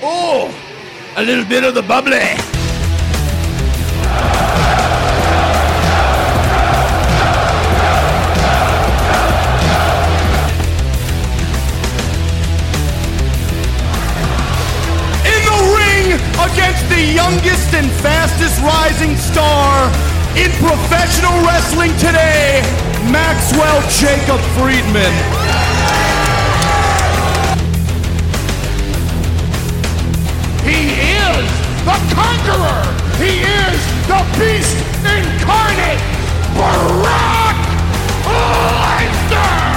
Oh, a little bit of the bubbly. In the ring against the youngest and fastest rising star in professional wrestling today, Maxwell Jacob Friedman. He is the conqueror. He is the beast incarnate. Brock Lesnar.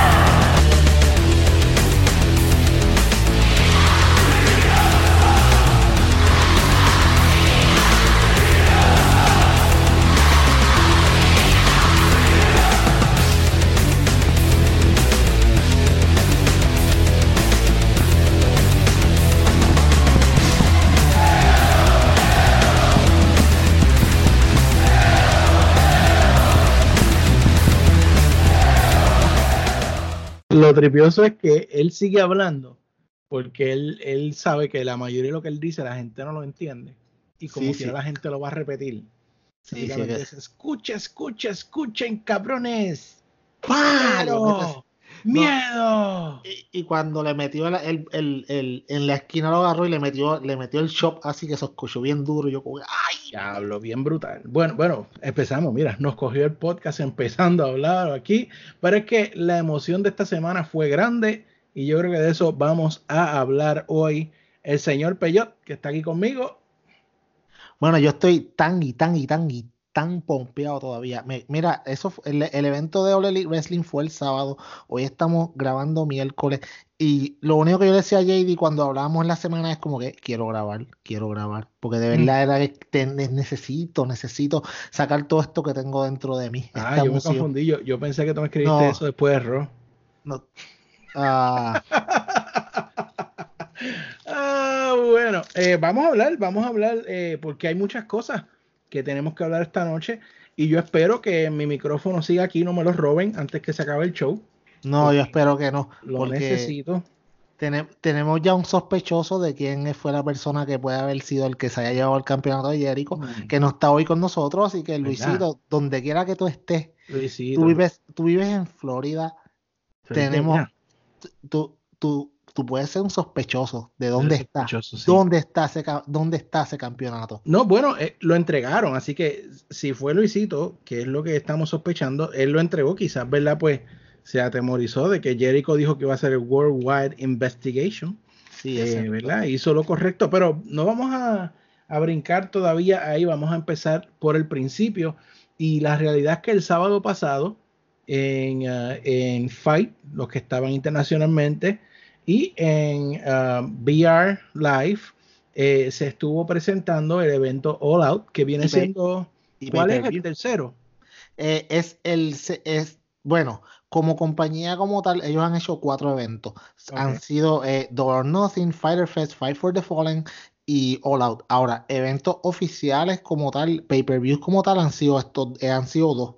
Lo tripioso es que él sigue hablando porque él, él sabe que la mayoría de lo que él dice la gente no lo entiende. Y como Sí, quiera sí. la gente lo va a repetir. Sí, sí, escucha, escucha, escuchen, cabrones. ¡Pah! ¡Miedo! ¡Miedo! Y, y cuando le metió el, el, el, el- en la esquina lo agarró y le metió, le metió el shop así que se escuchó bien duro. Y yo como, ¡ay! Diablo, bien brutal. Bueno, bueno, empezamos. Mira, nos cogió el podcast empezando a hablar aquí. Pero es que la emoción de esta semana fue grande y yo creo que de eso vamos a hablar hoy. El señor Peyot, que está aquí conmigo. Bueno, yo estoy tan y tan y tan y tan pompeado todavía. Me- mira, eso el, el evento de All Elite Wrestling fue el sábado. Hoy estamos grabando miércoles. Y lo único que yo decía a JD cuando hablábamos en la semana es como que quiero grabar, quiero grabar. Porque de Mm. verdad era que te- necesito, necesito sacar todo esto que tengo dentro de mí. Ah, yo me confundí. Yo, yo pensé que tú me escribiste No. eso después de Raw. No. Ah, Ah, bueno, eh, vamos a hablar, vamos a hablar, eh, porque hay muchas cosas que tenemos que hablar esta noche. Y yo espero que mi micrófono siga aquí, no me lo roben antes que se acabe el show. no, yo espero que no. Lo necesito. tene- tenemos ya un sospechoso de quién fue la persona que puede haber sido el que se haya llevado el campeonato de Jericho. Mm. que no está hoy con nosotros, así que. Luisito, donde quiera que tú estés, Luisito. tú vives, tú vives en Florida, tenemos, tú, tú, tú puedes ser un sospechoso de dónde está, sí. dónde está ese, dónde está ese campeonato. No, bueno, eh, lo entregaron, así que si fue Luisito, que es lo que estamos sospechando, él lo entregó, quizás, ¿verdad? Pues se atemorizó de que Jericho dijo que iba a ser el Worldwide Investigation. Sí, Eh, ¿verdad? Hizo lo correcto, pero no vamos a, a brincar todavía ahí, vamos a empezar por el principio. Y la realidad es que el sábado pasado, en, ah, en Fight, los que estaban internacionalmente, y en ah, VR Live, eh, se estuvo presentando el evento All Out, que viene Y siendo. y ¿Cuál es el tercero? Eh, es el, es, bueno, como compañía como tal, ellos han hecho cuatro eventos. Han sido eh, Double or Nothing, Fighter Fest, Fight for the Fallen y All Out. Ahora, eventos oficiales como tal, pay-per-views como tal, han sido estos, eh, han sido dos.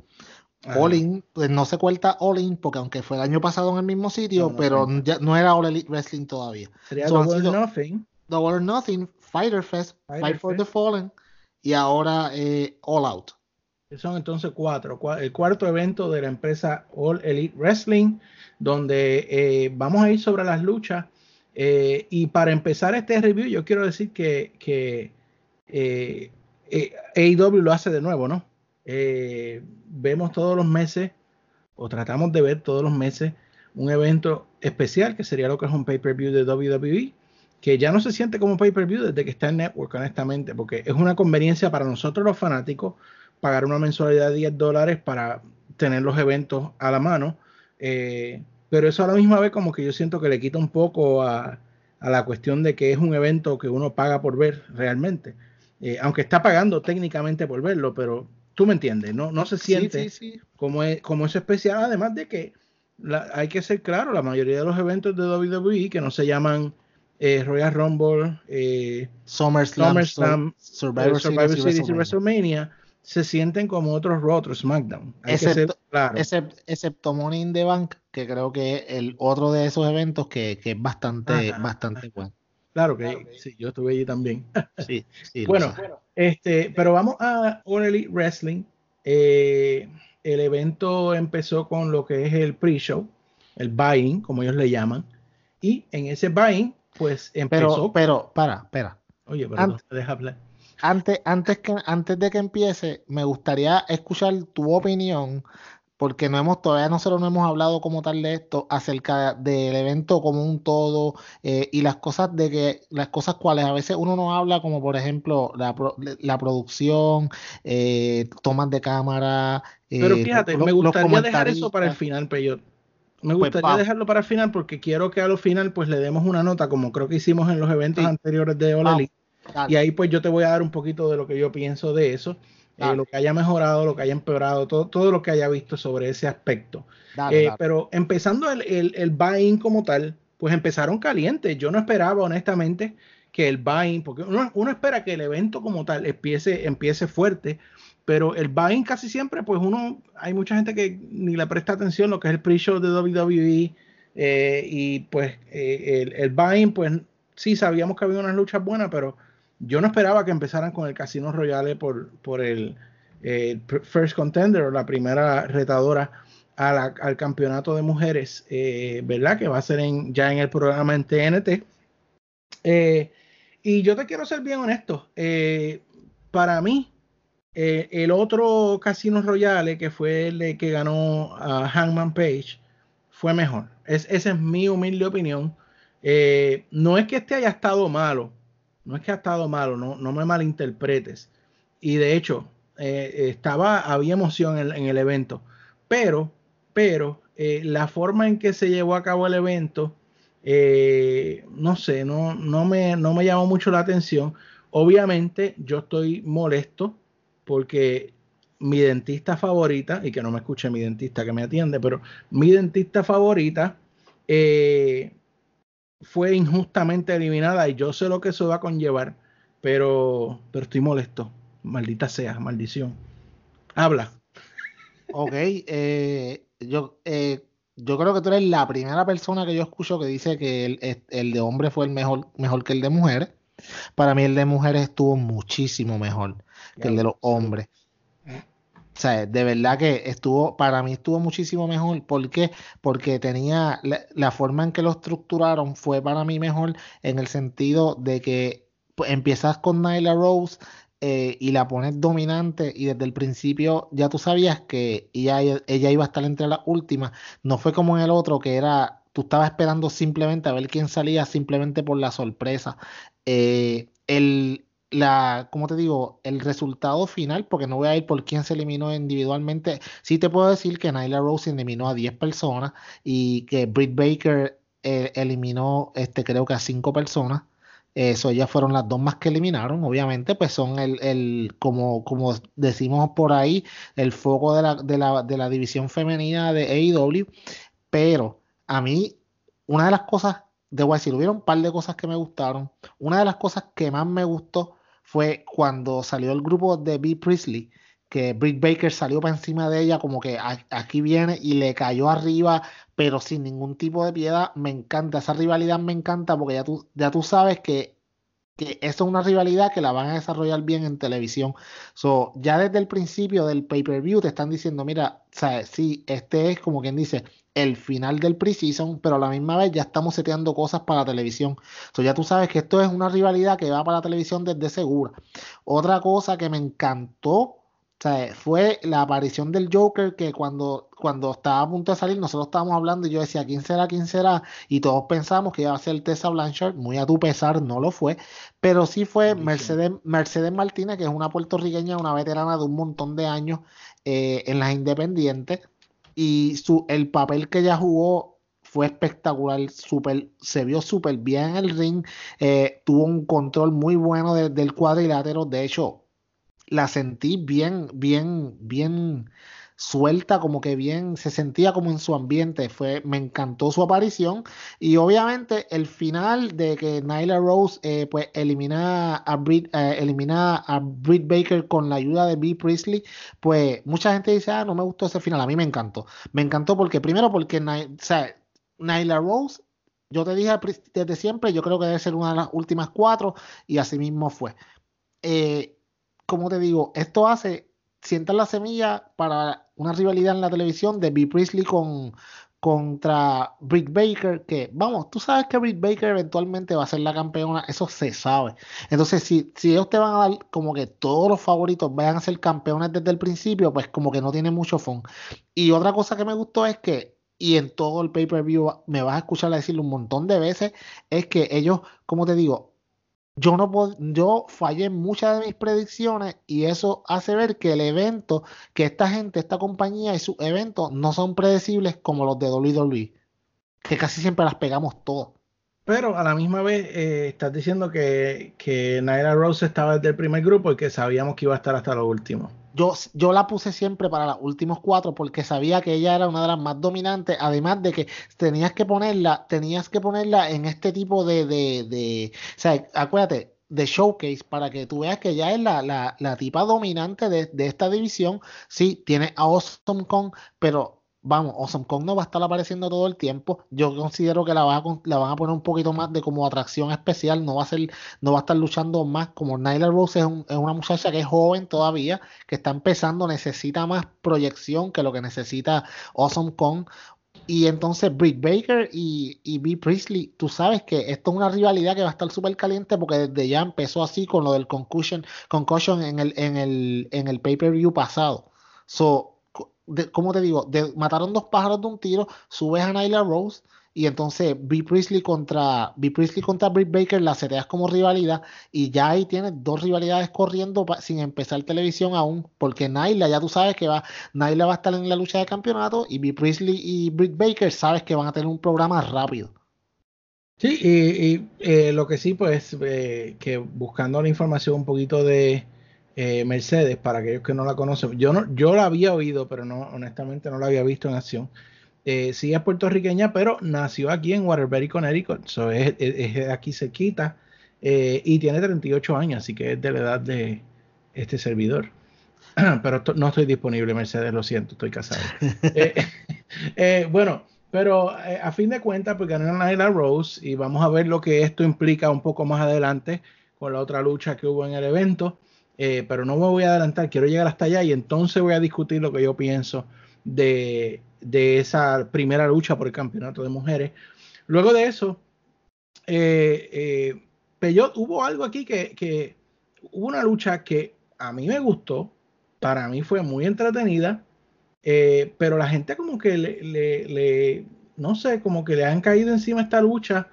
Ajá. All In, pues no se cuenta All In porque aunque fue el año pasado en el mismo sitio, No, no pero ya no era All Elite Wrestling todavía. Sería So Double or Nothing. Double or Nothing, Fighter Fest, Fighter Fight for the. Fallen y ahora eh, All Out. Son entonces cuatro. cua- El cuarto evento de la empresa All Elite Wrestling, donde eh, vamos a ir sobre las luchas. eh, y para empezar este review, yo quiero decir que, que AEW lo hace de nuevo, ¿no? Eh, vemos todos los meses, o tratamos de ver todos los meses, un evento especial que sería lo que es un pay-per-view de WWE, que ya no se siente como pay-per-view desde que está en Network, honestamente, porque es una conveniencia para nosotros los fanáticos pagar una mensualidad de 10 dólares para tener los eventos a la mano. eh, pero eso a la misma vez como que yo siento que le quita un poco a, a la cuestión de que es un evento que uno paga por ver realmente. Eh, aunque está pagando técnicamente por verlo, pero tú me entiendes, no, no se siente sí, sí. como es, como es especial, además de que la- hay que ser claro, la mayoría de los eventos de WWE que no se llaman eh, Royal Rumble, eh, SummerSlam, SummerSlam, Sur- Survivor, eh, Survivor Series y Series y WrestleMania. WrestleMania, se sienten como otros Raw, otros SmackDown. excepto, claro. excepto, Money in the Bank, que creo que es el otro de esos eventos que, que es bastante, bastante bueno. Claro que, sí, yo estuve allí también. Sí, sí. bueno, este, pero vamos a All Elite Wrestling. Eh, el evento empezó con lo que es el pre-show, el buy-in, como ellos le llaman. Y en ese buy-in, pues empezó. Pero, pero, para, espera. Oye, pero no te deja hablar antes, antes, que, antes de que empiece, me gustaría escuchar tu opinión, porque no hemos, todavía nosotros no hemos hablado como tal de esto, acerca del evento como un todo, eh, y las cosas de que, las cosas cuales a veces uno no habla, como por ejemplo la, la producción, eh, tomas de cámara. Pero eh, fíjate, me gustaría dejar eso para el final, Peyor. Me pues gustaría dejarlo para el final porque quiero que a lo final pues le demos una nota, como creo que hicimos en los eventos anteriores de Oleli. Y ahí pues yo te voy a dar un poquito de lo que yo pienso de eso, eh, lo que haya mejorado, lo que haya empeorado, todo, todo lo que haya visto sobre ese aspecto. Eh, pero empezando el, el, el buy-in como tal, pues empezaron calientes. Yo no esperaba honestamente que el buy-in, porque uno, uno, espera que el evento como tal empiece, empiece fuerte, pero el buy-in casi siempre, pues uno, hay mucha gente que ni le presta atención lo que es el pre-show de WWE eh, y pues el, el buy-in, pues sí sabíamos que había unas luchas buenas, pero yo no esperaba que empezaran con el Casino Royale por, por el First Contender o la primera retadora al campeonato de mujeres, eh, ¿verdad? Que va a ser en, ya en el programa en TNT. Eh, y yo te quiero ser bien honesto. Eh, para mí, el otro Casino Royale, que fue el que ganó a Hangman Page, fue mejor. Es, esa es mi humilde opinión. no es que este haya estado malo, no es que ha estado malo, no, no me malinterpretes. Y de hecho, eh, estaba, había emoción en, el evento, pero, pero eh, la forma en que se llevó a cabo el evento, eh, no sé, no, no, me, no me llamó mucho la atención. Obviamente yo estoy molesto porque mi dentista favorita, y que no me escuche mi dentista que me atiende, pero mi dentista favorita eh, fue injustamente eliminada y yo sé lo que eso va a conllevar, pero, pero estoy molesto. Maldita sea, maldición. Habla. Ok, eh, yo, eh, yo creo que tú eres la primera persona que yo escucho que dice que el, el de hombre fue el mejor, mejor que el de mujeres. Para mí el de mujeres estuvo muchísimo mejor que el de los hombres. O sea, de verdad que estuvo, para mí estuvo muchísimo mejor. ¿Por qué? Porque tenía, la, forma en que lo estructuraron fue para mí mejor en el sentido de que pues, empiezas con Nyla Rose eh, y la pones dominante y desde el principio ya tú sabías que ella, ella iba a estar entre las últimas. No fue como en el otro que era, tú estabas esperando simplemente a ver quién salía simplemente por la sorpresa. Eh, el, la, ¿cómo te digo? El resultado final, porque no voy a ir por quién se eliminó individualmente. Sí te puedo decir que Nyla Rose eliminó a 10 personas y que Britt Baker eh, eliminó, este, creo que a 5 personas. Eso ellas fueron las dos más que eliminaron, obviamente, pues son el, el como, como decimos por ahí, el foco de la, de la, de la división femenina de AEW. Pero a mí, una de las cosas, debo decir, hubieron un par de cosas que me gustaron. Una de las cosas que más me gustó fue cuando salió el grupo de B. Priestley, que Britt Baker salió para encima de ella, como que aquí viene y le cayó arriba, pero sin ningún tipo de piedad. Me encanta, esa rivalidad me encanta porque ya tú, ya tú sabes que, que eso es una rivalidad que la van a desarrollar bien en televisión. So, ya desde el principio del pay-per-view te están diciendo, mira, ¿sabes? sí, este es como quien dice, el final del preseason, pero a la misma vez ya estamos seteando cosas para la televisión. So, ya tú sabes que esto es una rivalidad que va para la televisión desde segura. Otra cosa que me encantó fue la aparición del Joker que cuando, cuando estaba a punto de salir nosotros estábamos hablando y yo decía quién será, quién será y todos pensamos que iba a ser Tessa Blanchard, muy a tu pesar no lo fue, pero sí fue Mercedes, Mercedes Martínez que es una puertorriqueña, una veterana de un montón de años eh, en las independientes y su, el papel que ella jugó fue espectacular, super, se vio súper bien en el ring, eh, tuvo un control muy bueno del cuadrilátero, de hecho, la sentí bien, bien, bien, suelta, como que bien, se sentía como en su ambiente. Fue, me encantó su aparición. Y obviamente el final de que Nyla Rose eh, pues elimina a Britt, eh, elimina a Britt Baker con la ayuda de B. Priestley, pues mucha gente dice, ah, no me gustó ese final. A mí me encantó. Me encantó porque, primero, porque Nyla Rose yo te dije desde siempre, yo creo que debe ser una de las últimas cuatro y así mismo fue. Eh, como te digo, esto hace, sienta la semilla para una rivalidad en la televisión de B. Priestley con, contra Britt Baker, que vamos, tú sabes que Britt Baker eventualmente va a ser la campeona, eso se sabe. Entonces, si, si ellos te van a dar como que todos los favoritos vayan a ser campeones desde el principio, pues como que no tiene mucho fun. Y otra cosa que me gustó es que y en todo el pay-per-view me vas a escuchar decirlo un montón de veces, es que ellos, como te digo, yo no yo fallé muchas de mis predicciones y eso hace ver que el evento, que esta gente, esta compañía y sus eventos no son predecibles como los de WWE, que casi siempre las pegamos todas. Pero a la misma vez eh, estás diciendo que, que Naira Rose estaba desde el primer grupo y que sabíamos que iba a estar hasta lo último yo, yo la puse siempre para los últimos cuatro porque sabía que ella era una de las más dominantes, además de que tenías que ponerla, tenías que ponerla en este tipo de, de, de o sea, acuérdate, de showcase para que tú veas que ella es la, la, la tipa dominante de, de, esta división. Sí, tiene a Awesome Kong, pero vamos, Awesome Kong no va a estar apareciendo todo el tiempo. Yo considero que la, van a, la van a poner un poquito más de como atracción especial. No va a ser, no va a estar luchando más. Como Nyla Rose es, una muchacha que es joven todavía, que está empezando, necesita más proyección que lo que necesita Awesome Kong. Y entonces Britt Baker y, y B. Priestley, tú sabes que esto es una rivalidad que va a estar súper caliente porque desde ya empezó así con lo del concussion, concussion en el, en el, en el pay-per-view pasado. So, de, como te digo, mataron dos pájaros de un tiro, subes a Nyla Rose y entonces B. Priestley contra B. Priestley contra Britt Baker la seteas como rivalidad y ya ahí tienes dos rivalidades corriendo sin empezar televisión aún, porque Nyla ya tú sabes que va, Nyla va a estar en la lucha de campeonato y B. Priestley y Britt Baker sabes que van a tener un programa rápido. Sí, y, eh, lo que sí, pues, eh, que buscando la información un poquito de, eh, Mercedes, para aquellos que no la conocen. Yo, no, yo la había oído, pero no, honestamente no la había visto en acción. Eh, sí es puertorriqueña, pero nació aquí en Waterbury, Connecticut. So es, es, aquí cerquita eh, y tiene 38 años, así que es de la edad de este servidor. pero no estoy disponible, Mercedes, lo siento, estoy casado. Eh, bueno, pero a fin de cuentas, pues ganó Naila Rose y vamos a ver lo que esto implica un poco más adelante con la otra lucha que hubo en el evento. Eh, pero no me voy a adelantar, quiero llegar hasta allá y entonces voy a discutir lo que yo pienso de, esa primera lucha por el campeonato de mujeres. Luego de eso, eh, eh hubo algo aquí que, hubo una lucha que a mí me gustó, para mí fue muy entretenida, eh, pero la gente como que le, no sé, como que le han caído encima esta lucha,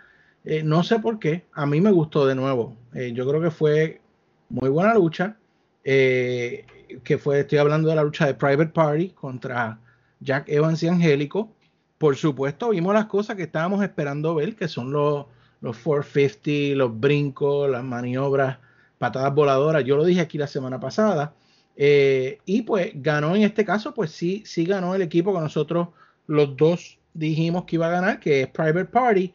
no sé por qué, a mí me gustó de nuevo, yo creo que fue muy buena lucha, eh, que fue, estoy hablando de la lucha de Private Party contra Jack Evans y Angélico. Por supuesto, vimos las cosas que estábamos esperando ver, que son los, los 450, los brincos, las maniobras, patadas voladoras. Yo lo dije aquí la semana pasada. Eh, y pues ganó en este caso, pues sí, sí ganó el equipo que nosotros los dos dijimos que iba a ganar, que es Private Party.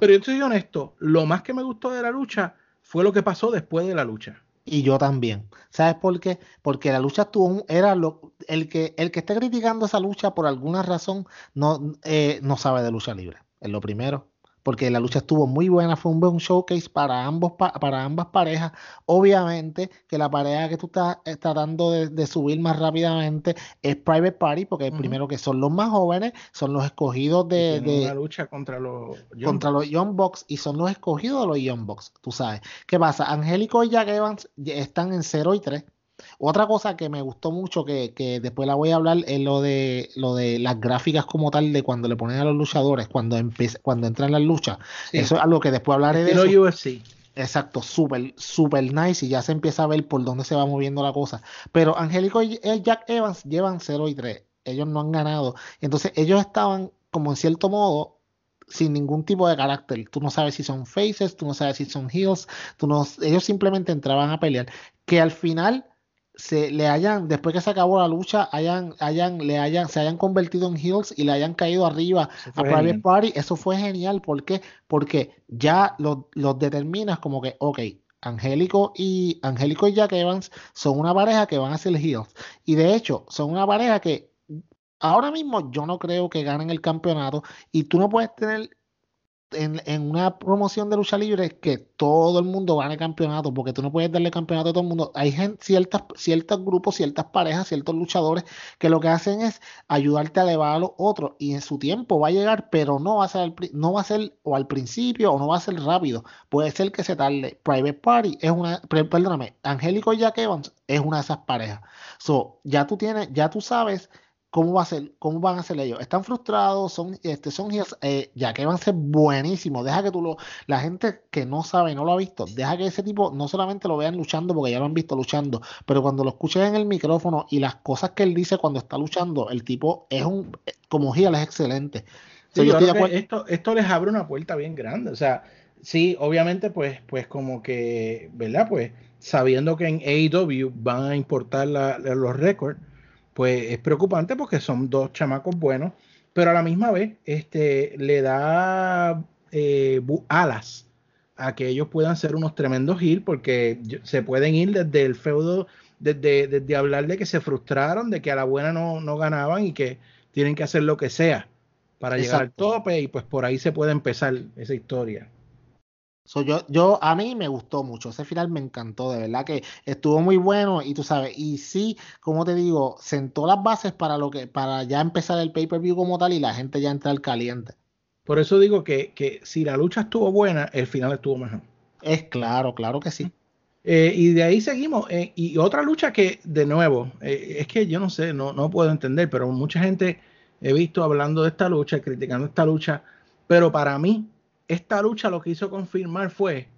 Pero yo soy honesto, lo más que me gustó de la lucha fue lo que pasó después de la lucha. Y yo también. ¿Sabes por qué? Porque la lucha tuvo era lo, el que el que esté criticando esa lucha por alguna razón no, eh, no sabe de lucha libre. Es lo primero porque la lucha estuvo muy buena, fue un buen showcase para, ambos, para ambas parejas. Obviamente que la pareja que tú estás, tratando de, subir más rápidamente es Private Party, porque primero que son los más jóvenes, son los escogidos de... de lucha contra los, contra los Young Bucks y son los escogidos de los Young Bucks, tú sabes. ¿Qué pasa? Angélico y Jack Evans están en 0 y 3 otra cosa que me gustó mucho, que, que, después la voy a hablar, es lo de, lo de las gráficas como tal, de cuando le ponen a los luchadores, cuando, cuando entran en las luchas. Eso es algo que después hablaré de eso. UFC. Exacto, súper, súper nice y ya se empieza a ver por dónde se va moviendo la cosa. Pero Angélico y Jack Evans llevan 0 y 3. Ellos no han ganado. Entonces ellos estaban como en cierto modo sin ningún tipo de carácter. Tú no sabes si son faces, tú no sabes si son heels, tú no, ellos simplemente entraban a pelear. Que al final se le hayan, después que se acabó la lucha, hayan, hayan, le hayan, se hayan convertido en heels y le hayan caído arriba a Private Party, eso fue genial. ¿Por qué? Porque ya los, los determinas como que, ok, Angélico y Angélico y Jack Evans son una pareja que van a ser heels. Y de hecho, son una pareja que ahora mismo yo no creo que ganen el campeonato. Y tú no puedes tener en, una promoción de lucha libre que todo el mundo gane campeonato, porque tú no puedes darle campeonato a todo el mundo. Hay gente, ciertas, ciertos grupos, ciertas parejas, ciertos luchadores que lo que hacen es ayudarte a elevar a los otros y en su tiempo va a llegar, pero no va a ser, no va a ser o al principio o no va a ser rápido. Puede ser que se tarde. Private Party es una, perdóname, Angélico y Jack Evans es una de esas parejas. So, ya tú tienes, ya tú sabes ¿Cómo, va a ser, ¿Cómo van a ser ellos? ¿Están frustrados? ¿Son, este, son eh, ya que van a ser buenísimos? Deja que tú lo. La gente que no sabe, no lo ha visto, deja que ese tipo no solamente lo vean luchando porque ya lo han visto luchando, pero cuando lo escuches en el micrófono y las cosas que él dice cuando está luchando, el tipo es un. Como Gial es excelente. esto, esto les abre una puerta bien grande. O sea, sí, obviamente, pues, pues como que, ¿verdad? Pues sabiendo que en AEW van a importar los récords pues es preocupante porque son dos chamacos buenos, pero a la misma vez este, le da eh, alas a que ellos puedan ser unos tremendos heal porque se pueden ir desde el feudo, desde, desde hablar de que se frustraron, de que a la buena no, no ganaban y que tienen que hacer lo que sea para llegar al tope y pues por ahí se puede empezar esa historia yo, yo, a mí me gustó mucho, ese final me encantó, de verdad que estuvo muy bueno y tú sabes, y sí, como te digo, sentó las bases para lo que, para ya empezar el pay-per-view como tal y la gente ya entra al caliente. Por eso digo que, que, si la lucha estuvo buena, el final estuvo mejor. Es claro, claro que sí. Eh, y de ahí seguimos. Eh, y otra lucha que, de nuevo, eh, es que yo no sé, no, no puedo entender, pero mucha gente he visto hablando de esta lucha, criticando esta lucha, pero para mí esta lucha lo que hizo confirmar fue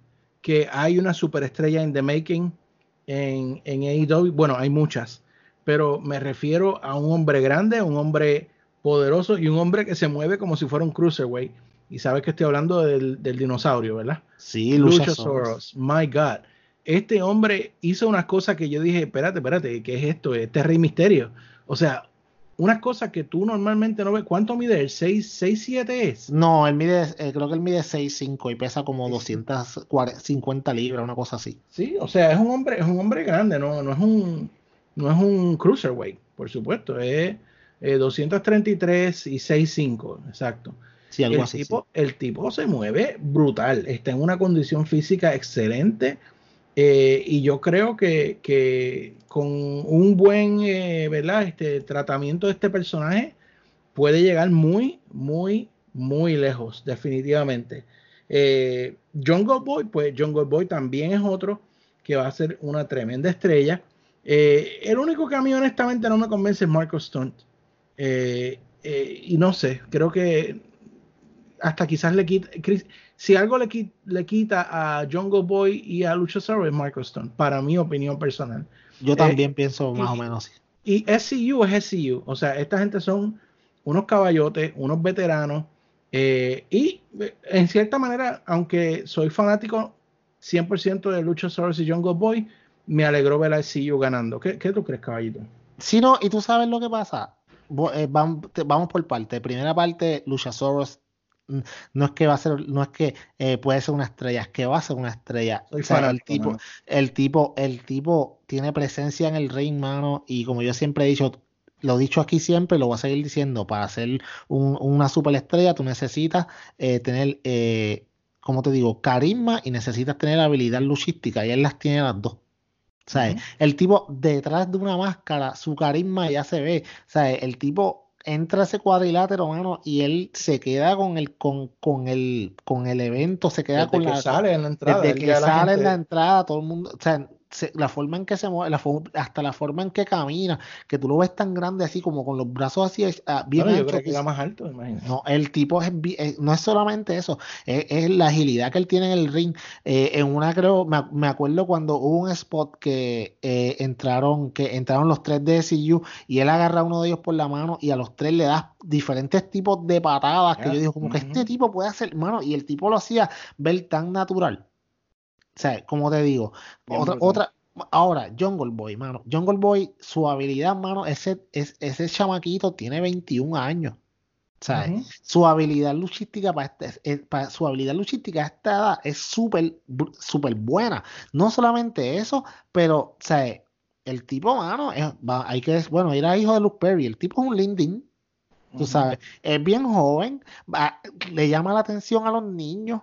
que hay una superestrella en the making en, en AEW. Bueno, hay muchas, pero me refiero a un hombre grande, un hombre poderoso y un hombre que se mueve como si fuera un cruiserweight. Y sabes que estoy hablando del, dinosaurio, ¿verdad? Sí, Luchasaurus. My God. Este hombre hizo unas cosas que yo dije, espérate, espérate, ¿qué es esto? Este Rey Misterio. O sea, una cosa que tú normalmente no ves. ¿Cuánto mide él? ¿6, 6 7 es? No, él mide, eh, creo que él mide 6, 5 y pesa como 250 libras, una cosa así. Sí, o sea, es un hombre, es un hombre grande, no, no es un no es un cruiserweight, por supuesto, es 233 eh, y 6'5, exacto. Sí, algo el así. Tipo, El tipo se mueve brutal, está en una condición física excelente eh, y yo creo que, con un buen eh, ¿verdad? Este, tratamiento de este personaje puede llegar muy, muy, muy lejos, definitivamente. Eh, John Goldboy, pues John Goldboy también es otro que va a ser una tremenda estrella. el único que a mí honestamente no me convence es Marco Stunt. y no sé, creo que hasta quizás le quita si algo le, le quita a Jungle Boy y a Luchasaurus es Michael Stone, para mi opinión personal. Yo también eh, pienso más o menos así. Y SCU es SCU, o sea, esta gente son unos caballotes, unos veteranos, eh, y eh, en cierta manera, aunque soy fanático 100% de Luchasaurus y Jungle Boy, me alegró ver a SCU ganando. ¿Qué, ¿Qué, tú crees, caballito? Sí, no, y tú sabes lo que pasa. Vamos por parte. Primera parte, Luchasaurus no es que va a ser, no es que eh, puede ser una estrella, es que va a ser una estrella. el tipo, el tipo, el tipo tiene presencia en el ring, mano, y como yo siempre he dicho, lo he dicho aquí siempre, lo voy a seguir diciendo, para ser un, una superestrella tú necesitas eh, tener, eh, como te digo, carisma y necesitas tener habilidad luchística, y él las tiene las dos. O sea, el tipo detrás de una máscara, su carisma ya se ve. O sea, el tipo entra ese cuadrilátero, mano, y él se queda con el, con, con el, con el evento, se queda con que la. sale en la entrada. Desde que sale en la entrada, todo el mundo. O sea, la forma en que se mueve, hasta la forma en que camina, que tú lo ves tan grande así como con los brazos así ah, bien yo creo que más alto, imagínate. No, el tipo es, eh, no es solamente eso, es, la agilidad que él tiene en el ring. Eh, en una creo, me, acuerdo cuando hubo un spot que eh, entraron, que entraron los tres de SU y él agarra a uno de ellos por la mano y a los tres le da diferentes tipos de patadas que yo digo como que este tipo puede hacer, mano, y el tipo lo hacía ver tan natural o sea, como te digo, otra, otra, Ahora, Jungle Boy, mano. Jungle Boy, su habilidad, mano, ese, ese, ese chamaquito tiene 21 años. ¿sabes? Su habilidad luchística para, este, para, su habilidad luchística a esta edad es súper súper buena. No solamente eso, pero ¿sabes? el tipo, mano, hay que bueno, era hijo de Luke Perry, el tipo es un linding, tú sabes, es bien joven, le llama la atención a los niños,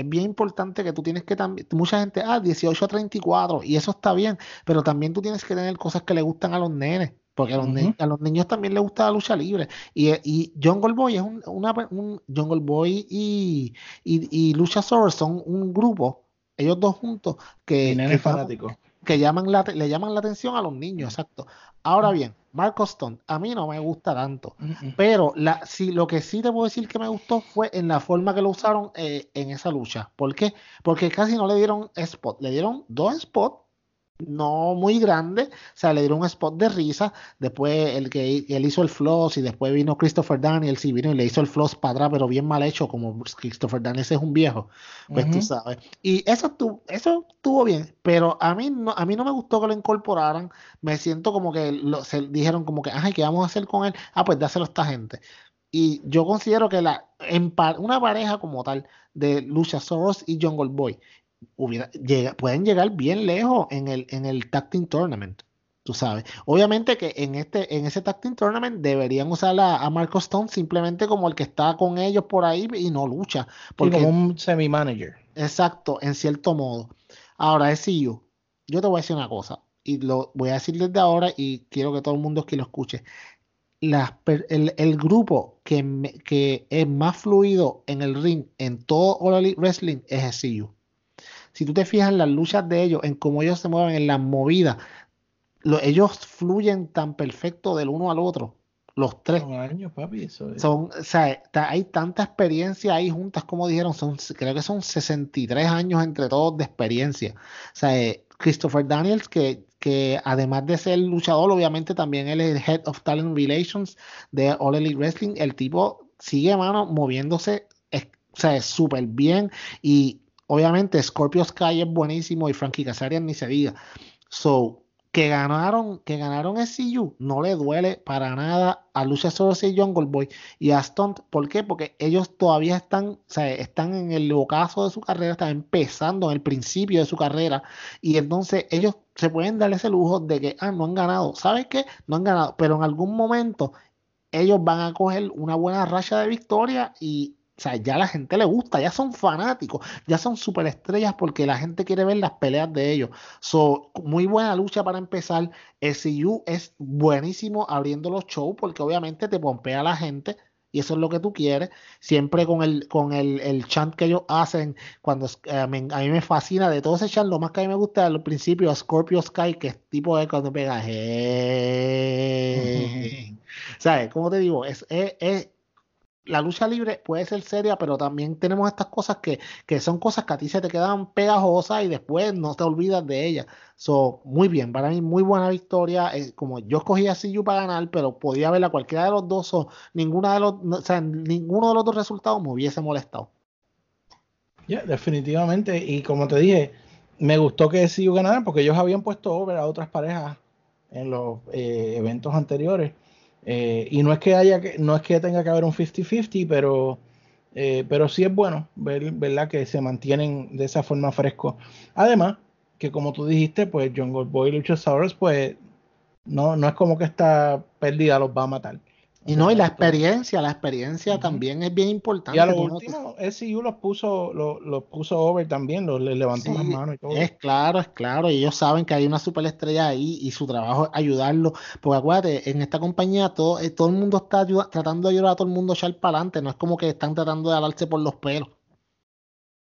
es bien importante que tú tienes que también, mucha gente, ah, 18 a 34, y eso está bien, pero también tú tienes que tener cosas que le gustan a los nenes, porque a los, a los niños también les gusta la lucha libre. Y, y Jungle Boy es un, una, un Jungle Boy y, y, y Lucha Sour son un grupo, ellos dos juntos, que, que, que llaman la, le llaman la atención a los niños, exacto. Ahora bien, Marco Stone, a mí no me gusta tanto, pero la, sí, lo que sí te puedo decir que me gustó fue en la forma que lo usaron eh, en esa lucha. ¿Por qué? Porque casi no le dieron spot, le dieron dos spots no muy grande, o sea, le dieron un spot de risa, después el que él hizo el floss y después vino Christopher Daniels y vino y le hizo el floss para atrás, pero bien mal hecho, como Christopher Daniels es un viejo, pues tú sabes. Y eso estuvo, eso estuvo bien, pero a mí no, a mí no me gustó que lo incorporaran, me siento como que lo, se dijeron como que, ay, ¿qué vamos a hacer con él? Ah, pues dáselo a esta gente. Y yo considero que la, en una pareja como tal de Lucha Soros y Jungle Boy pueden llegar bien lejos en el, en el Tag Tournament. Tú sabes. Obviamente que en este, en ese Tag Tournament deberían usar a, a Marco Stone simplemente como el que está con ellos por ahí y no lucha. Porque, como un semi-manager. Exacto, en cierto modo. Ahora, es yo. Yo te voy a decir una cosa. Y lo voy a decir desde ahora y quiero que todo el mundo aquí lo escuche. el, el, grupo que, que, es más fluido en el ring en todo All Elite Wrestling es SCU si tú te fijas en las luchas de ellos, en cómo ellos se mueven, en las movidas, ellos fluyen tan perfecto del uno al otro. Los tres. Son años, papi, Son, o sea, hay tanta experiencia ahí juntas, como dijeron, son, creo que son 63 años entre todos de experiencia. O sea, eh, Christopher Daniels, que, que además de ser luchador, obviamente también él es el Head of Talent Relations de All Elite Wrestling. El tipo sigue, mano, moviéndose, o sea, súper bien y Obviamente, Scorpio Sky es buenísimo y Frankie Kazarian ni se diga. So, que ganaron, que ganaron SCU, no le duele para nada a Luchasaurus y Jungle Boy y a Stunt. ¿Por qué? Porque ellos todavía están, o sea, están en el ocaso de su carrera, están empezando en el principio de su carrera. Y entonces ellos se pueden dar ese lujo de que, ah, no han ganado. ¿Sabes qué? No han ganado. Pero en algún momento ellos van a coger una buena racha de victoria y o sea, ya a la gente le gusta, ya son fanáticos, ya son superestrellas porque la gente quiere ver las peleas de ellos. So, muy buena lucha para empezar. SU es buenísimo abriendo los shows porque obviamente te pompea a la gente y eso es lo que tú quieres. Siempre con el, con el, el chant que ellos hacen, cuando eh, a mí me fascina de todo ese chant, lo más que a mí me gusta al principio Scorpio Sky, que es tipo de cuando pega. ¿Sabes? Como te digo, es, es la lucha libre puede ser seria, pero también tenemos estas cosas que, que, son cosas que a ti se te quedan pegajosas y después no te olvidas de ellas. So, muy bien, para mí muy buena victoria. Eh, como yo escogí a CU para ganar, pero podía verla cualquiera de los dos, o ninguna de los, o sea, ninguno de los dos resultados me hubiese molestado. Ya, definitivamente. Y como te dije, me gustó que CU ganara porque ellos habían puesto over a otras parejas en los eh, eventos anteriores. Eh, y no es que haya que, no es que tenga que haber un 50-50, pero, eh, pero sí es bueno ver ¿verdad? que se mantienen de esa forma fresco. Además, que como tú dijiste, pues Jungle Boy y Luchasaurus, pues no, no es como que está perdida, los va a matar. Y no, y la experiencia, la experiencia también es bien importante. Y a lo último, SCU los puso, los, puso over también, los, les levantó las manos y todo. Es claro, es claro, y ellos saben que hay una superestrella ahí y su trabajo es ayudarlo. Porque acuérdate, en esta compañía todo, eh, todo el mundo está tratando de ayudar a todo el mundo a echar para adelante, no es como que están tratando de alarse por los pelos.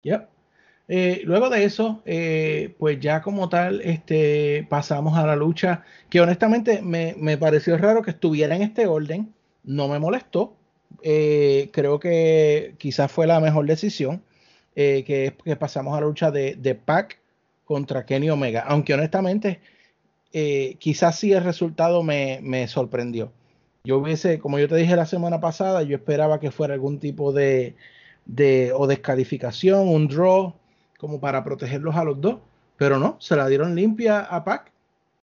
Yep. Eh, luego de eso, eh, pues ya como tal, este, pasamos a la lucha, que honestamente me, me pareció raro que estuviera en este orden no me molestó. Eh, creo que quizás fue la mejor decisión, que, que, pasamos a la lucha de, de Pac contra Kenny Omega. Aunque honestamente, quizás sí el resultado me, me, sorprendió. Yo hubiese, como yo te dije la semana pasada, yo esperaba que fuera algún tipo de, de o descalificación, un draw, como para protegerlos a los dos. Pero no, se la dieron limpia a Pac.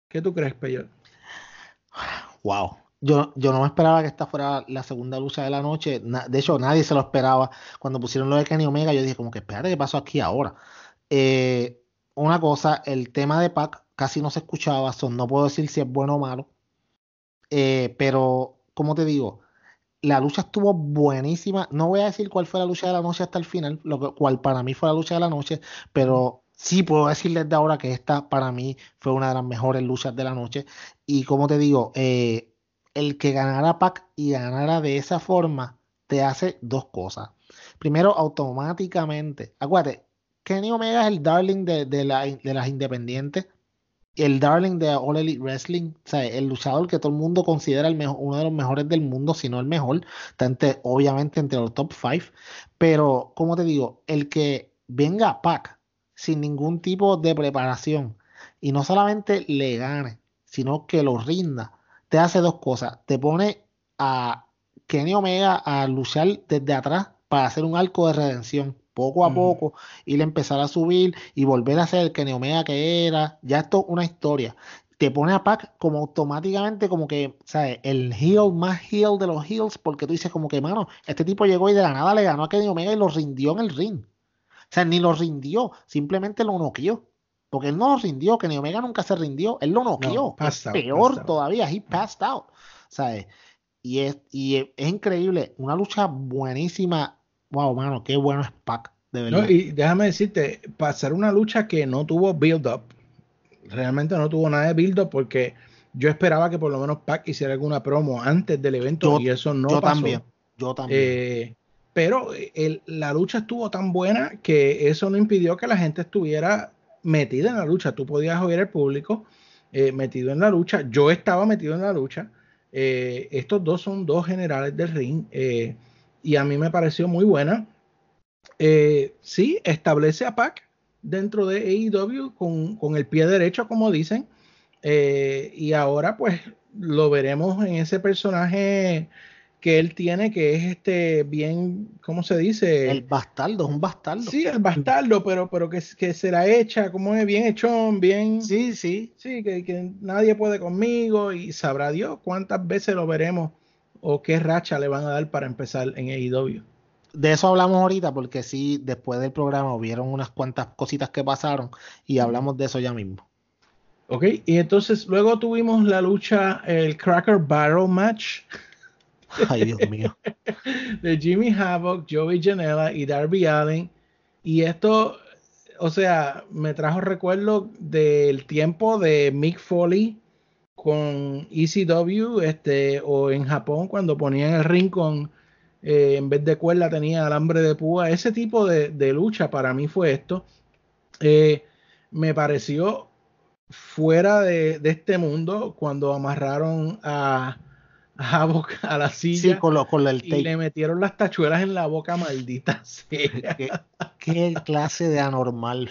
¿Qué tú crees, Peyot? Wow. Yo, yo no me esperaba que esta fuera la segunda lucha de la noche. de hecho, nadie se lo esperaba. Cuando pusieron lo de Kenny Omega, yo dije como que espérate, ¿qué pasó aquí ahora? Eh, una cosa, el tema de Pac casi no se escuchaba, son, no puedo decir si es bueno o malo. Eh, pero, como te digo, la lucha estuvo buenísima. No voy a decir cuál fue la lucha de la noche hasta el final, lo cual para mí fue la lucha de la noche, pero sí puedo decirles de ahora que esta para mí fue una de las mejores luchas de la noche. Y como te digo, eh, el que ganara Pac y ganara de esa forma te hace dos cosas. Primero, automáticamente, acuérdate, Kenny Omega es el darling de, de las independientes el darling de All Elite Wrestling, o sea, el luchador que todo el mundo considera el mejor, uno de los mejores del mundo, si no el mejor, está obviamente entre los top 5, pero como te digo, el que venga a Pac sin ningún tipo de preparación y no solamente le gane, sino que lo rinda, te hace dos cosas, te pone a Kenny Omega a luchar desde atrás para hacer un arco de redención poco a poco, ir a empezar a subir y volver a ser el Kenny Omega que era. Ya esto es una historia. Te pone a Pac como automáticamente como que, ¿sabes? El heel más heel de los heels, porque tú dices como que, mano, este tipo llegó y de la nada le ganó a Kenny Omega y lo rindió en el ring. O sea, ni lo rindió, simplemente lo noqueó. Porque él no lo rindió, Kenny Omega nunca se rindió, él lo noqueó. peor todavía, he passed out. ¿Sabes? Y es, y es increíble, una lucha buenísima wow, mano, qué bueno es Pac, de verdad. y déjame decirte, pasar una lucha que no tuvo build-up, realmente no tuvo nada de build-up porque yo esperaba que por lo menos Pac hiciera alguna promo antes del evento y eso no yo pasó. También, yo también. Eh, pero la lucha estuvo tan buena que eso no impidió que la gente estuviera metida en la lucha. Tú podías oír el público eh, metido en la lucha. Yo estaba metido en la lucha. Eh, estos dos son dos generales del ring y a mí me pareció muy buena. Eh, sí, establece a Pac dentro de AEW con, el pie derecho, como dicen. Eh, y ahora pues lo veremos en ese personaje que él tiene, que es este bien, ¿cómo se dice? El bastardo, un bastardo. Sí, el bastardo, pero, pero que, que se la echa, como es bien hechón, bien. Sí, sí. Sí, que, que nadie puede conmigo y sabrá Dios cuántas veces lo veremos o qué racha le van a dar para empezar en AEW. De eso hablamos ahorita porque sí, después del programa hubieron unas cuantas cositas que pasaron y hablamos de eso ya mismo. Ok, y entonces luego tuvimos la lucha, el Cracker Barrel Match. Ay, Dios mío. de Jimmy Havoc, Joey Janela y Darby Allen. Y esto, o sea, me trajo recuerdo del tiempo de Mick Foley con ECW este, o en Japón cuando ponían el ring con, eh, en vez de cuerda tenía alambre de púa. Ese tipo de, lucha para mí fue esto. Eh, me pareció fuera de, este mundo cuando amarraron a, a, a la silla con y le metieron las tachuelas en la boca maldita. ¿Qué, qué clase de anormal.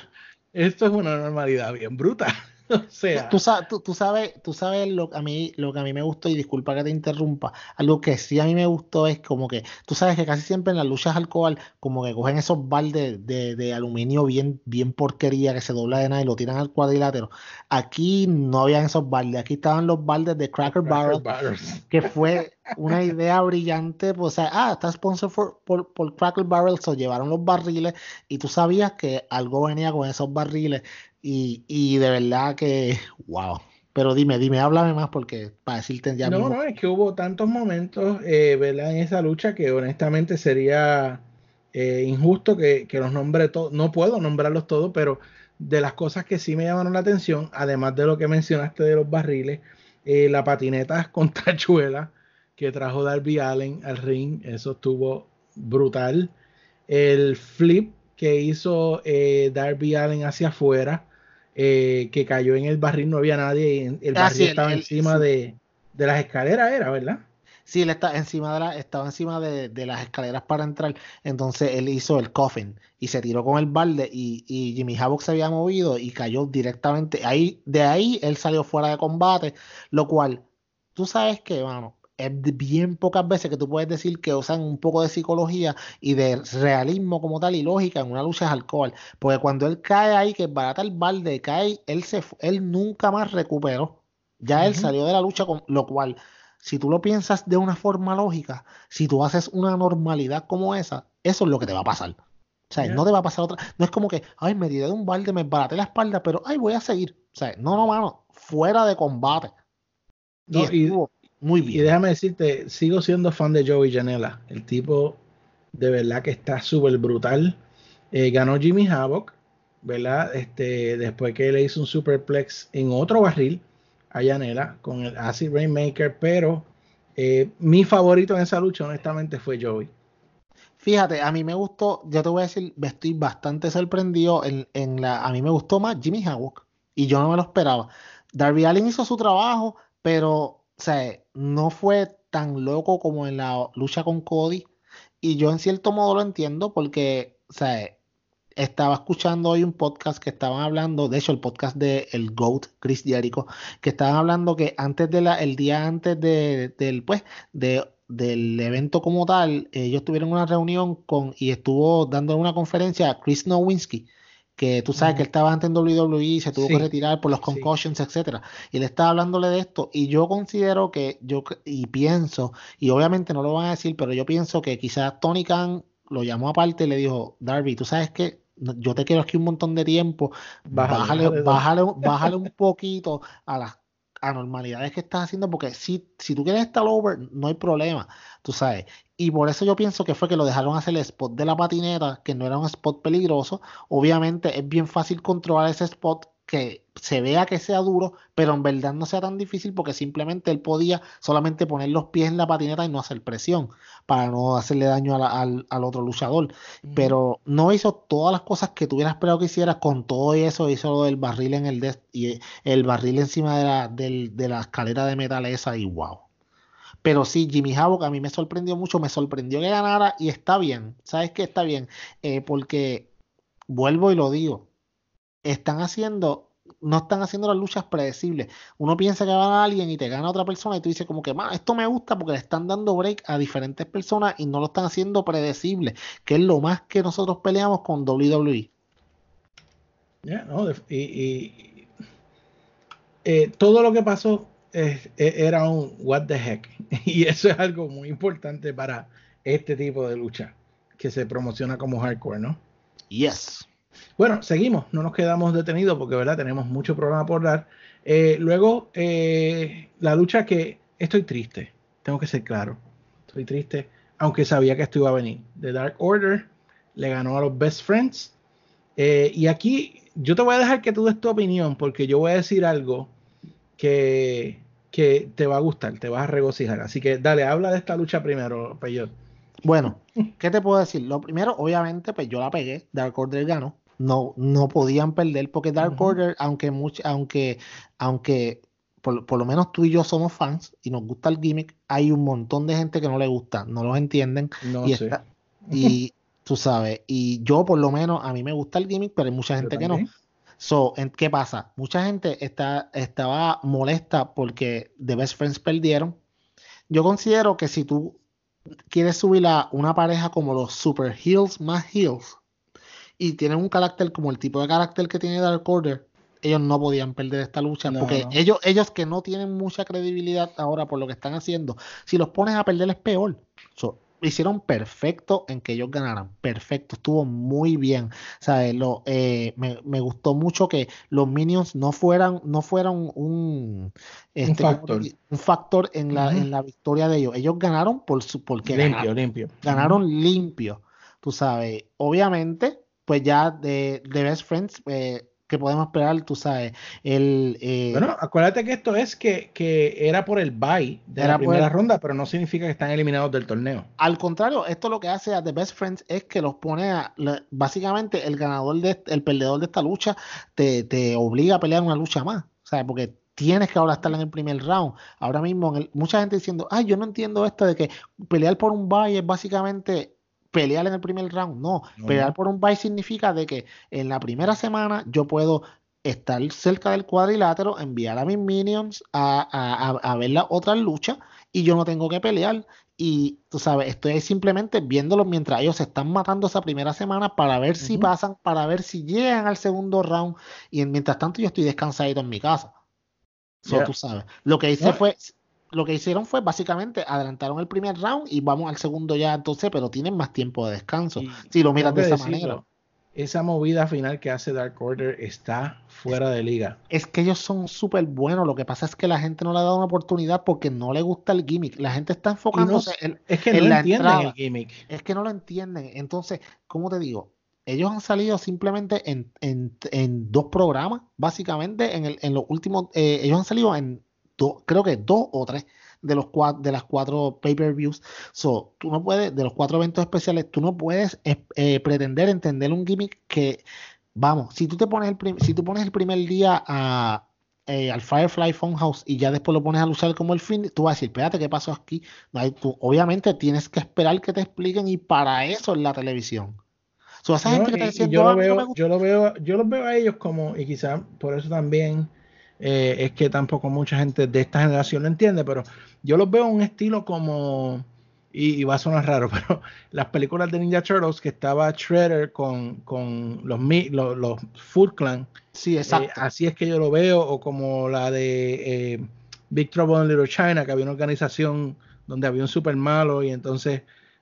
Esto es una normalidad bien bruta. sea. Tú, sabes, tú, sabes, tú sabes lo, a mí, lo que a mí me gustó, y disculpa que te interrumpa, algo que sí a mí me gustó es como que, tú sabes que casi siempre en las luchas alcohol, como que cogen esos baldes de, aluminio bien, bien porquería que se dobla de nada y lo tiran al cuadrilátero. Aquí no habían esos baldes, aquí estaban los baldes de Cracker, Barrel, que fue una idea brillante, pues, o sea, ah, está sponsor por, por, Cracker Barrel, se llevaron los barriles y tú sabías que algo venía con esos barriles y, de verdad que, wow. Pero dime, dime, háblame más porque para decirte ya. No, no, es que hubo tantos momentos, eh, ¿verdad? En esa lucha que honestamente sería eh, injusto que, los nombre todos. No puedo nombrarlos todos, pero de las cosas que sí me llamaron la atención, además de lo que mencionaste de los barriles, eh, la patineta con tachuela que trajo Darby Allen al ring, eso estuvo brutal. El flip que hizo Darby Allen hacia afuera, eh, que cayó en el barril, no había nadie, el ah, barril estaba encima de, las escaleras, era, ¿verdad? Sí, él está encima de la, estaba encima de, las escaleras para entrar, entonces él hizo el coffin y se tiró con el balde y, Jimmy Havoc se había movido y cayó directamente, ahí, de ahí él salió fuera de combate, lo cual, tú sabes que, bueno, es bien pocas veces que tú puedes decir que usan un poco de psicología y de realismo como tal y lógica en una lucha de alcohol. Porque cuando él cae ahí, que barata el balde, cae, él, se, él nunca más recuperó. Ya él salió de la lucha, con lo cual, si tú lo piensas de una forma lógica, si tú haces una normalidad como esa, eso es lo que te va a pasar. O sea, no te va a pasar otra. No es como que, ay, me tiré de un balde, me baraté la espalda, pero ay, voy a seguir. O sea, no, no, mano, fuera de combate. y, muy bien. Y déjame decirte, sigo siendo fan de Joey Janela. El tipo de verdad que está súper brutal. Eh, ganó Jimmy Havoc, ¿verdad? Este, después que le hizo un superplex en otro barril a Janela con el Acid Rainmaker, pero eh, mi favorito en esa lucha, honestamente, fue Joey. Fíjate, a mí me gustó, yo te voy a decir, estoy bastante sorprendido en, en la, a mí me gustó más Jimmy Havoc y yo no me lo esperaba. Darby Allin hizo su trabajo, pero o sea, no fue tan loco como en la lucha con Cody. Y yo en cierto modo lo entiendo porque, o sea, estaba escuchando hoy un podcast que estaban hablando, de hecho el podcast de el GOAT, Chris Jericho, que estaban hablando que antes de la, el día antes de, del, pues, de, del evento como tal, ellos tuvieron una reunión con, y estuvo dando una conferencia a Chris Nowinski, que tú sabes que él estaba antes en WWE, se tuvo que retirar por los concussions, etcétera. Y le estaba hablándole de esto. Y yo considero que, yo y pienso, y obviamente no lo van a decir, pero yo pienso que quizás Tony Khan lo llamó aparte y le dijo, Darby, tú sabes que yo te quiero aquí un montón de tiempo, bájale, bájale, bájale un poquito a las anormalidades que estás haciendo, porque si, si tú quieres estar over, no hay problema, tú sabes. Y por eso yo pienso que fue que lo dejaron hacer el spot de la patineta, que no era un spot peligroso. Obviamente es bien fácil controlar ese spot que se vea que sea duro, pero en verdad no sea tan difícil porque simplemente él podía solamente poner los pies en la patineta y no hacer presión para no hacerle daño al, otro luchador. Pero no hizo todas las cosas que tuviera esperado que hiciera con todo eso, hizo lo del barril en el y el barril encima de la, de la escalera de metal esa y wow. Pero sí, Jimmy Havoc a mí me sorprendió mucho, me sorprendió que ganara y está bien. ¿Sabes qué? Está bien. Eh, porque, vuelvo y lo digo, están haciendo, no están haciendo las luchas predecibles. Uno piensa que va a alguien y te gana otra persona y tú dices como que, esto me gusta porque le están dando break a diferentes personas y no lo están haciendo predecible, que es lo más que nosotros peleamos con WWE. No, y, eh, todo lo que pasó e, era un what the heck. Y eso es algo muy importante para este tipo de lucha que se promociona como hardcore, ¿no? Yes. Bueno, seguimos, no nos quedamos detenidos porque, ¿verdad? Tenemos mucho programa por dar. Eh, luego, eh, la lucha que estoy triste, tengo que ser claro, estoy triste, aunque sabía que esto iba a venir. The Dark Order le ganó a los Best Friends. Eh, y aquí yo te voy a dejar que tú des tu opinión porque yo voy a decir algo que, que te va a gustar, te vas a regocijar. Así que dale, habla de esta lucha primero, Peyot. Bueno, ¿qué te puedo decir? Lo primero, obviamente, pues yo la pegué, Dark Order ganó. No, no podían perder porque Dark Order, aunque aunque, aunque por, lo menos tú y yo somos fans y nos gusta el gimmick, hay un montón de gente que no le gusta, no los entienden. No y, sé. y tú sabes, y yo por lo menos a mí me gusta el gimmick, pero hay mucha gente que no. So, ¿qué pasa? Mucha gente está, estaba molesta porque The Best Friends perdieron. Yo considero que si tú quieres subir a una pareja como los Super Heels más Heels y tienen un carácter como el tipo de carácter que tiene Dark Order, ellos no podían perder esta lucha porque ellos ellos que no tienen mucha credibilidad ahora por lo que están haciendo, si los pones a perder es peor. So, hicieron perfecto en que ellos ganaran. Perfecto, estuvo muy bien. ¿sabes? Lo, eh, me, me, gustó mucho que los Minions no fueran, no fueran un, este, un factor, en, la, en la victoria de ellos. Ellos ganaron por su, porque limpio, ganaron, limpio. Ganaron limpio. Tú sabes, obviamente, pues ya de, de Best Friends, eh, que podemos esperar, tú sabes. El, eh, bueno, acuérdate que esto es que, que era por el bye de la primera ronda, pero no significa que están eliminados del torneo. Al contrario, esto lo que hace a The Best Friends es que los pone a, básicamente el ganador, de, el perdedor de esta lucha, te, te obliga a pelear una lucha más, ¿sabes? Porque tienes que ahora estar en el primer round. Ahora mismo, mucha gente diciendo, ay, yo no entiendo esto de que pelear por un bye es básicamente pelear en el primer round. No, pelear por un bye significa de que en la primera semana yo puedo estar cerca del cuadrilátero, enviar a mis minions a, ver la otra lucha y yo no tengo que pelear. Y tú sabes, estoy simplemente viéndolos mientras ellos se están matando esa primera semana para ver si pasan, para ver si llegan al segundo round. Y mientras tanto, yo estoy descansadito en mi casa. Eso tú sabes. Lo que hice fue, lo que hicieron fue básicamente adelantaron el primer round y vamos al segundo ya entonces, pero tienen más tiempo de descanso. si lo miras de esa manera esa movida final que hace Dark Order está fuera de liga. Es que ellos son súper buenos. Lo que pasa es que la gente no le ha dado una oportunidad porque no le gusta el gimmick. La gente está enfocándose en, es que no entienden el gimmick. Es que no lo entienden. Entonces, ¿cómo te digo? Ellos han salido simplemente en, dos programas, básicamente. En, el, en los últimos, eh, ellos han salido en dos, creo que dos o tres de, los de las cuatro pay-per-views. So, tú no puedes, de los cuatro eventos especiales, tú no puedes eh, pretender entender un gimmick que, vamos, si tú te pones el, si tú pones el primer día a, eh, al Firefly Funhouse y ya después lo pones a luchar como el fin, tú vas a decir, espérate, ¿qué pasó aquí? No, tú, obviamente tienes que esperar que te expliquen y para eso es la televisión. yo, lo veo, yo lo veo, yo los veo a ellos como, y quizás por eso también es que tampoco mucha gente de esta generación lo entiende, pero yo los veo un estilo como, y, va a sonar raro, pero las películas de Ninja Turtles que estaba Shredder con, con los, los, los Food Clan. Sí, eh, exacto. así es que yo lo veo, o como la de eh, Big Trouble in Little China, que había una organización donde había un super malo y entonces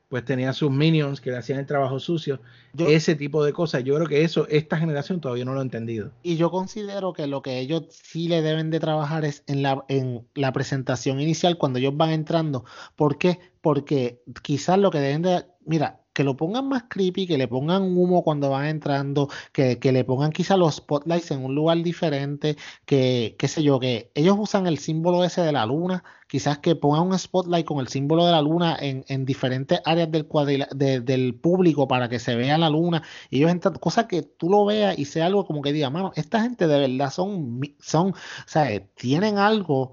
pues tenía sus minions que le hacían el trabajo sucio. ese tipo de cosas, yo creo que eso esta generación todavía no lo ha entendido. Y yo considero que lo que ellos sí le deben de trabajar es en la, en la presentación inicial cuando ellos van entrando. ¿Por qué? Porque quizás lo que deben de... Mira, que lo pongan más creepy, que le pongan humo cuando van entrando, que, le pongan quizá los spotlights en un lugar diferente, que, qué sé yo, que ellos usan el símbolo ese de la luna, quizás que pongan un spotlight con el símbolo de la luna en, en diferentes áreas del, del público para que se vea la luna, y ellos entran, cosa que tú lo veas y sea algo como que diga, mano, esta gente de verdad son, son, o sea, tienen algo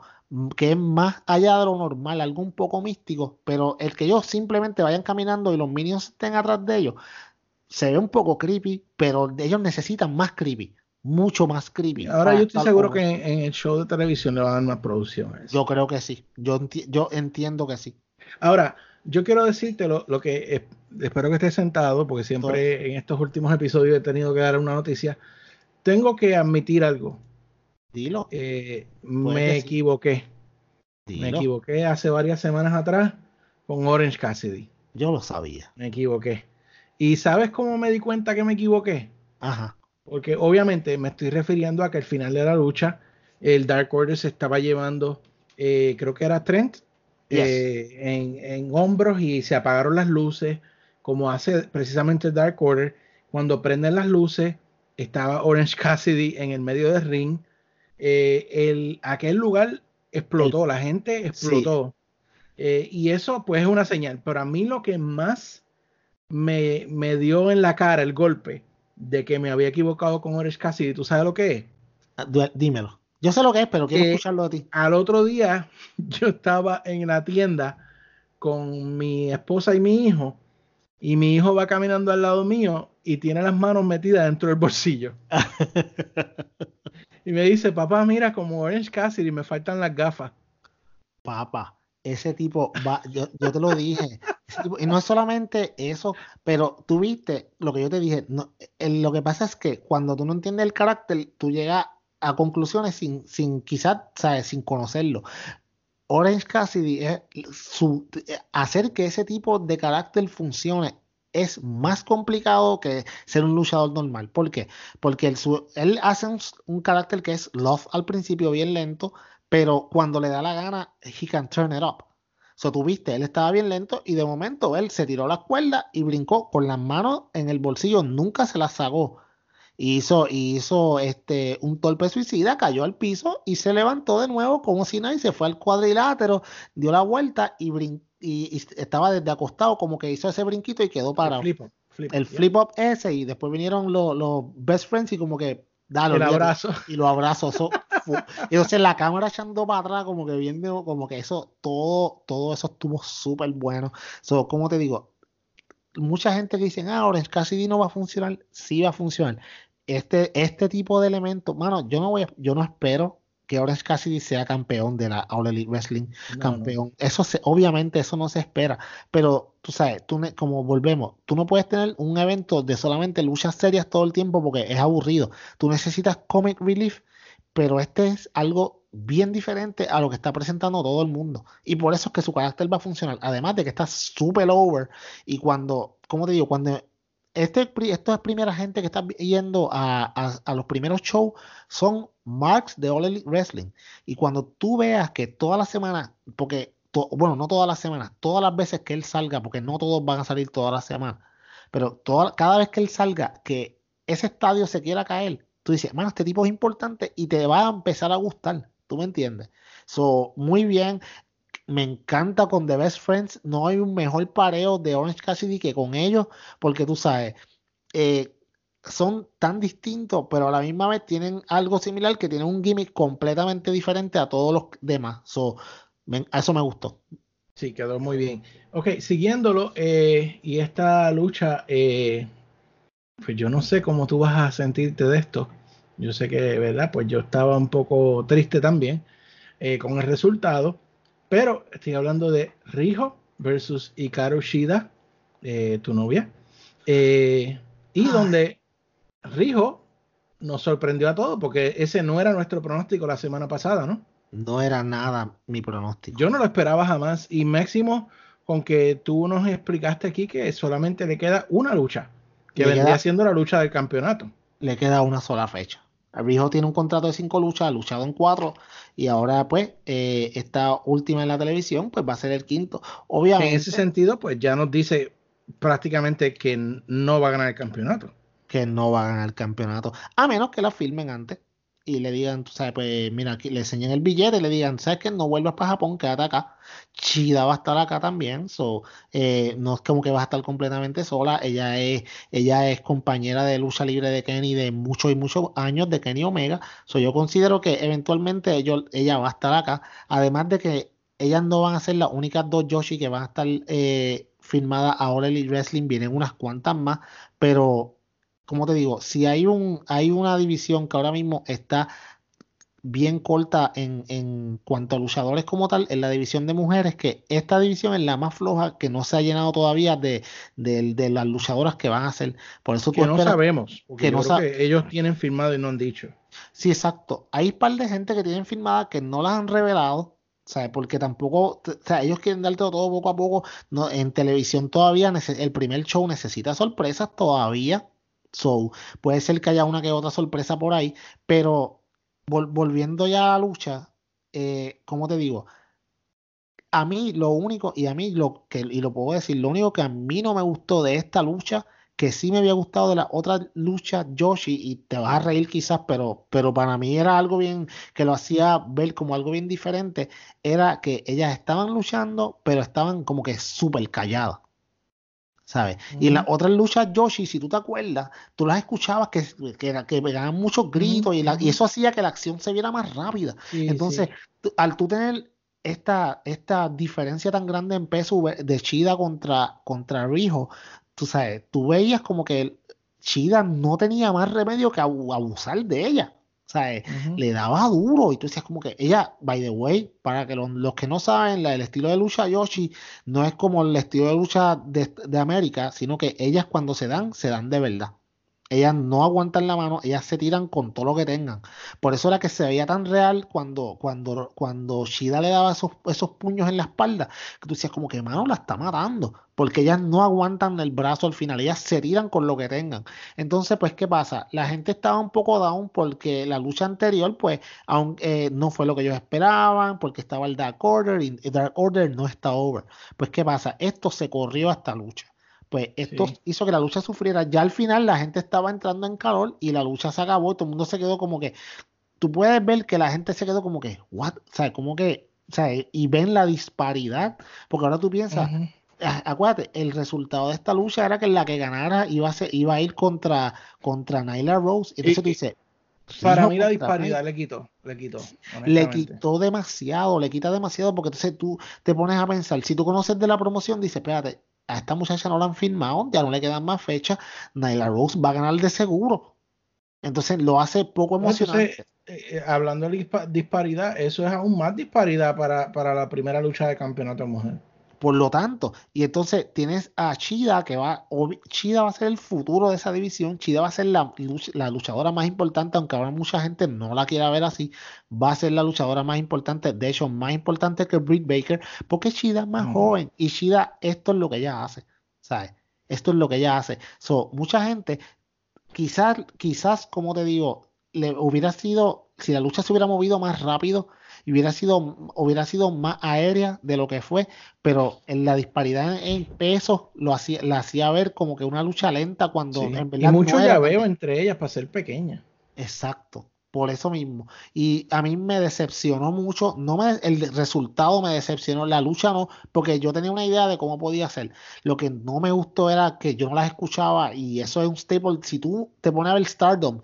que es más allá de lo normal, algo un poco místico, pero el que ellos simplemente vayan caminando y los minions estén atrás de ellos, se ve un poco creepy, pero ellos necesitan más creepy, mucho más creepy. Ahora yo estoy seguro que en, el show de televisión le van a dar más producción. Yo creo que sí, yo, yo entiendo que sí. Ahora, yo quiero decirte lo, que espero que estés sentado, porque siempre en estos últimos episodios he tenido que dar una noticia. Tengo que admitir algo. Dilo. Eh, me equivoqué. Me equivoqué hace varias semanas atrás con Orange Cassidy. Yo lo sabía. Me equivoqué. ¿Y sabes cómo me di cuenta que me equivoqué? Ajá. Porque obviamente me estoy refiriendo a que al final de la lucha el Dark Order se estaba llevando, eh, creo que era Trent, eh, en, en, hombros y se apagaron las luces, como hace precisamente el Dark Order. Cuando prenden las luces, estaba Orange Cassidy en el medio del ring eh, el, aquel lugar explotó, la gente explotó. Eh, y eso pues es una señal. Pero a mí lo que más me, me, dio en la cara el golpe de que me había equivocado con Orange Cassidy, ¿tú sabes lo que es? Ah, dímelo. Yo sé lo que es, pero quiero escucharlo a ti. Al otro día yo estaba en la tienda con mi esposa y mi hijo y mi hijo va caminando al lado mío y tiene las manos metidas dentro del bolsillo. y me dice, papá, mira como Orange Cassidy, me faltan las gafas. Papá, ese tipo va, yo, te lo dije, y no es solamente eso, pero tú viste lo que yo te dije, no, lo que pasa es que cuando tú no entiendes el carácter, tú llegas a conclusiones sin, sin quizás, ¿sabes? sin conocerlo. Orange Cassidy es su, hacer que ese tipo de carácter funcione es más complicado que ser un luchador normal. ¿Por qué? Porque él, hace un, carácter que es love al principio bien lento, pero cuando le da la gana, he can turn it up. So, tú viste, él estaba bien lento y de momento él se tiró la cuerda y brincó con las manos en el bolsillo, nunca se las sacó. Hizo, hizo este, un torpe suicida, cayó al piso y se levantó de nuevo como si nadie se fue al cuadrilátero, dio la vuelta y brincó y, estaba desde acostado, como que hizo ese brinquito y quedó parado. El flip up, ese, y después vinieron los, best friends y como que dale, el abrazo. Y lo abrazo. entonces la cámara echando para atrás, como que viendo, como que eso, todo, todo eso estuvo súper bueno. So, como te digo, mucha gente que dice, ah, Orange Cassidy no va a funcionar, sí va a funcionar. este, este tipo de elementos, mano, yo no voy yo no espero que Orange Cassidy sea campeón de la All Elite Wrestling, campeón. Eso se, obviamente eso no se espera, pero tú sabes, tú como volvemos, tú no puedes tener un evento de solamente luchas serias todo el tiempo porque es aburrido. Tú necesitas comic relief, pero este es algo bien diferente a lo que está presentando todo el mundo. Y por eso es que su carácter va a funcionar. Además de que está súper over. Y cuando, como te digo, cuando este, esta primera gente que está yendo a, los primeros shows son marks de All Elite Wrestling. Y cuando tú veas que todas las semanas, porque, bueno, no todas las semanas, todas las veces que él salga, porque no todos van a salir todas las semanas, pero cada vez que él salga, que ese estadio se quiera caer, tú dices, mano, este tipo es importante y te va a empezar a gustar. ¿Tú me entiendes? So, muy bien me encanta con The Best Friends. No hay un mejor pareo de Orange Cassidy que con ellos, porque tú sabes, eh, son tan distintos, pero a la misma vez tienen algo similar que tienen un gimmick completamente diferente a todos los demás. So, a eso me gustó. Sí, quedó muy bien. Ok, siguiéndolo, eh, y esta lucha, eh, pues yo no sé cómo tú vas a sentirte de esto. Yo sé que, ¿verdad? Pues yo estaba un poco triste también con el resultado. Pero estoy hablando de Rijo versus Hikaru Shida, eh, tu novia. Eh, y donde Rijo nos sorprendió a todos, porque ese no era nuestro pronóstico la semana pasada, ¿no? No era nada mi pronóstico. Yo no lo esperaba jamás. Y máximo con que tú nos explicaste aquí que solamente le queda una lucha, que vendría siendo la lucha del campeonato. Le queda una sola fecha. Rijo tiene un contrato de cinco luchas, ha luchado en cuatro y ahora pues eh, esta última en la televisión pues va a ser el quinto. Obviamente. En ese sentido pues ya nos dice prácticamente que no va a ganar el campeonato. Que no va a ganar el campeonato, a menos que la filmen antes y le digan, tú sabes, pues mira, aquí le enseñen el billete y le digan, ¿sabes que No vuelvas para Japón, quédate acá. Chida va a estar acá también, so, eh, no es como que va a estar completamente sola, ella es, ella es compañera de lucha libre de Kenny de muchos y muchos años de Kenny Omega, so, yo considero que eventualmente ella va a estar acá, además de que ellas no van a ser las únicas dos Yoshi que van a estar eh, firmadas a All Wrestling, vienen unas cuantas más, pero como te digo, si hay un, hay una división que ahora mismo está bien corta en, en, cuanto a luchadores como tal, en la división de mujeres, que esta división es la más floja que no se ha llenado todavía de, de, las luchadoras que van a ser. Por eso que no sabemos, que, no que ellos tienen firmado y no han dicho. Sí, exacto. Hay un par de gente que tienen firmada que no las han revelado. ¿sabes? Porque tampoco, o sea, ellos quieren darte todo poco a poco. No, en televisión todavía, el primer show necesita sorpresas todavía. So, puede ser que haya una que otra sorpresa por ahí, pero volviendo ya a la lucha, eh, como te digo, a mí lo único, y a mí lo que, y lo puedo decir, lo único que a mí no me gustó de esta lucha, que sí me había gustado de la otra lucha Yoshi, y te vas a reír quizás, pero, pero para mí era algo bien, que lo hacía ver como algo bien diferente, era que ellas estaban luchando, pero estaban como que súper calladas. ¿Sabes? Y en las otras luchas, Yoshi, si tú te acuerdas, tú las escuchabas que, que, que pegaban muchos gritos y, y, eso hacía que la acción se viera más rápida. Entonces, al tú tener esta, esta diferencia tan grande en peso de Chida contra, contra Rijo, tú sabes, tú veías como que Chida no tenía más remedio que abusar de ella sea, le daba duro y tú decías como que ella, by the way, para que los, que no saben, el estilo de lucha Yoshi no es como el estilo de lucha de, de América, sino que ellas cuando se dan, se dan de verdad. Ellas no aguantan la mano, ellas se tiran con todo lo que tengan. Por eso era que se veía tan real cuando, cuando, cuando Shida le daba esos, esos puños en la espalda, que tú decías como que mano la está matando, porque ellas no aguantan el brazo al final, ellas se tiran con lo que tengan. Entonces, pues, ¿qué pasa? La gente estaba un poco down porque la lucha anterior, pues, aunque, eh, no fue lo que ellos esperaban, porque estaba el Dark Order y Dark Order no está over. Pues, ¿qué pasa? Esto se corrió a esta lucha pues esto hizo que la lucha sufriera. Ya al final la gente estaba entrando en calor y la lucha se acabó. Y todo el mundo se quedó como que, tú puedes ver que la gente se quedó como que, what, o sea, como que, o sea, y ven la disparidad, porque ahora tú piensas, acuérdate, el resultado de esta lucha era que la que ganara iba a, ser, iba a ir contra, contra Nyla Rose, y entonces tú dices, para mí la disparidad le quitó, le quitó. Le quitó demasiado, le quita demasiado porque entonces tú te pones a pensar, si tú conoces de la promoción, dices, espérate, a esta muchacha no la han firmado, ya no le quedan más fechas, Nyla Rose va a ganar de seguro. Entonces lo hace poco emocionante. Eh, hablando de disparidad, eso es aún más disparidad para, para la primera lucha de campeonato de mujer. Por lo tanto, y entonces tienes a Chida que va, Chida va a ser el futuro de esa división, Chida va a ser la, la, luchadora más importante, aunque ahora mucha gente no la quiera ver así, va a ser la luchadora más importante, de hecho más importante que Britt Baker, porque Chida es más joven y Chida esto es lo que ella hace, ¿sabes? Esto es lo que ella hace. So, mucha gente, quizás, quizás, como te digo, le hubiera sido, si la lucha se hubiera movido más rápido, y hubiera sido, hubiera sido más aérea de lo que fue, pero en la disparidad en pesos lo hacía, la hacía ver como que una lucha lenta cuando en verdad. Y mucho ya veo entre ellas para ser pequeña. Exacto. Por eso mismo. Y a mí me decepcionó mucho. No me, el resultado me decepcionó. La lucha no, porque yo tenía una idea de cómo podía ser. Lo que no me gustó era que yo no las escuchaba. Y eso es un staple. Si tú te pones a ver Stardom,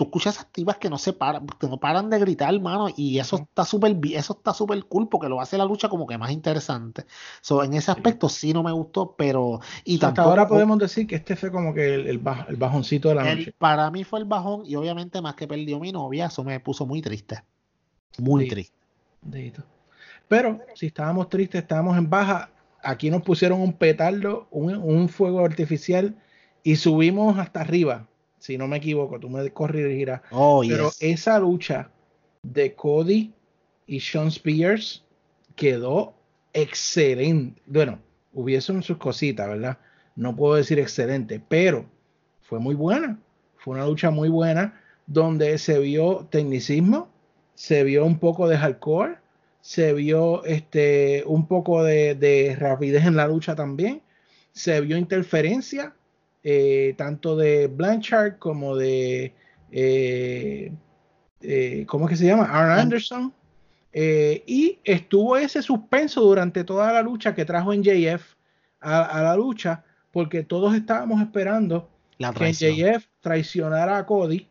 tú escuchas activas que no se paran, que no paran de gritar, hermano, y eso está súper eso está súper cool porque lo hace la lucha como que más interesante. So, en ese aspecto sí no me gustó, pero y hasta ahora podemos decir que este fue como que el, bajoncito de la noche. Para mí fue el bajón y obviamente más que perdió mi novia, eso me puso muy triste. Muy triste. Pero si estábamos tristes, estábamos en baja, aquí nos pusieron un petardo, un, un fuego artificial y subimos hasta arriba si no me equivoco, tú me corregirás. Oh, Pero esa lucha de Cody y Sean Spears quedó excelente. Bueno, hubiesen sus cositas, ¿verdad? No puedo decir excelente, pero fue muy buena. Fue una lucha muy buena donde se vio tecnicismo, se vio un poco de hardcore, se vio este, un poco de, de rapidez en la lucha también, se vio interferencia eh, tanto de Blanchard como de, eh, eh, ¿cómo es que se llama? Aaron Anderson. y estuvo ese suspenso durante toda la lucha que trajo en JF a, la lucha, porque todos estábamos esperando que JF traicionara a Cody.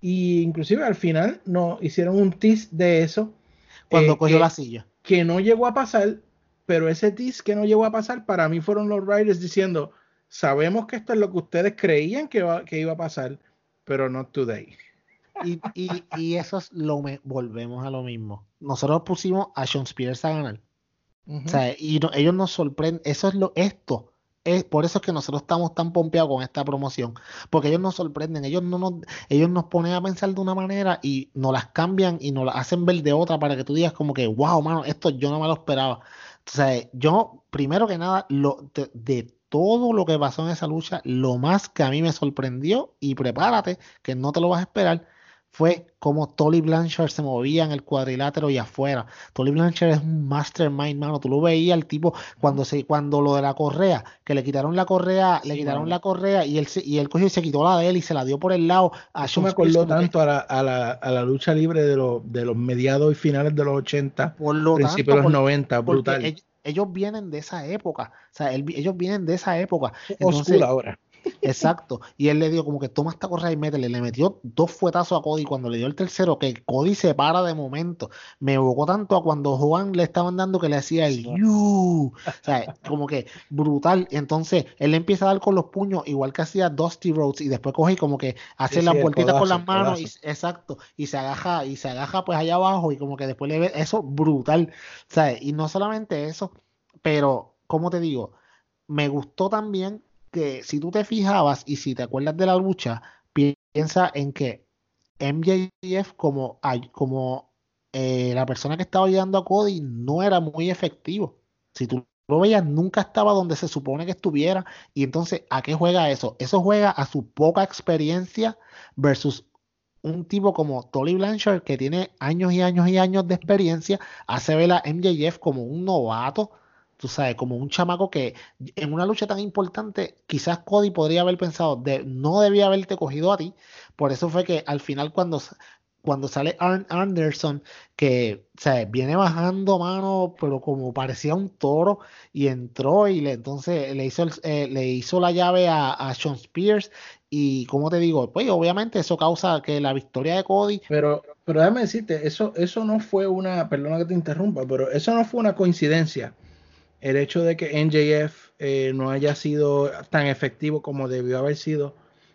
Y inclusive al final nos hicieron un tease de eso. Cuando cogió la silla. Que no llegó a pasar, pero ese tease que no llegó a pasar, para mí fueron los Riders diciendo, sabemos que esto es lo que ustedes creían que, que iba a pasar, pero no today. Y, y, y, eso es lo me, volvemos a lo mismo. Nosotros pusimos a Sean Spears a ganar. o sea, y ellos nos sorprenden. Eso es lo esto. Es, por eso es que nosotros estamos tan pompeados con esta promoción. Porque ellos nos sorprenden. Ellos no nos, ellos nos ponen a pensar de una manera y nos las cambian y nos las hacen ver de otra para que tú digas como que, wow, mano, esto yo no me lo esperaba. O sea, yo, primero que nada, lo, de, de todo lo que pasó en esa lucha, lo más que a mí me sorprendió, y prepárate, que no te lo vas a esperar, fue como Tolly Blanchard se movía en el cuadrilátero y afuera. Tolly Blanchard es un mastermind, mano. Tú lo veías el tipo cuando se, cuando lo de la correa, que le quitaron la correa, le quitaron la correa y él se, y él cogió y se quitó la de él y se la dio por el lado. A Eso me acordó tanto a la, a, la, a la, lucha libre de, los de los mediados y finales de los 80, por lo principios de los 90, brutal ellos vienen de esa época. O sea, ellos vienen de esa época. Entonces, ahora. Exacto. Y él le dio como que toma esta correa y métele. Le metió dos fuetazos a Cody. Cuando le dio el tercero, que Cody se para de momento. Me evocó tanto a cuando Juan le estaban dando que le hacía el you. O sea, como que brutal. Entonces, él le empieza a dar con los puños, igual que hacía Dusty Rhodes. Y después coge y como que hace la vueltita con las manos. Y, exacto. Y se agaja, y se agaja pues allá abajo. Y como que después le ve eso brutal. Sea, y no solamente eso, pero, como te digo, me gustó también que si tú te fijabas y si te acuerdas de la lucha, piensa en que MJF como, como eh, la persona que estaba ayudando a Cody no era muy efectivo. Si tú lo veías, nunca estaba donde se supone que estuviera. Y entonces, ¿a qué juega eso? Eso juega a su poca experiencia versus un tipo como Tolly Blanchard que tiene años y años y años de experiencia, hace ver a MJF como un novato tú sabes, como un chamaco que en una lucha tan importante, quizás Cody podría haber pensado, de, no debía haberte cogido a ti. Por eso fue que al final cuando, cuando sale Arn Anderson, que o viene bajando mano, pero como parecía un toro, y entró y le, entonces le hizo, eh, le hizo la llave a, a Sean Spears. Y como te digo, pues obviamente eso causa que la victoria de Cody. Pero, pero déjame decirte, eso, eso no fue una, perdona que te interrumpa, pero eso no fue una coincidencia el hecho de que NJF eh, no haya sido tan efectivo como debió haber sido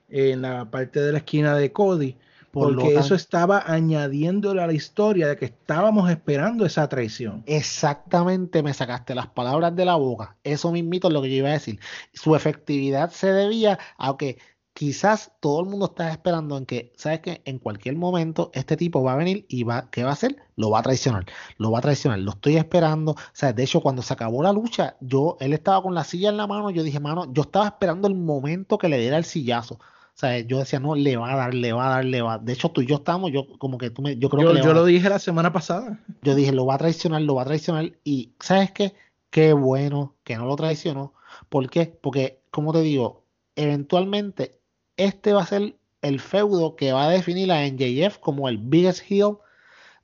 en la parte de la esquina de Cody, porque eso estaba añadiéndole a la historia de que estábamos esperando esa traición. Exactamente, me sacaste las palabras de la boca. Eso mismito es lo que yo iba a decir. Su efectividad se debía a que quizás todo el mundo está esperando en que, ¿sabes qué? En cualquier momento este tipo va a venir y va, ¿qué va a hacer? Lo va a traicionar, lo va a traicionar, lo estoy esperando. O sea, de hecho, cuando se acabó la lucha, yo, él estaba con la silla en la mano, yo dije, mano, yo estaba esperando el momento que le diera el sillazo. O sea, yo decía, no, le va a dar, le va a dar, le va. De hecho, tú y yo estamos, yo como que tú me, yo creo que yo lo dije la semana pasada. Yo dije, lo va a traicionar, lo va a traicionar. Y, ¿sabes qué? Qué bueno que no lo traicionó. ¿Por qué? Porque, como te digo, eventualmente este va a ser el feudo que va a definir a NJF como el biggest heel,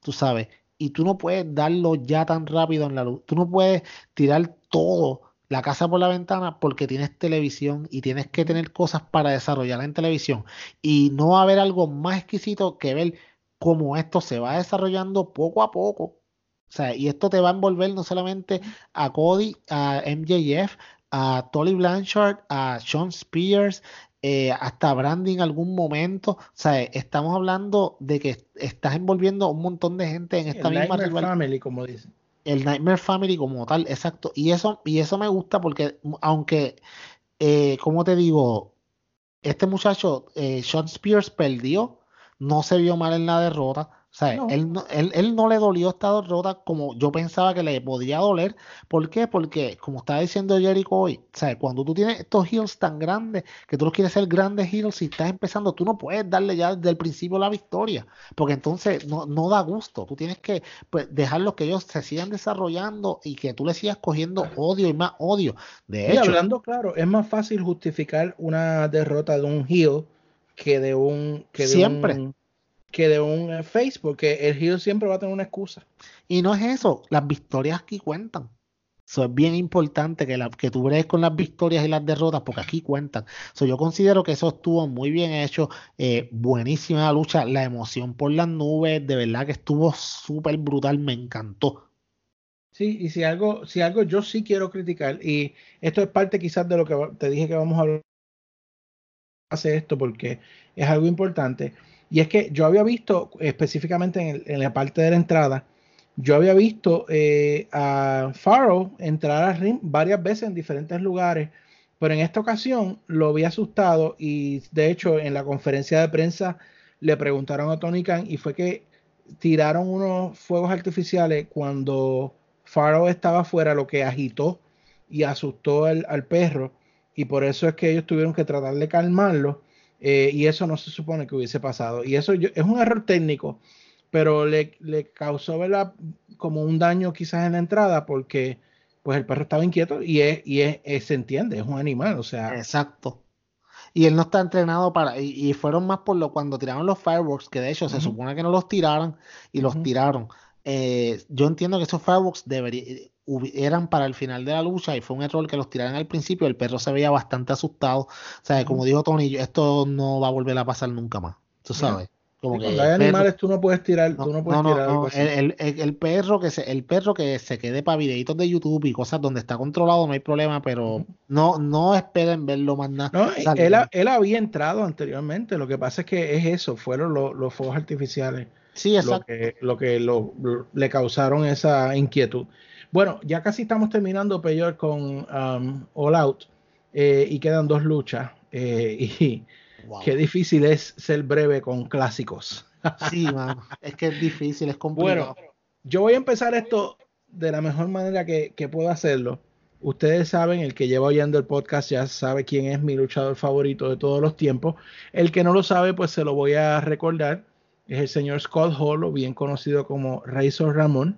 tú sabes, y tú no puedes darlo ya tan rápido en la luz, tú no puedes tirar todo la casa por la ventana porque tienes televisión y tienes que tener cosas para desarrollar en televisión. Y no va a haber algo más exquisito que ver cómo esto se va desarrollando poco a poco. O sea, y esto te va a envolver no solamente a Cody, a MJF, a Tolly Blanchard, a Sean Spears, eh, hasta Brandy en algún momento. O sea, estamos hablando de que estás envolviendo a un montón de gente en esta el misma Nightmare Family, como dicen. El Nightmare Family como tal, exacto. Y eso, y eso me gusta porque, aunque, eh, como te digo, este muchacho, eh, Sean Spears, perdió, no se vio mal en la derrota. O sea, él, no, él, él, no le dolió esta derrota como yo pensaba que le podía doler. ¿Por qué? Porque, como estaba diciendo Jericho hoy, sea, cuando tú tienes estos heels tan grandes, que tú los quieres ser grandes heels y estás empezando, tú no puedes darle ya desde el principio la victoria, porque entonces no, no da gusto. Tú tienes que pues, dejarlos que ellos se sigan desarrollando y que tú le sigas cogiendo odio y más odio. De hecho, hablando claro, es más fácil justificar una derrota de un heel que de un. Que de siempre. Un que de un eh, face, porque el heel siempre va a tener una excusa. Y no es eso, las victorias aquí cuentan. Eso es bien importante que, la, que tú bregues con las victorias y las derrotas, porque aquí cuentan. So, yo considero que eso estuvo muy bien hecho, eh, buenísima la lucha, la emoción por las nubes, de verdad que estuvo súper brutal, me encantó. Sí, y si algo, si algo yo sí quiero criticar, y esto es parte quizás de lo que te dije que vamos a hablar, hace esto porque es algo importante y es que yo había visto, específicamente en, la parte de la entrada, yo había visto eh, a Farrow entrar al ring varias veces en diferentes lugares, pero en esta ocasión lo vi asustado y de hecho en la conferencia de prensa le preguntaron a Tony Khan y fue que tiraron unos fuegos artificiales cuando Farrow estaba afuera, lo que agitó y asustó al perro. Y por eso es que ellos tuvieron que tratar de calmarlo eh, y eso no se supone que hubiese pasado. Y eso es un error técnico, pero le, le causó ¿verdad? como un daño quizás en la entrada porque pues el perro estaba inquieto y, es, y es, se entiende, es un animal, o sea. Exacto. Y él no está entrenado para. Y, fueron más por lo cuando tiraron los fireworks, que de hecho se supone que no los tiraron y los tiraron. Eh, yo entiendo que esos fireworks deberían eran para el final de la lucha y fue un error que los tiraran al principio. El perro se veía bastante asustado. O sea, como dijo Tony, esto no va a volver a pasar nunca más. Tú sabes. Como que hay animales tú no puedes tirar, tú no puedes tirar algo así. El, el, perro que se, el perro que se quede para videitos de YouTube y cosas donde está controlado no hay problema, pero no, no esperen verlo más nada. él, él, había entrado anteriormente, lo que pasa es que es eso, fueron los, los fuegos artificiales. Sí, exacto. Lo que, lo que le causaron esa inquietud. Bueno, ya casi estamos terminando, Peyor, con um, All Out eh, y quedan dos luchas. Eh, y qué difícil es ser breve con clásicos. Sí, es que es difícil, es complicado. Bueno, yo voy a empezar esto de la mejor manera que, que puedo hacerlo. Ustedes saben, el que lleva oyendo el podcast ya sabe quién es mi luchador favorito de todos los tiempos. El que no lo sabe, pues se lo voy a recordar. Es el señor Scott Hall, bien conocido como Razor Ramón.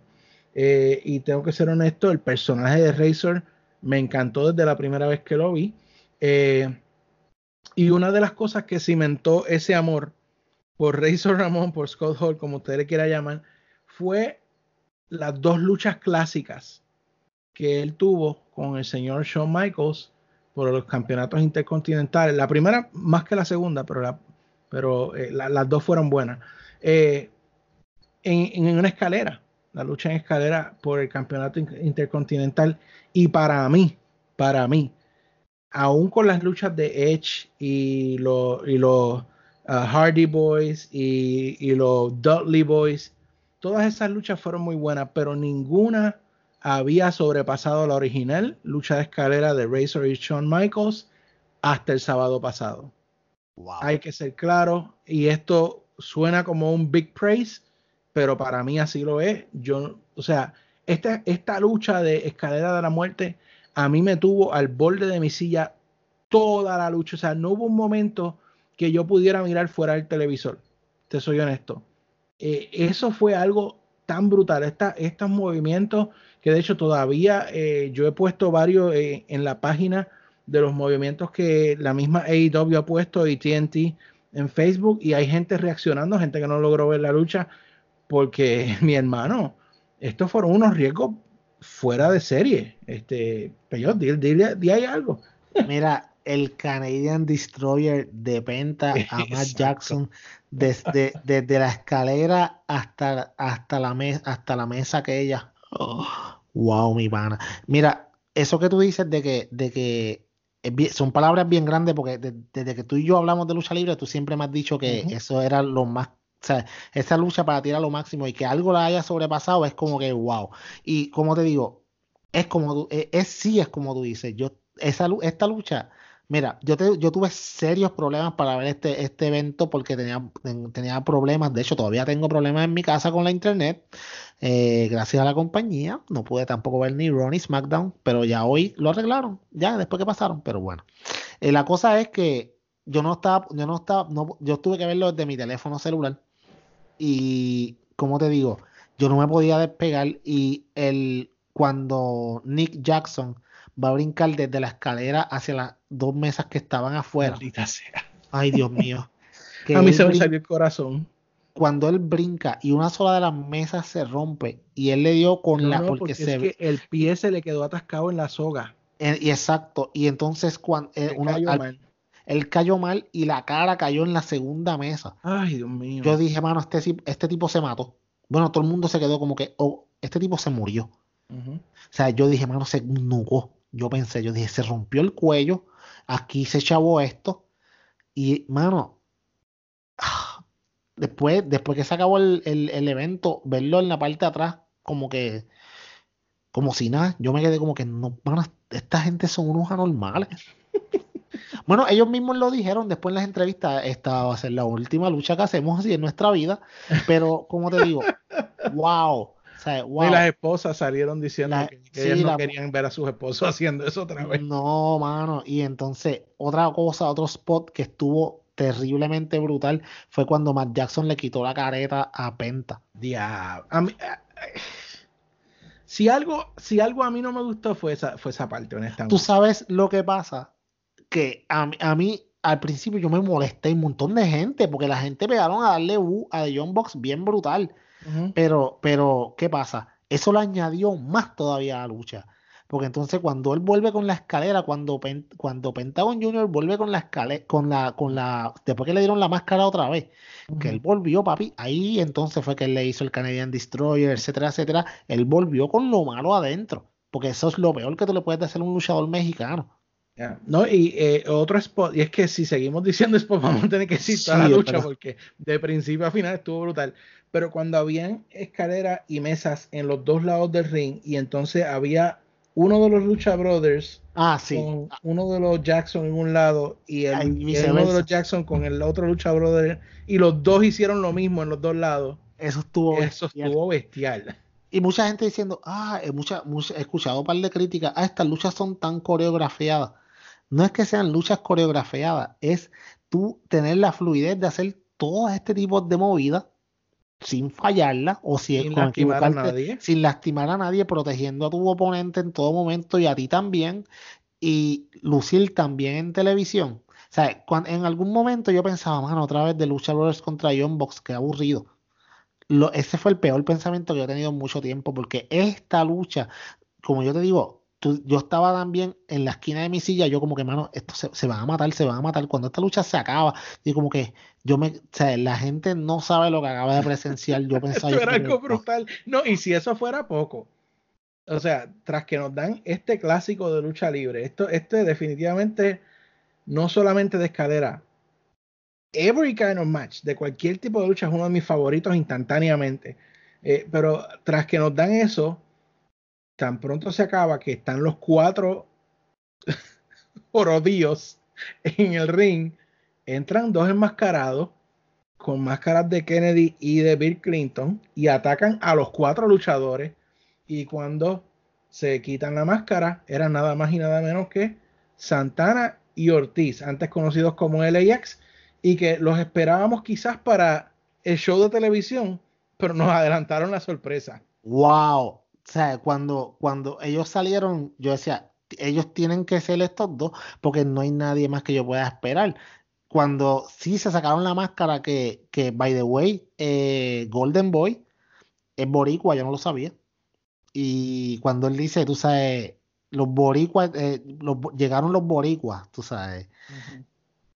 Eh, y tengo que ser honesto, el personaje de Razor me encantó desde la primera vez que lo vi. Eh, y una de las cosas que cimentó ese amor por Razor Ramón, por Scott Hall, como usted le quiera llamar, fue las dos luchas clásicas que él tuvo con el señor Shawn Michaels por los campeonatos intercontinentales. La primera más que la segunda, pero, pero eh, las dos fueron buenas. en, en, una escalera la lucha en escalera por el campeonato intercontinental. Y para mí, para mí, aún con las luchas de Edge y los, y los uh, Hardy Boys y, y los Dudley Boys, todas esas luchas fueron muy buenas, pero ninguna había sobrepasado la original lucha de escalera de Razor y Shawn Michaels hasta el sábado pasado. Hay que ser claro, y esto suena como un big praise, pero para mí así lo es. Yo, o sea, esta, esta lucha de escalera de la muerte a mí me tuvo al borde de mi silla toda la lucha. O sea, no hubo un momento que yo pudiera mirar fuera del televisor. Te soy honesto. Eh, eso fue algo tan brutal. Esta, estos movimientos que de hecho todavía eh, yo he puesto varios eh, en la página de los movimientos que la misma AEW ha puesto y TNT en Facebook y hay gente reaccionando, gente que no logró ver la lucha porque mi hermano, estos fueron unos riesgos fuera de serie. Este, pero dile, dile, hay algo. Mira, el Canadian Destroyer de Penta a Matt Jackson desde, desde la escalera hasta, hasta, la, hasta la mesa aquella. Oh, wow, mi pana. Mira, eso que tú dices de que, de que son palabras bien grandes porque desde que tú y yo hablamos de lucha libre, tú siempre me has dicho que eso era lo más, esa lucha para tirar lo máximo y que algo la haya sobrepasado es como que wow. Y como te digo, es como es, es sí es como tú dices, yo esa esta lucha Mira, yo, yo tuve serios problemas para ver este, este evento porque tenía, tenía problemas. De hecho, todavía tengo problemas en mi casa con la internet. Eh, gracias a la compañía. No pude tampoco ver ni Ronnie SmackDown, pero ya hoy lo arreglaron. Ya, después que pasaron. Pero bueno. Eh, la cosa es que yo no estaba, yo no estaba, no, yo tuve que verlo desde mi teléfono celular. Y, como te digo, yo no me podía despegar. Y el, cuando Nick Jackson va a brincar desde la escalera hacia las dos mesas que estaban afuera. Ay, Dios mío. a mí se me salió el corazón. Cuando él brinca y una sola de las mesas se rompe y él le dio con la. porque, se es que el pie se le quedó atascado en la soga. y exacto. Y entonces cuando eh, él cayó mal y la cara cayó en la segunda mesa. Ay, Dios mío. Yo dije, mano, este, este tipo se mató. Bueno, todo el mundo se quedó como que, oh, este tipo se murió. O sea, yo dije, mano, se nugó yo pensé, yo dije, se rompió el cuello, aquí se chavó esto, y mano, después, después que se acabó el, evento, verlo en la parte de atrás, como que, como si nada, yo me quedé como que, no, mano, esta gente son unos anormales. Bueno, ellos mismos lo dijeron después en las entrevistas, esta va a ser la última lucha que hacemos así en nuestra vida, pero como te digo, wow, y las esposas salieron diciendo que, ellas no querían ver a sus esposos haciendo eso otra vez. No, mano. Y entonces, otra cosa, otro spot que estuvo terriblemente brutal fue cuando Matt Jackson le quitó la careta a Penta. Diablo. si algo, si algo a mí no me gustó fue esa, fue esa parte, honestamente. Tú sabes lo que pasa, que a, a mí al principio yo me molesté un montón de gente, porque la gente pegaron a darle U a The John Box bien brutal. Pero, pero, ¿qué pasa? Eso le añadió más todavía a la lucha. Porque entonces cuando él vuelve con la escalera, cuando, cuando Pentagon Junior vuelve con la escalera, con la, con la, después que le dieron la máscara otra vez, que él volvió, papi, ahí entonces fue que él le hizo el Canadian Destroyer, etcétera, etcétera. Él volvió con lo malo adentro. Porque eso es lo peor que tú le puedes hacer a un luchador mexicano. No, y eh, otro spot, y es que si seguimos diciendo spot, vamos a tener que decir toda la lucha, porque de principio a final estuvo brutal pero cuando habían escaleras y mesas en los dos lados del ring y entonces había uno de los Lucha Brothers ah, sí. con uno de los Jackson en un lado y, el, uno de los Jackson con el otro Lucha Brother y los dos hicieron lo mismo en los dos lados. Eso estuvo Eso bestial. estuvo bestial. Y mucha gente diciendo, ah, mucha, he escuchado un par de críticas, ah, estas luchas son tan coreografiadas. No es que sean luchas coreografiadas, es tú tener la fluidez de hacer todo este tipo de movidas sin fallarla o si sin lastimar a nadie. sin lastimar a nadie, protegiendo a tu oponente en todo momento y a ti también y lucir también en televisión. O sea, en algún momento yo pensaba, mano, otra vez de Lucha Brothers contra John Box, qué aburrido. Lo, ese fue el peor pensamiento que yo he tenido en mucho tiempo, porque esta lucha, como yo te digo, yo estaba también en la esquina de mi silla, yo como que, mano, esto se, se, van a matar, se van a matar. Cuando esta lucha se acaba, y como que yo me, o sea, la gente no sabe lo que acaba de presenciar. Yo pensaba. Esto era algo brutal. No, y si eso fuera poco, o sea, tras que nos dan este clásico de lucha libre, esto, este definitivamente no solamente de escalera, every kind of match, de cualquier tipo de lucha es uno de mis favoritos instantáneamente. Eh, pero tras que nos dan eso, tan pronto se acaba que están los cuatro orodíos en el ring, entran dos enmascarados con máscaras de Kennedy y de Bill Clinton y atacan a los cuatro luchadores y cuando se quitan la máscara eran nada más y nada menos que Santana y Ortiz, antes conocidos como LAX, y que los esperábamos quizás para el show de televisión, pero nos adelantaron la sorpresa. Wow. O sea, cuando, cuando ellos salieron, yo decía, ellos tienen que ser estos dos, porque no hay nadie más que yo pueda esperar. Cuando sí se sacaron la máscara, que, que by the way, eh, Golden Boy es boricua, yo no lo sabía. Y cuando él dice, tú sabes, los boricuas, eh, llegaron los boricuas, tú sabes.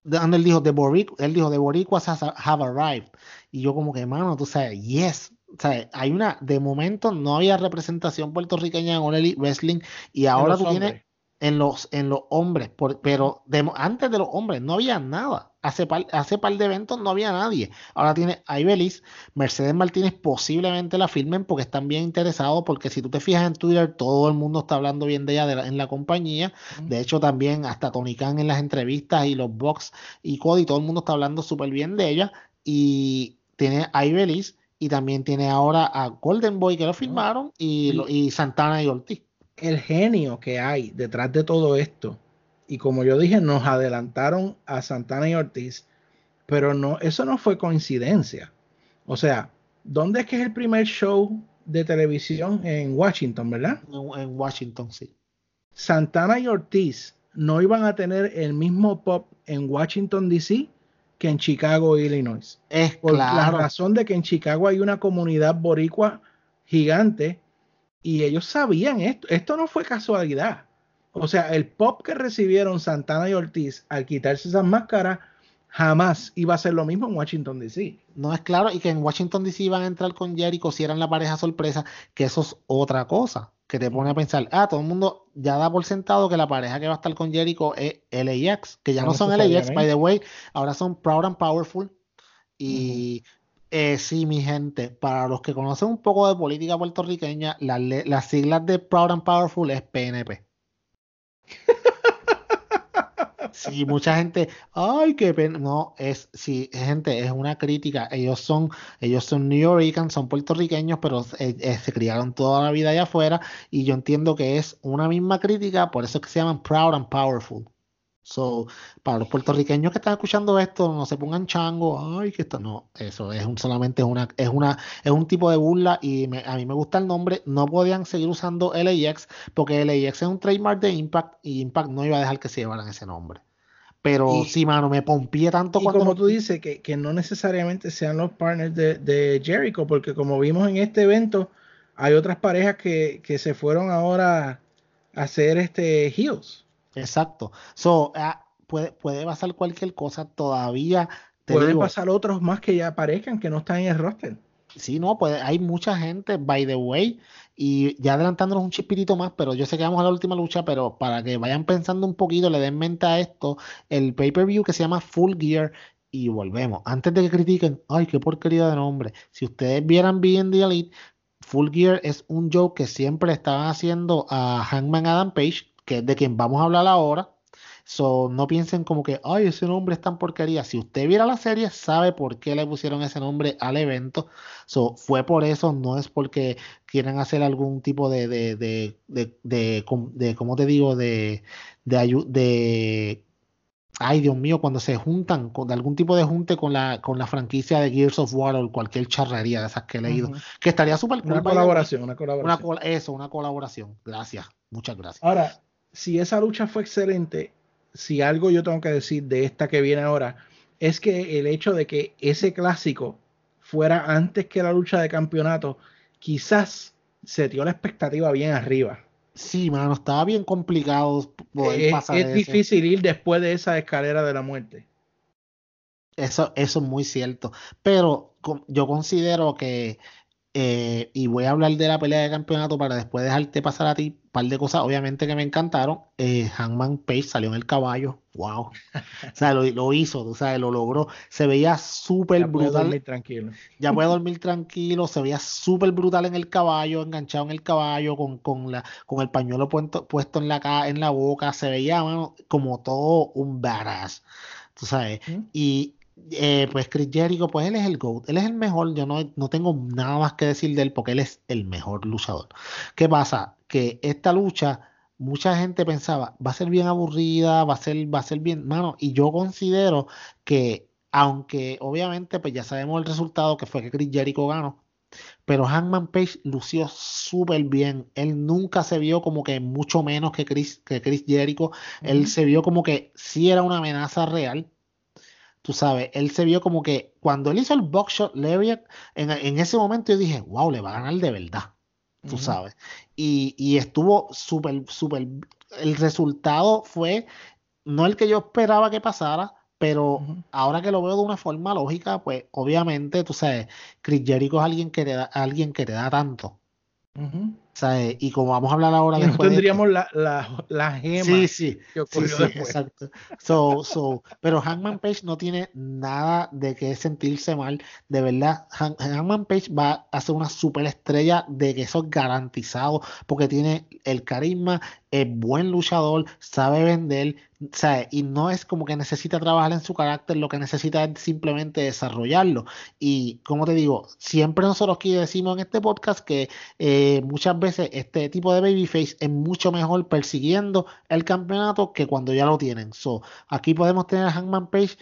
Donde él dijo, de él dijo, the boricuas have arrived. Y yo como que, mano, tú sabes, yes. O sea, hay una, de momento no había representación puertorriqueña en All Elite Wrestling y ahora tú tienes en los, en los hombres, pero antes de los hombres no había nada. Hace par, hace par de eventos no había nadie. Ahora tiene a Ibelis, Mercedes Martínez posiblemente la firmen porque están bien interesados, porque si tú te fijas en Twitter, todo el mundo está hablando bien de ella en la compañía. De hecho, también hasta Tony Khan en las entrevistas y los box y Cody, todo el mundo está hablando súper bien de ella. Y tiene a Ibelis y también tiene ahora a Golden Boy que lo firmaron y, y Santana y Ortiz el genio que hay detrás de todo esto. Y como yo dije, nos adelantaron a Santana y Ortiz, pero no, eso no fue coincidencia. O sea, ¿dónde es que es el primer show de televisión en Washington, verdad? En Washington, sí. Santana y Ortiz no iban a tener el mismo pop en Washington, D.C. que en Chicago, Illinois. Es Por la razón de que en Chicago hay una comunidad boricua gigante y ellos sabían esto. Esto no fue casualidad. O sea, el pop que recibieron Santana y Ortiz al quitarse esas máscaras jamás iba a ser lo mismo en Washington DC. No es claro, y que en Washington DC iban a entrar con Jericho si eran la pareja sorpresa, que eso es otra cosa, que te pone a pensar, ah, todo el mundo ya da por sentado que la pareja que va a estar con Jericho es LAX, que ya no, son LAX, by the way, ahora son Proud and Powerful. Y eh, sí, mi gente, para los que conocen un poco de política puertorriqueña, las siglas de Proud and Powerful es PNP. Sí, mucha gente, ay, qué pena. No, es, sí, gente, es una crítica. Ellos son, ellos son New Yorkers, son puertorriqueños, pero eh, se criaron toda la vida allá afuera. Y yo entiendo que es una misma crítica, por eso es que se llaman Proud and Powerful. So, para los puertorriqueños que están escuchando esto, no se pongan chango, ay, que esto no, eso es un, solamente es una, es una, es un tipo de burla y a mí me gusta el nombre, no podían seguir usando LAX porque LAX es un trademark de Impact y Impact no iba a dejar que se llevaran ese nombre. Pero sí, mano, me pompié tanto y como tú dices, que, que, no necesariamente sean los partners de, de, Jericho, porque como vimos en este evento, hay otras parejas que, que se fueron ahora a hacer este heels. Exacto. So, ah, puede, puede pasar cualquier cosa todavía. Pueden pasar otros más que ya aparezcan, que no están en el roster. Sí, no, pues hay mucha gente, by the way, y ya adelantándonos un chispirito más, pero yo sé que vamos a la última lucha, pero para que vayan pensando un poquito, le den mente a esto, el pay-per-view que se llama Full Gear, y volvemos. Antes de que critiquen, ay, qué porquería de nombre. Si ustedes vieran bien The Elite, Full Gear es un joke que siempre estaban haciendo a Hangman Adam Page, que es de quien vamos a hablar ahora. So, no piensen como que, ay, ese nombre es tan porquería. Si usted viera la serie, sabe por qué le pusieron ese nombre al evento. So, fue por eso, no es porque quieran hacer algún tipo de, de, de, de, de, ¿cómo te digo? De, de, de ay Dios mío, cuando se juntan con algún tipo de junte con la, con la franquicia de Gears of War o cualquier charrería de esas que he leído, que estaría súper cool. Una colaboración, una colaboración. eso, una colaboración. Gracias, muchas gracias. Ahora, si esa lucha fue excelente, si algo yo tengo que decir de esta que viene ahora, es que el hecho de que ese clásico fuera antes que la lucha de campeonato, quizás se dio la expectativa bien arriba. Sí, mano, estaba bien complicado poder es, Es difícil ir después de esa escalera de la muerte. Eso, eso es muy cierto. Pero yo considero que Eh, y voy a hablar de la pelea de campeonato para después dejarte pasar a ti par de cosas, obviamente que me encantaron. Eh, Hangman Page salió en el caballo, wow. o sea, lo, hizo, o sea, lo logró. Se veía súper brutal. Ya dormir tranquilo. Ya puede dormir tranquilo, se veía súper brutal en el caballo, enganchado en el caballo, con, con, la, con el pañuelo puesto, puesto en, la, en la boca. Se veía, como todo un badass. Tú sabes, y eh, pues Chris Jericho, pues él es el GOAT, él es el mejor, yo no, no tengo nada más que decir de él porque él es el mejor luchador. ¿Qué pasa? Que esta lucha, mucha gente pensaba, va a ser bien aburrida, va a ser, va a ser bien, mano, y yo considero que, aunque obviamente pues ya sabemos el resultado que fue que Chris Jericho ganó, pero Hangman Page lució súper bien. Él nunca se vio como que mucho menos que Chris, que Chris Jericho. Él se vio como que sí era una amenaza real tú sabes, él se vio como que cuando él hizo el box shot Lariat, en, ese momento yo dije, wow, le va a ganar de verdad, tú sabes. Y, y estuvo súper, súper, el resultado fue no el que yo esperaba que pasara, pero ahora que lo veo de una forma lógica, pues obviamente, tú sabes, Chris Jericho es alguien que te da, alguien que te da tanto. Y como vamos a hablar ahora después. No tendríamos la, la, gema sí, sí, que ocurrió Exacto. So, pero Hangman Page no tiene nada de que sentirse mal. De verdad, Hangman Page va a hacer una superestrella de que eso es garantizado, porque tiene el carisma, es buen luchador, sabe vender, y no es como que necesita trabajar en su carácter, lo que necesita es simplemente desarrollarlo. Y como te digo, siempre nosotros aquí decimos en este podcast que eh, muchas veces este tipo de babyface es mucho mejor persiguiendo el campeonato que cuando ya lo tienen. So, aquí podemos tener a Hangman Page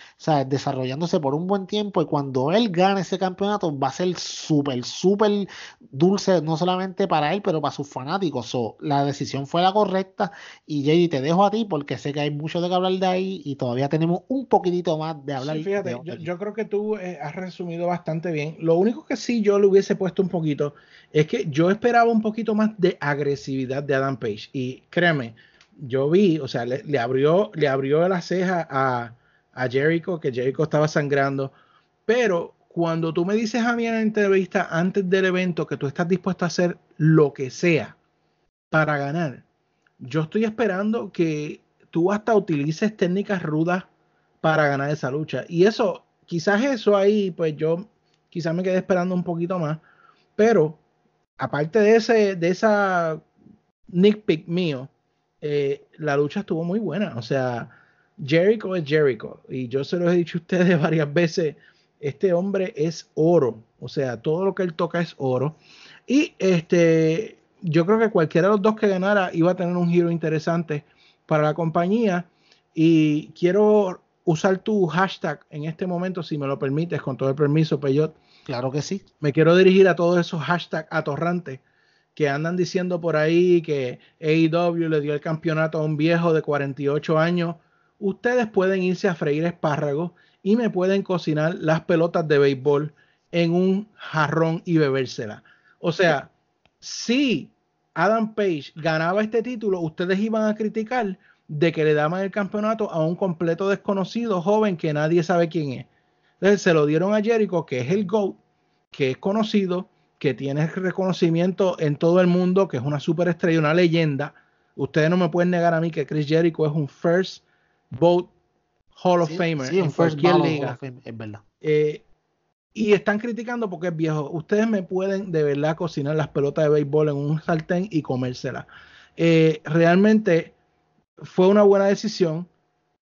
desarrollándose por un buen tiempo y cuando él gane ese campeonato va a ser súper, súper dulce, no solamente para él, pero para sus fanáticos. So, la decisión fue la correcta y JD te dejo a ti porque sé que hay mucho de que hablar de ahí y todavía tenemos un poquitito más de hablar. fíjate, yo, creo que tú eh, has resumido bastante bien. Lo único que sí yo le hubiese puesto un poquito es que yo esperaba un poquito más de agresividad de Adam Page y créeme, yo vi, o sea, le, abrió, le abrió la ceja a, a Jericho, que Jericho estaba sangrando, pero cuando tú me dices a mí en la entrevista antes del evento que tú estás dispuesto a hacer lo que sea para ganar, yo estoy esperando que tú hasta utilices técnicas rudas para ganar esa lucha. Y eso, quizás eso ahí, pues yo quizás me quedé esperando un poquito más. Pero aparte de ese, de esa nitpick mío, eh, la lucha estuvo muy buena. O sea, Jericho es Jericho. Y yo se lo he dicho a ustedes varias veces. Este hombre es oro. O sea, todo lo que él toca es oro. Y este, yo creo que cualquiera de los dos que ganara iba a tener un giro interesante para la compañía y quiero usar tu hashtag en este momento, si me lo permites, con todo el permiso, Peyot. Claro que sí. Me quiero dirigir a todos esos hashtags atorrantes que andan diciendo por ahí que AEW le dio el campeonato a un viejo de 48 años. Ustedes pueden irse a freír espárragos y me pueden cocinar las pelotas de béisbol en un jarrón y bebérsela. O sea, sí, Adam Page ganaba este título, ustedes iban a criticar de que le daban el campeonato a un completo desconocido joven que nadie sabe quién es. Entonces se lo dieron a Jericho, que es el GOAT, que es conocido, que tiene reconocimiento en todo el mundo, que es una superestrella, una leyenda. Ustedes no me pueden negar a mí que Chris Jericho es un first vote Hall of Famer en cualquier liga. es verdad. Eh, y están criticando porque es viejo. Ustedes me pueden de verdad cocinar las pelotas de béisbol en un sartén y comérselas. Eh, realmente fue una buena decisión.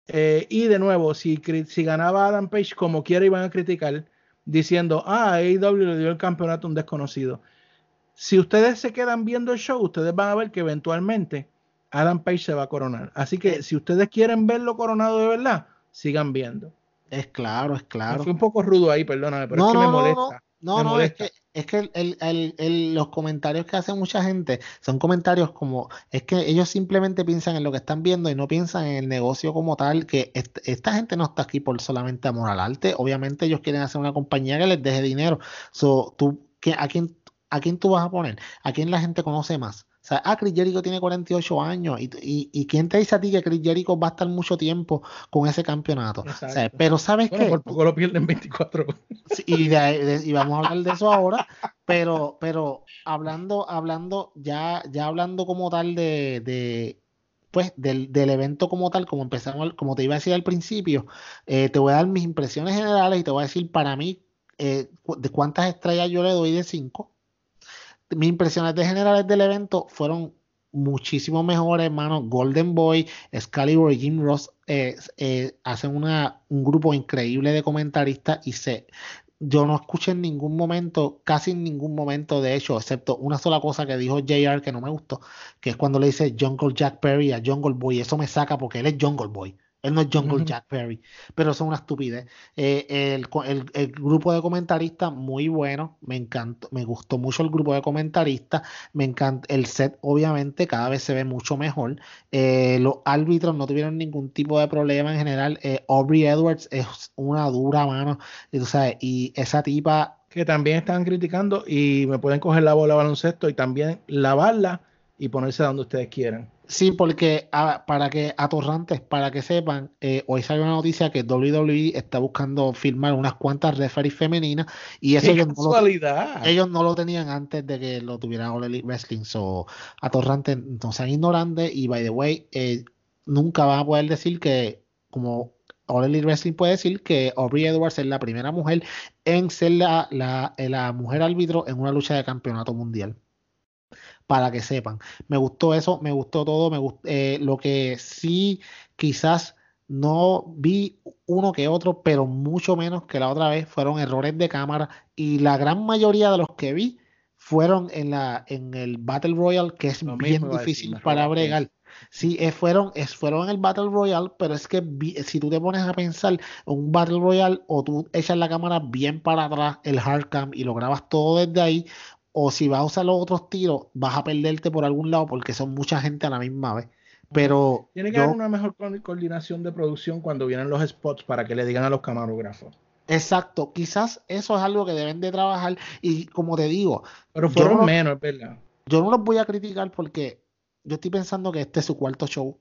Eh, y de nuevo, si, si ganaba Adam Page, como quiera, iban a criticar diciendo, ah, AEW le dio el campeonato a un desconocido. Si ustedes se quedan viendo el show, ustedes van a ver que eventualmente Adam Page se va a coronar. Así que si ustedes quieren verlo coronado de verdad, sigan viendo. Es claro, es claro. Fue un poco rudo ahí, perdóname, pero es que me molesta. No, no, es que, es que el, el, el, los comentarios que hace mucha gente son comentarios como, es que ellos simplemente piensan en lo que están viendo y no piensan en el negocio como tal, que esta gente no está aquí por solamente amor al arte, obviamente ellos quieren hacer una compañía que les deje dinero. So, tú, ¿a, quién, ¿A quién tú vas a poner? ¿A quién la gente conoce más? O sea, ah, Chris Jericho tiene 48 años. Y, y, quién te dice a ti que Chris Jericho va a estar mucho tiempo con ese campeonato? O sea, pero ¿sabes bueno, qué? Por poco lo pierden 24. y, y, vamos a hablar de eso ahora. Pero, pero hablando, hablando, ya, ya hablando como tal de, de pues, del, del, evento como tal, como empezamos, como te iba a decir al principio, eh, te voy a dar mis impresiones generales y te voy a decir para mí eh, de cuántas estrellas yo le doy de 5 mis impresiones de generales del evento fueron muchísimo mejores, hermano. Golden Boy, Excalibur y Jim Ross eh, eh, hacen una, un grupo increíble de comentaristas y se, yo no escuché en ningún momento, casi en ningún momento, de hecho, excepto una sola cosa que dijo JR que no me gustó, que es cuando le dice Jungle Jack Perry a Jungle Boy. Eso me saca porque él es Jungle Boy. Él no es Jungle Jack Perry, pero son una estupidez. Eh, el, grupo de comentaristas, muy bueno. Me encantó, me gustó mucho el grupo de comentaristas. Me encanta el set, obviamente, cada vez se ve mucho mejor. Eh, los árbitros no tuvieron ningún tipo de problema en general. Eh, Aubrey Edwards es una dura mano. y esa tipa. Que también están criticando y me pueden coger la bola baloncesto y también lavarla y ponerse donde ustedes quieran. Sí, porque para que atorrantes, para que sepan, eh, hoy salió una noticia que WWE está buscando firmar unas cuantas referees femeninas y eso ellos no, lo, ellos no, lo, tenían antes de que lo tuviera All Elite Wrestling. So, atorrantes no sean ignorantes y by the way, eh, nunca van a poder decir que como All Elite Wrestling puede decir que Aubrey Edwards es la primera mujer en ser la, la, la mujer árbitro en una lucha de campeonato mundial para que sepan. Me gustó eso, me gustó todo, me gustó, eh, lo que sí quizás no vi uno que otro, pero mucho menos que la otra vez, fueron errores de cámara y la gran mayoría de los que vi fueron en, la, en el Battle Royale, que es bien difícil para bregar. Sí, eh, fueron, fueron en el Battle Royale, pero es que si tú te pones a pensar un Battle Royale o tú echas la cámara bien para atrás, el hardcam, y lo grabas todo desde ahí, o si vas a usar los otros tiros, vas a perderte por algún lado porque son mucha gente a la misma vez. Pero tiene que haber una mejor coordinación de producción cuando vienen los spots para que le digan a los camarógrafos. Exacto, quizás eso es algo que deben de trabajar y como te digo, pero fueron menos, verdad. Yo no los voy a criticar porque yo estoy pensando que este es su cuarto show.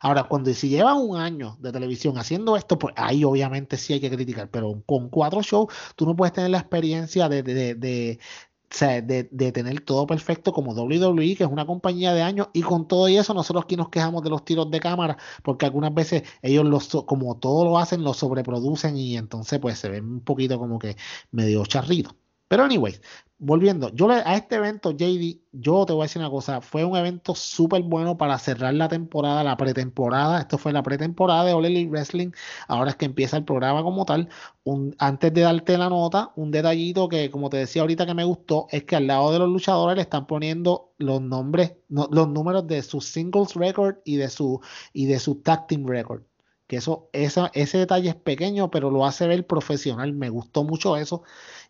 Ahora, cuando si llevan un año de televisión haciendo esto, pues ahí obviamente sí hay que criticar, pero con cuatro shows tú no puedes tener la experiencia de, de, de, tener todo perfecto como WWE, que es una compañía de años, y con todo y eso, nosotros aquí nos quejamos de los tiros de cámara, porque algunas veces ellos, los, como todo lo hacen, lo sobreproducen y entonces pues se ven un poquito como que medio charritos. Pero anyways, volviendo, yo a este evento, JD, yo te voy a decir una cosa, fue un evento súper bueno para cerrar la temporada, la pretemporada, esto fue la pretemporada de All Elite Wrestling, ahora es que empieza el programa como tal, un, antes de darte la nota, un detallito que como te decía ahorita que me gustó, es que al lado de los luchadores le están poniendo los nombres, los números de sus singles record y de su, y de su tag team record que eso, esa, ese detalle es pequeño, pero lo hace ver profesional. Me gustó mucho eso.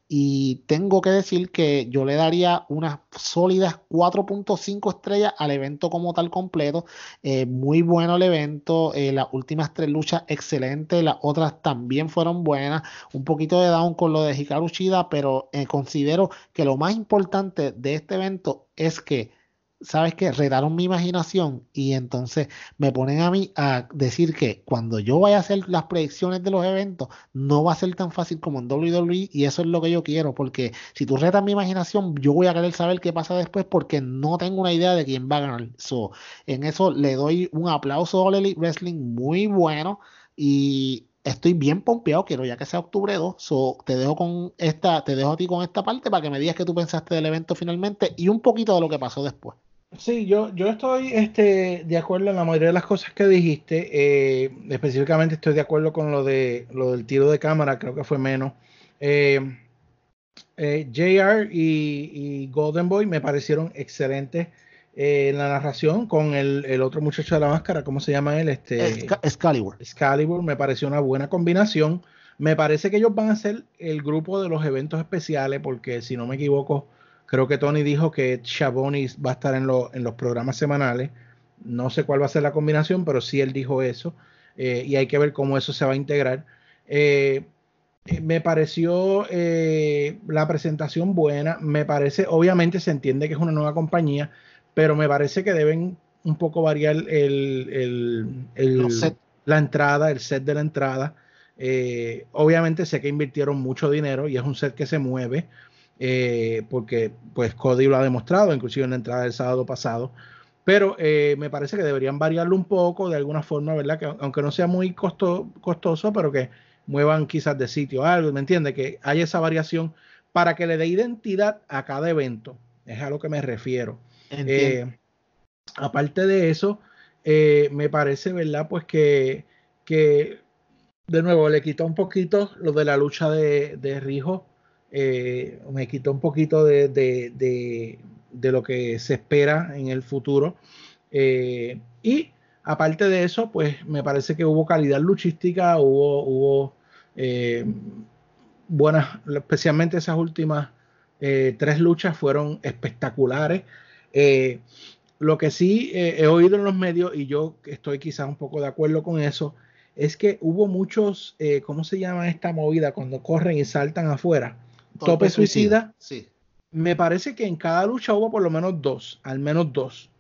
Y tengo que decir que yo le daría unas sólidas 4.5 estrellas al evento como tal completo. Eh, muy bueno el evento. Eh, las últimas tres luchas excelentes. Las otras también fueron buenas. Un poquito de down con lo de Hikaru Shida, pero eh, considero que lo más importante de este evento es que ¿sabes qué? Retaron mi imaginación y entonces me ponen a mí a decir que cuando yo vaya a hacer las predicciones de los eventos, no va a ser tan fácil como en WWE y eso es lo que yo quiero, porque si tú retas mi imaginación, yo voy a querer saber qué pasa después porque no tengo una idea de quién va a ganar. So, en eso le doy un aplauso a All Wrestling muy bueno y estoy bien pompeado, quiero ya que sea octubre 2, so, te dejo con esta, te dejo a ti con esta parte para que me digas qué tú pensaste del evento finalmente y un poquito de lo que pasó después. Sí, yo, yo estoy este, de acuerdo en la mayoría de las cosas que dijiste. Eh, específicamente estoy de acuerdo con lo de lo del tiro de cámara, creo que fue menos. Eh, eh, JR y, Golden Boy me parecieron excelentes en la narración con el, otro muchacho de la máscara, ¿cómo se llama él? Este, Excalibur. Excalibur me pareció una buena combinación. Me parece que ellos van a ser el grupo de los eventos especiales, porque si no me equivoco, Creo que Tony dijo que Chabonis va a estar en, en, los programas semanales. No sé cuál va a ser la combinación, pero sí él dijo eso. Eh, y hay que ver cómo eso se va a integrar. Eh, eh, me pareció eh, la presentación buena. Me parece, obviamente se entiende que es una nueva compañía, pero me parece que deben un poco variar el, la entrada, el set de la entrada. Obviamente sé que invirtieron mucho dinero y es un set que se mueve porque pues Cody lo ha demostrado, inclusive en la entrada del sábado pasado. Pero me parece que deberían variarlo un poco de alguna forma, ¿verdad? Que aunque no sea muy costoso, pero que muevan quizás de sitio algo, ¿me entiende? Que haya esa variación para que le dé identidad a cada evento. Es a lo que me refiero. Eh, aparte de eso, eh, me parece, ¿verdad? Pues que, que, de nuevo, le quitó un poquito lo de la lucha de, de Rijo. Eh, me quitó un poquito de, de, de, lo que se espera en el futuro. y aparte de eso, pues me parece que hubo calidad luchística, hubo, hubo eh, buenas, especialmente esas últimas eh, tres luchas fueron espectaculares. Eh, lo que sí he oído en los medios, y yo estoy quizás un poco de acuerdo con eso, es que hubo muchos, ¿cómo se llama esta movida? Cuando corren y saltan afuera. Tope, suicida. Sí. Me parece que en cada lucha hubo por lo menos dos, al menos dos.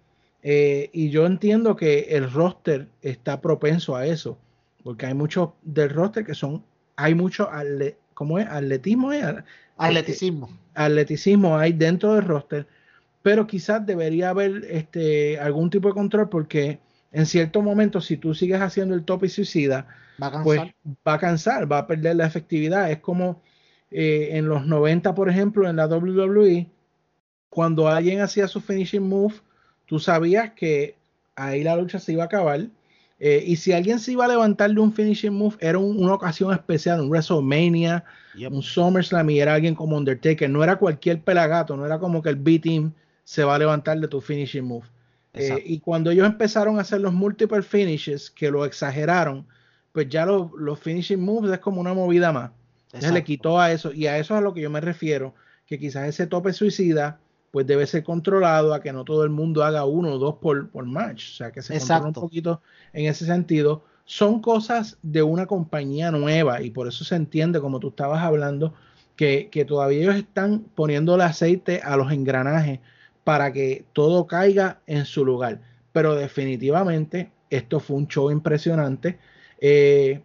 y yo entiendo que el roster está propenso a eso, porque hay muchos del roster que son hay mucho ¿cómo es? atletismo. Atleticismo. atleticismo hay dentro del roster, pero quizás debería haber este, algún tipo de control porque en cierto momento si tú sigues haciendo el top y suicida, va a pues va a cansar, va a perder la efectividad. Es como eh, en los 90, por ejemplo, en la WWE, cuando alguien hacía su finishing move, tú sabías que ahí la lucha se iba a acabar eh, y si alguien se iba a levantar de un finishing move, era una ocasión especial, un WrestleMania, un SummerSlam y era alguien como Undertaker. No era cualquier pelagato, no era como que el B-Team se va a levantar de tu finishing move. Eh, y cuando ellos empezaron a hacer los multiple finishes, que lo exageraron, pues ya los, los finishing moves es como una movida más. Se le quitó a eso, y a eso es a lo que yo me refiero, que quizás ese tope suicida pues debe ser controlado a que no todo el mundo haga uno o dos por, por match. O sea, que se controla un poquito en ese sentido. Son cosas de una compañía nueva y por eso se entiende, como tú estabas hablando, que, que todavía ellos están poniendo el aceite a los engranajes para que todo caiga en su lugar. Pero definitivamente esto fue un show impresionante. Eh,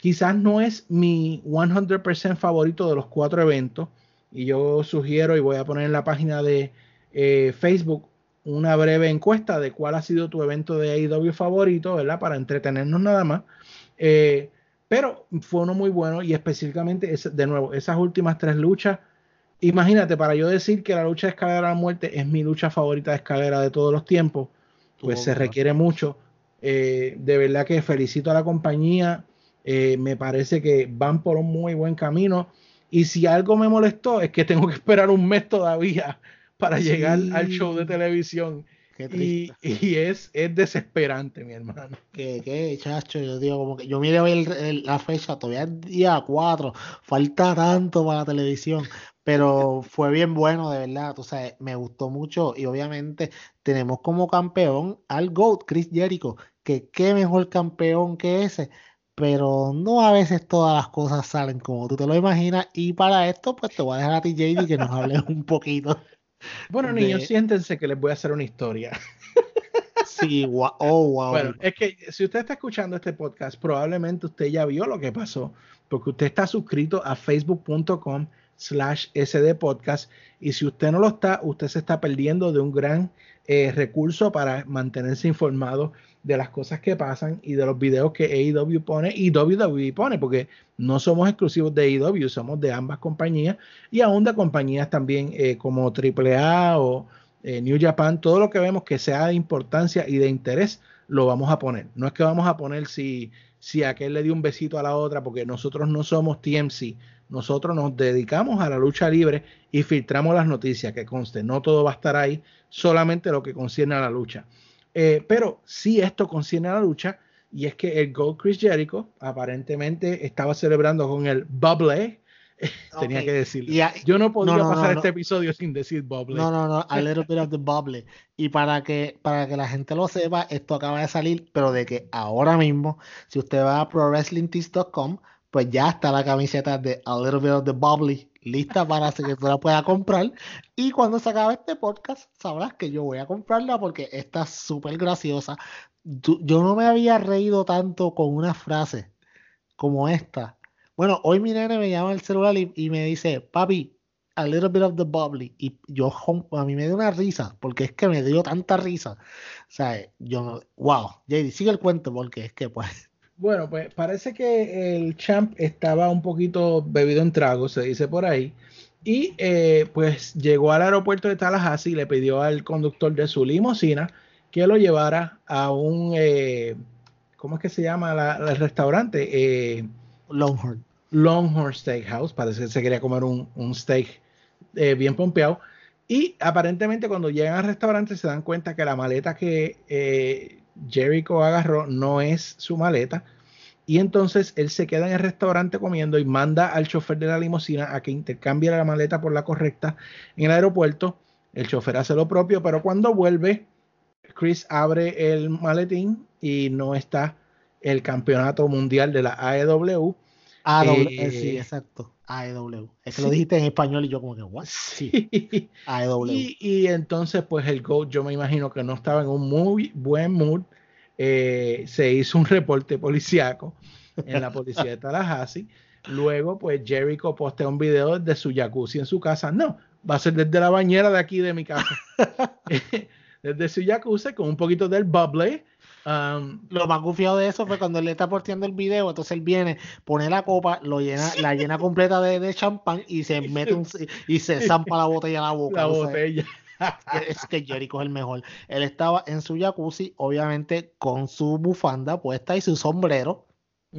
quizás no es mi 100% favorito de los cuatro eventos y yo sugiero y voy a poner en la página de eh, Facebook una breve encuesta de cuál ha sido tu evento de AEW favorito, ¿verdad? Para entretenernos nada más. Eh, pero fue uno muy bueno y específicamente, de nuevo, esas últimas tres luchas. Imagínate, para yo decir que la lucha de escalera a la muerte es mi lucha favorita de escalera de todos los tiempos, pues se requiere mucho. Eh, de verdad que felicito a la compañía. Me parece que van por un muy buen camino. Y si algo me molestó es que tengo que esperar un mes todavía para llegar al show de televisión. Y, y, es, es desesperante, mi hermano. Que, que, chacho, yo digo, como que yo mire hoy la fecha, todavía es día 4, falta tanto para la televisión, pero fue bien bueno, de verdad, tú sabes, me gustó mucho y obviamente tenemos como campeón al GOAT, Chris Jericho, que qué mejor campeón que ese pero no a veces todas las cosas salen como tú te lo imaginas. Y para esto, pues te voy a dejar a ti, JD, que nos hables un poquito. Bueno, niños, siéntense que les voy a hacer una historia. Sí, wow, oh, wow. Bueno, es que si usted está escuchando este podcast, probablemente usted ya vio lo que pasó, porque usted está suscrito a facebook.com slash sdpodcast y si usted no lo está, usted se está perdiendo de un gran eh, recurso para mantenerse informado de las cosas que pasan y de los videos que AEW pone y WWE pone, porque no somos exclusivos de AEW, somos de ambas compañías y aún de compañías también eh, como AAA o eh, New Japan, todo lo que vemos que sea de importancia y de interés, lo vamos a poner. No es que vamos a poner si, si aquel le dio un besito a la otra, porque nosotros no somos TMC, nosotros nos dedicamos a la lucha libre y filtramos las noticias, que conste, no todo va a estar ahí, solamente lo que concierne a la lucha. Eh, pero sí esto concierne a la lucha y es que el Gold Chris Jericho aparentemente estaba celebrando con el Bubble. Tenía que decirlo. Yo no podía pasar este episodio sin decir Bubble. No, no, no, a little bit of the Bubble. Y para que, para que la gente lo sepa, esto acaba de salir, pero de que ahora mismo, si usted va a prowrestlingtees.com, pues ya está la camiseta de A Little Bit of the Bubbly lista para que tú la puedas comprar. Y cuando se acabe este podcast, sabrás que yo voy a comprarla porque está súper graciosa. Yo no me había reído tanto con una frase como esta. Bueno, hoy mi nene me llama al celular y, me dice, papi, a little bit of the bubbly. Y yo, a mí me dio una risa, porque es que me dio tanta risa. O sea, yo, wow, JD, sigue el cuento, porque es que pues bueno, pues parece que el champ estaba un poquito bebido en trago, se dice por ahí. Y eh, pues llegó al aeropuerto de Tallahassee y le pidió al conductor de su limusina que lo llevara a un, eh, ¿cómo es que se llama el restaurante? Eh, Longhorn. Longhorn Steakhouse. Parece que se quería comer un, un steak bien pompeado. Y aparentemente cuando llegan al restaurante se dan cuenta que la maleta que Jericho agarró no es su maleta. Y entonces él se queda en el restaurante comiendo y manda al chofer de la limusina a que intercambie la maleta por la correcta en el aeropuerto. El chofer hace lo propio, pero cuando vuelve, Chris abre el maletín y no está el campeonato mundial de la AEW. AEW, eh, sí, exacto. AEW. Es que lo dijiste en español y yo como que, ¿what? Sí. AEW. Y, entonces, pues el GOAT, yo me imagino que no estaba en un muy buen mood. Eh, se hizo un reporte policíaco en la policía de Tallahassee. Luego, pues Jericho postea un video de su jacuzzi en su casa. No, va a ser desde la bañera de aquí de mi casa. desde su jacuzzi con un poquito del bubble Um, lo más gufiado de eso fue cuando él le está porteando el video, entonces él viene, pone la copa, lo llena, la llena completa de, champán y se mete un, y se zampa la botella a la boca. La botella. Es que Jericho es el mejor. Él estaba en su jacuzzi, obviamente con su bufanda puesta y su sombrero,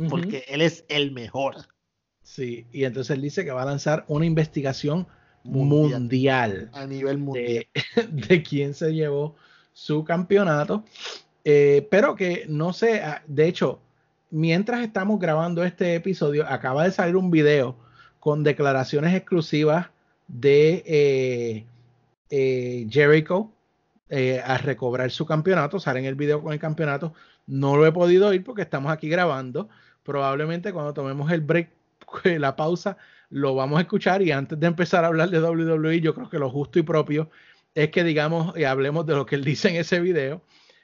porque él es el mejor. Sí, y entonces él dice que va a lanzar una investigación mundial, a nivel mundial de, de quién se llevó su campeonato. Eh, pero que no sé, ah, de hecho, mientras estamos grabando este episodio, acaba de salir un video con declaraciones exclusivas de eh, eh, Jericho a recobrar su campeonato. Sale en el video con el campeonato. No lo he podido ir porque estamos aquí grabando. Probablemente cuando tomemos el break, la pausa, lo vamos a escuchar. Y antes de empezar a hablar de WWE, yo creo que lo justo y propio es que digamos y hablemos de lo que él dice en ese video.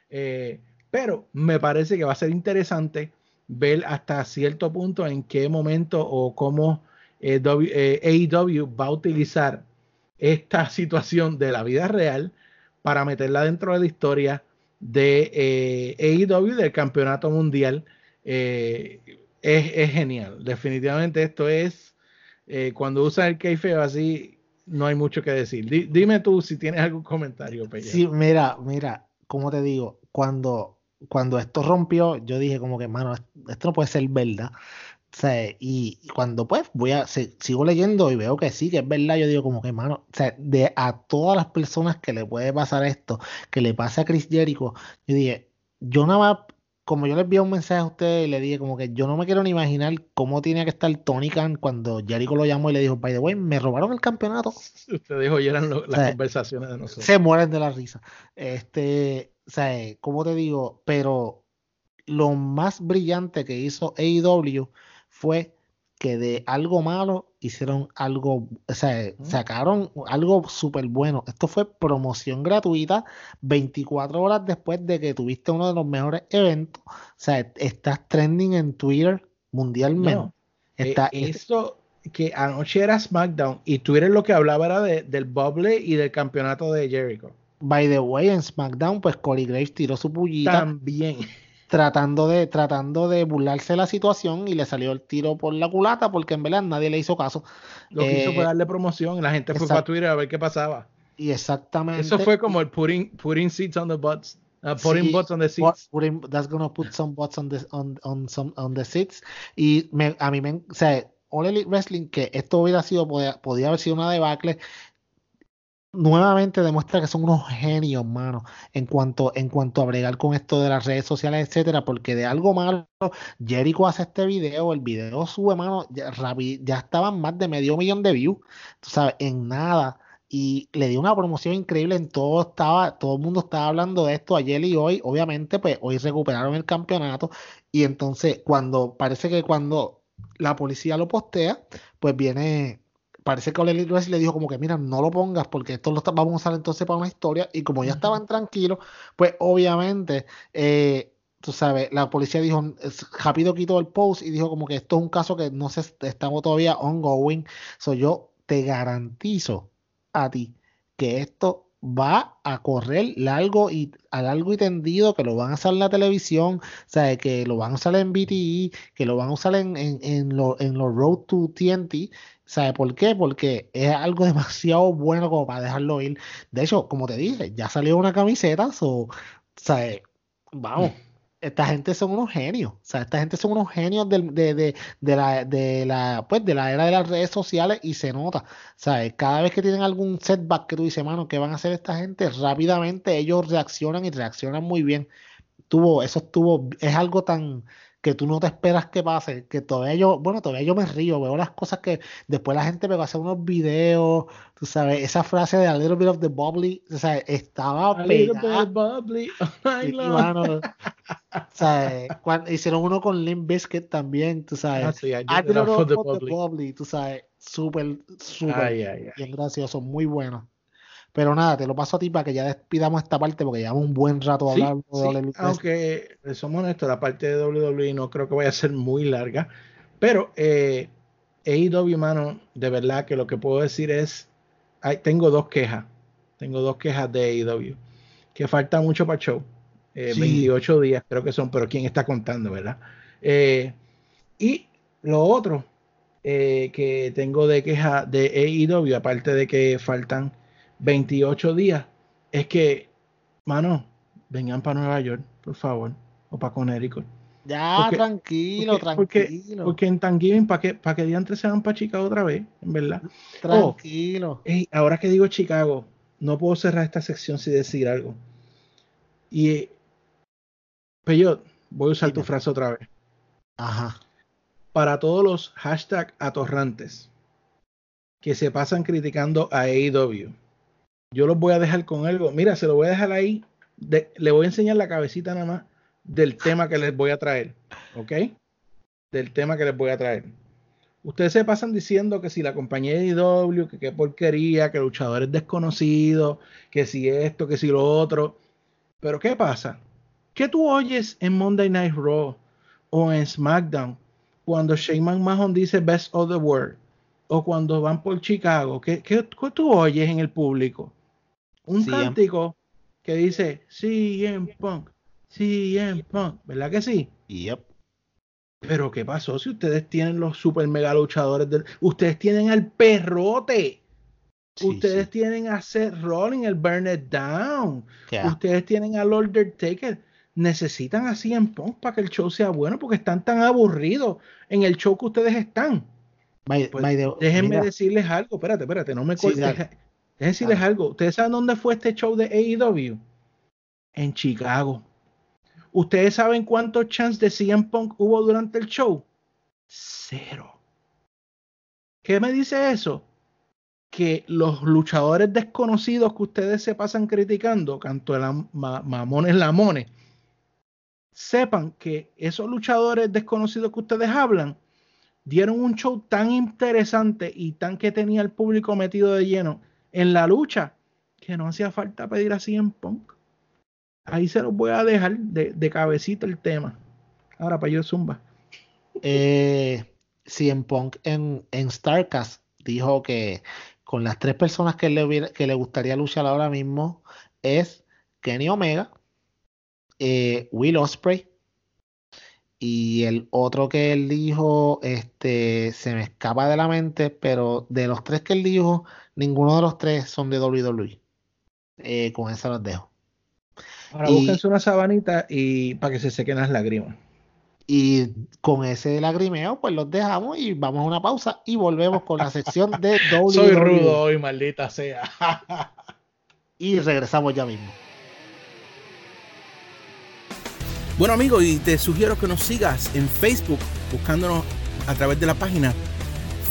Eh, pero me parece que va a ser interesante ver hasta cierto punto en qué momento o cómo eh, AEW eh, va a utilizar esta situación de la vida real para meterla dentro de la historia de AEW del campeonato mundial. Es, genial. Definitivamente esto es, cuando usan el kayfabe así, no hay mucho que decir. dime tú si tienes algún comentario, Sí, mira, mira, como te digo, cuando, cuando esto rompió, yo dije como que, mano, esto no puede ser verdad. O sea, y cuando pues voy a, sigo leyendo y veo que sí, que es verdad, yo digo como que, mano, o sea, de a todas las personas que le puede pasar esto, que le pase a Chris Jericho, yo dije, yo nada más, como yo les envié un mensaje a ustedes y le dije como que yo no me quiero ni imaginar cómo tenía que estar Tony Khan cuando Jericho lo llamó y le dijo, by the way, me robaron el campeonato. Usted dijo, y eran las conversaciones de nosotros. Se mueren de la risa. Este, o sea, ¿cómo te digo? Pero lo más brillante que hizo AEW fue que de algo malo hicieron algo, o sea, sacaron algo súper bueno. Esto fue promoción gratuita 24 horas después de que tuviste uno de los mejores eventos. O sea, estás trending en Twitter mundialmente. Eh, Está, esto que anoche era SmackDown y Twitter lo que hablaba era del bubble y del campeonato de Jericho. By the way, en SmackDown, pues Corey Graves tiró su pullita. También. Tratando de, tratando de burlarse de la situación y le salió el tiro por la culata porque en verdad nadie le hizo caso. Lo que hizo fue eh, darle promoción y la gente fue para Twitter a ver qué pasaba. Y exactamente. Eso fue como el putting, putting seats on the butts. Uh, putting butts on the seats. Putting, that's gonna put some butts on the, on, on, some, on the seats. Y me, a mí me. O sea, All Elite Wrestling, que esto hubiera sido, podía, podía haber sido una debacle nuevamente demuestra que son unos genios, mano, en cuanto, en cuanto a bregar con esto de las redes sociales, etcétera, porque de algo malo, Jericho hace este video, el video sube, mano, ya, ya estaban más de medio millón de views, tú sabes, en nada. Y le dio una promoción increíble en todo, estaba, todo el mundo estaba hablando de esto ayer y hoy, obviamente, pues hoy recuperaron el campeonato. Y entonces, cuando parece que cuando la policía lo postea, pues viene, parece que Ole le dijo como que, mira, no lo pongas porque esto lo vamos a usar entonces para una historia, y como ya estaban tranquilos, pues obviamente, eh, tú sabes, la policía dijo, rápido quitó el post y dijo como que esto es un caso que no se está todavía ongoing, so yo te garantizo a ti que esto va a correr largo y a largo y tendido, que lo van a usar en la televisión, o que lo van a usar en BTE, que lo van a usar en, en, en, en los Road to TNT. ¿Sabe por qué? Porque es algo demasiado bueno como para dejarlo ir. De hecho, como te dije, ya salió una camiseta, so, ¿sabe? vamos, esta gente son unos genios. O sea, esta gente son unos genios de, de, de, la, de, la, pues, de la era de las redes sociales y se nota. Sea, cada vez que tienen algún setback que tú dices, mano, ¿qué van a hacer esta gente? Rápidamente ellos reaccionan y reaccionan muy bien. Tuvo, eso estuvo, es algo tan, que tú no te esperas que pase, que todavía yo, bueno, todavía yo me río, veo las cosas que después la gente me va a hacer unos videos, tú sabes, esa frase de a little bit of the bubbly, o sea, estaba a pegada. bubbly. Oh, Cuando, hicieron uno con Limp Bizkit también, tú sabes. Ah, sí, a little bit of the bubbly. tú sabes, súper, súper bien gracioso, muy bueno. Pero nada, te lo paso a ti para que ya despidamos esta parte porque llevamos un buen rato hablando de WWE. Aunque eh, somos honestos, la parte de WWE no creo que vaya a ser muy larga. Pero eh, AEW, mano, de verdad que lo que puedo decir es, tengo dos quejas. Tengo dos quejas de AEW. Que falta mucho para el show. 28 eh, días creo que son, pero ¿quién está contando, verdad? Eh, y lo otro que tengo de queja de AEW, aparte de que faltan 28 días, es que, mano, vengan para Nueva York, por favor, o para Connecticut. Ya, tranquilo, tranquilo. Porque, en Thanksgiving, ¿para qué, para que diantres se van para Chicago otra vez? En verdad. Tranquilo. Oh, ahora que digo Chicago, no puedo cerrar esta sección sin decir algo. Y, Peyot, voy a usar tu frase otra vez. Ajá. Para todos los hashtag atorrantes que se pasan criticando a AEW yo los voy a dejar con algo. Mira, se lo voy a dejar ahí. le voy a enseñar la cabecita nada más del tema que les voy a traer. ¿Ok? Del tema que les voy a traer. Ustedes se pasan diciendo que si la compañía de IW, que qué porquería, que luchadores desconocidos, que si esto, que si lo otro. Pero ¿qué pasa? ¿Qué tú oyes en Monday Night Raw o en SmackDown cuando Shane McMahon dice Best of the World? O cuando van por Chicago, ¿qué, qué, qué tú oyes en el público? Un cántico que dice CM Punk, CM Punk, ¿verdad que sí? Yep. Pero ¿qué pasó si ustedes tienen los super mega luchadores del... Ustedes tienen al perrote. ustedes tienen a Seth Rollins, el Burn It Down. Ustedes tienen al Undertaker. Necesitan a CM Punk para que el show sea bueno porque están tan aburridos en el show que ustedes están. Pues, déjenme decirles algo. Espérate, espérate, no me cortes. Es decirles algo. ¿Ustedes saben dónde fue este show de AEW? En Chicago. ¿Ustedes saben cuántos chants de CM Punk hubo durante el show? Cero. ¿Qué me dice eso? Que los luchadores desconocidos que ustedes se pasan criticando, canto de la, mamones lamones, sepan que esos luchadores desconocidos que ustedes hablan dieron un show tan interesante y tan que tenía el público metido de lleno en la lucha que no hacía falta pedir así en Punk. Ahí se los voy a dejar de, de cabecita el tema. Ahora para yo zumba. Eh, en Punk en, en Starcast dijo que con las tres personas que le, que le gustaría luchar ahora mismo es Kenny Omega, eh, Will Osprey y el otro que él dijo, este, se me escapa de la mente, pero de los tres que él dijo, ninguno de los tres son de WWE. Eh, con eso los dejo. Ahora búsquense una sabanita y para que se sequen las lágrimas. Y con ese lagrimeo, pues los dejamos y vamos a una pausa y volvemos con la sección de WWE. Soy rudo hoy, maldita sea. y regresamos ya mismo. Bueno amigos, y te sugiero que nos sigas en Facebook buscándonos a través de la página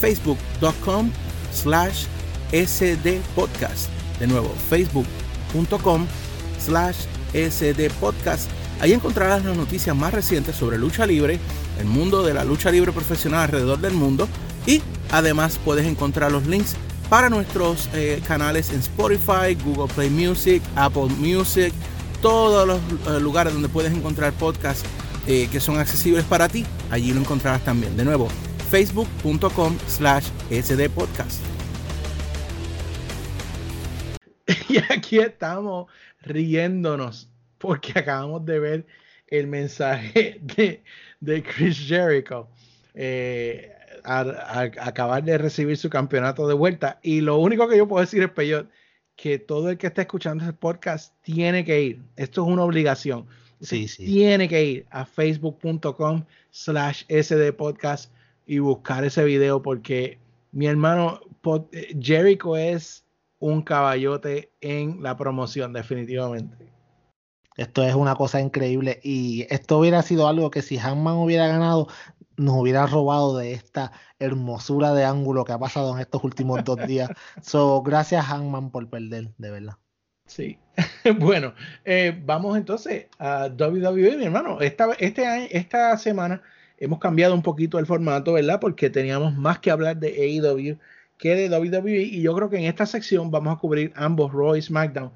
facebook.com slash sdpodcast. De nuevo, facebook.com slash sdpodcast Ahí encontrarás las noticias más recientes sobre lucha libre, el mundo de la lucha libre profesional alrededor del mundo y además puedes encontrar los links para nuestros eh, canales en Spotify, Google Play Music, Apple Music, todos los eh, lugares donde puedes encontrar podcasts eh, que son accesibles para ti. Allí lo encontrarás también. De nuevo, facebook.com slash sdpodcast. Y aquí estamos riéndonos porque acabamos de ver el mensaje de, Chris Jericho. Eh, acabar de recibir su campeonato de vuelta. Y lo único que yo puedo decir es, Peyot, que todo el que está escuchando este podcast tiene que ir. Esto es una obligación. Sí, sí. Tiene que ir a facebook.com slash sdpodcast y buscar ese video porque mi hermano Jericho es un caballote en la promoción, definitivamente. Esto es una cosa increíble y esto hubiera sido algo que si Hanman hubiera ganado, nos hubiera robado de esta hermosura de ángulo que ha pasado en estos últimos dos días. So, gracias Hanman por perder, de verdad. Sí. bueno, eh, vamos entonces a WWE, mi hermano. Esta, este, esta semana hemos cambiado un poquito el formato, ¿verdad? Porque teníamos más que hablar de AEW que de WWE y yo creo que en esta sección vamos a cubrir ambos Raw y SmackDown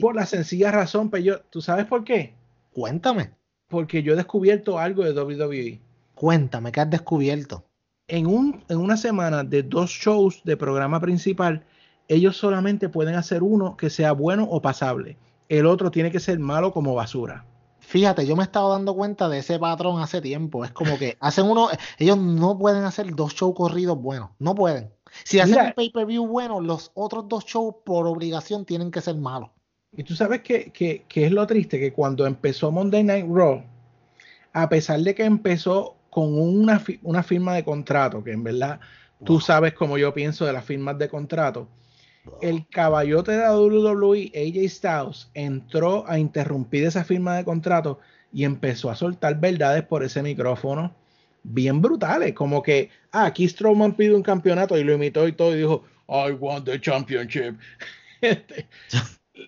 por la sencilla razón, pero ¿tú sabes por qué? Cuéntame. Porque yo he descubierto algo de WWE. Cuéntame, ¿qué has descubierto? En, un, en una semana de dos shows de programa principal, ellos solamente pueden hacer uno que sea bueno o pasable. El otro tiene que ser malo como basura. Fíjate, yo me he estado dando cuenta de ese patrón hace tiempo. Es como que hacen uno, ellos no pueden hacer dos shows corridos buenos. No pueden. Si hacen un pay-per-view bueno, los otros dos shows por obligación tienen que ser malos. Y tú sabes que, que, es lo triste, que cuando empezó Monday Night Raw, a pesar de que empezó con una, una firma de contrato, que en verdad tú sabes como yo pienso de las firmas de contrato, el caballote de la WWE, AJ Styles, entró a interrumpir esa firma de contrato y empezó a soltar verdades por ese micrófono bien brutales, como que, ah, aquí Strowman pide un campeonato y lo imitó y todo y dijo, I want the championship. Este,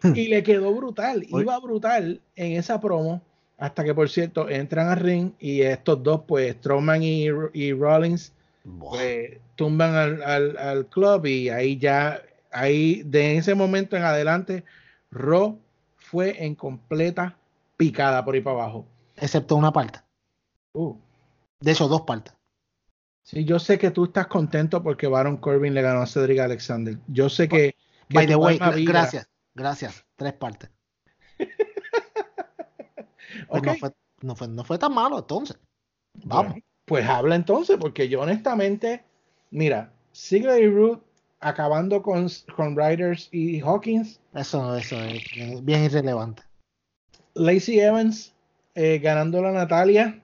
y le quedó brutal, iba brutal en esa promo, hasta que por cierto entran al ring y estos dos, pues Strowman y, y Rollins, pues, tumban al, al, club y ahí ya, ahí de ese momento en adelante, Raw fue en completa picada por ahí para abajo. Excepto una parte. Uh. De hecho, dos partes. Sí, yo sé que tú estás contento porque Baron Corbin le ganó a Cedric Alexander. Yo sé que. By the way, gracias. Gracias, tres partes. Pues no, fue, no, fue, tan malo entonces. Vamos. pues habla entonces, porque yo honestamente, mira, Sigler y Root acabando con, con Riders y Hawkins. Eso, eso es bien irrelevante. Lacey Evans eh, ganando la Natalia.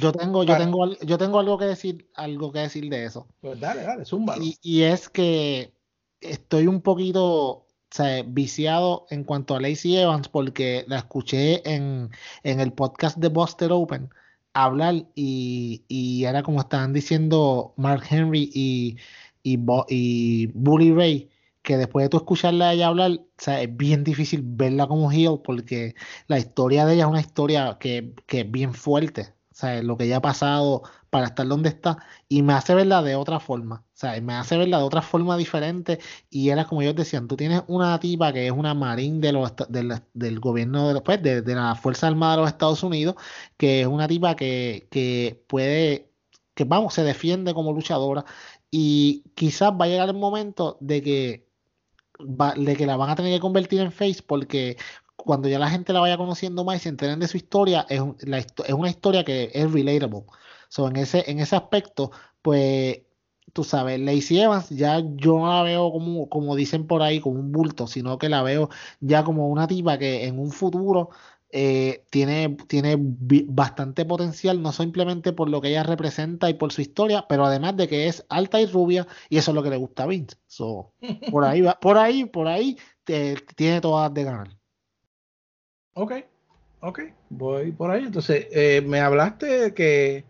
Yo tengo, yo tengo, yo tengo algo que decir, algo que decir de eso. Pues dale, dale, zumba. Y, y es que estoy un poquito sea, viciado en cuanto a Lacey Evans porque la escuché en, el podcast de Buster Open hablar y, y, era como estaban diciendo Mark Henry y, y, y Bully Ray que después de tú escucharla a ella hablar, es bien difícil verla como heel porque la historia de ella es una historia que, que es bien fuerte. O sea, lo que ella ha pasado para estar donde está y me hace verla de otra forma, o sea, me hace verla de otra forma diferente y era como ellos decían, tú tienes una tipa que es una marín de los, del, gobierno de, pues, de, de, la Fuerza Armada de los Estados Unidos, que es una tipa que, que puede, que vamos, se defiende como luchadora y quizás va a llegar el momento de que, de que la van a tener que convertir en face porque cuando ya la gente la vaya conociendo más y se enteren de su historia, es, es una historia que es relatable. So, en, ese, en ese aspecto, pues, tú sabes, Lacey Evans ya yo no la veo como, como dicen por ahí, como un bulto, sino que la veo ya como una tipa que en un futuro eh, tiene, tiene bastante potencial, no simplemente por lo que ella representa y por su historia, pero además de que es alta y rubia, y eso es lo que le gusta a Vince. So, por ahí va, por ahí, por ahí tiene todas de ganar. Ok, ok, voy por ahí. Entonces, eh, me hablaste que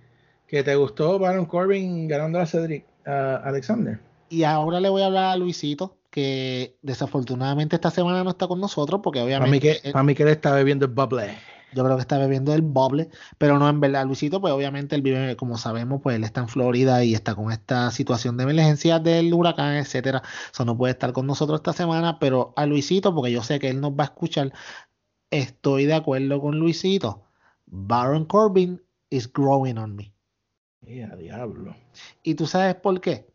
que te gustó Baron Corbin ganando a Cedric Alexander. Y ahora le voy a hablar a Luisito, que desafortunadamente esta semana no está con nosotros, porque obviamente. Para mí que, para mí que él está bebiendo el bubble. Yo creo que está bebiendo el bubble, pero no en verdad. Luisito, pues obviamente él vive, como sabemos, pues él está en Florida y está con esta situación de emergencia del huracán, etcétera. Eso no puede estar con nosotros esta semana, pero a Luisito, porque yo sé que él nos va a escuchar, estoy de acuerdo con Luisito. Baron Corbin is growing on me. Yeah, diablo. ¿Y tú sabes por qué?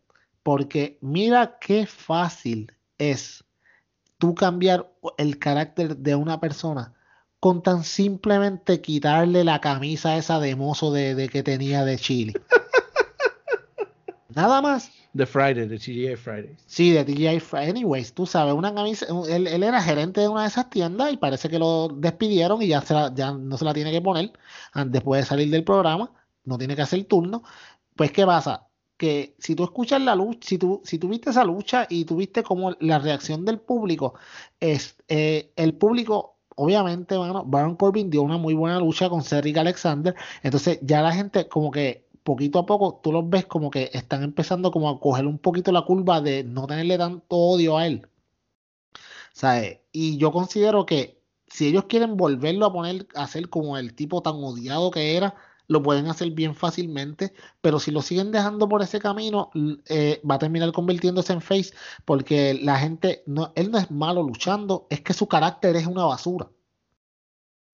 Porque mira qué fácil es tú cambiar el carácter de una persona con tan simplemente quitarle la camisa esa de mozo de, que tenía de Chile. Nada más. De Friday, de TGI Friday. Sí, de TGI Friday. Anyways, tú sabes, una camisa. Él, era gerente de una de esas tiendas y parece que lo despidieron y ya, ya no se la tiene que poner después de salir del programa. No tiene que hacer turno. Pues, ¿qué pasa? Que si tú escuchas la lucha, si tú, si viste esa lucha y tuviste como la reacción del público, es eh, el público obviamente, bueno, Baron Corbin dio una muy buena lucha con Cedric Alexander. Entonces, ya la gente, como que poquito a poco, tú los ves como que están empezando como a coger un poquito la curva de no tenerle tanto odio a él. ¿Sabes? Y yo considero que si ellos quieren volverlo a poner a ser como el tipo tan odiado que era, lo pueden hacer bien fácilmente, pero si lo siguen dejando por ese camino, eh, va a terminar convirtiéndose en face, porque la gente, no, él no es malo luchando, es que su carácter es una basura.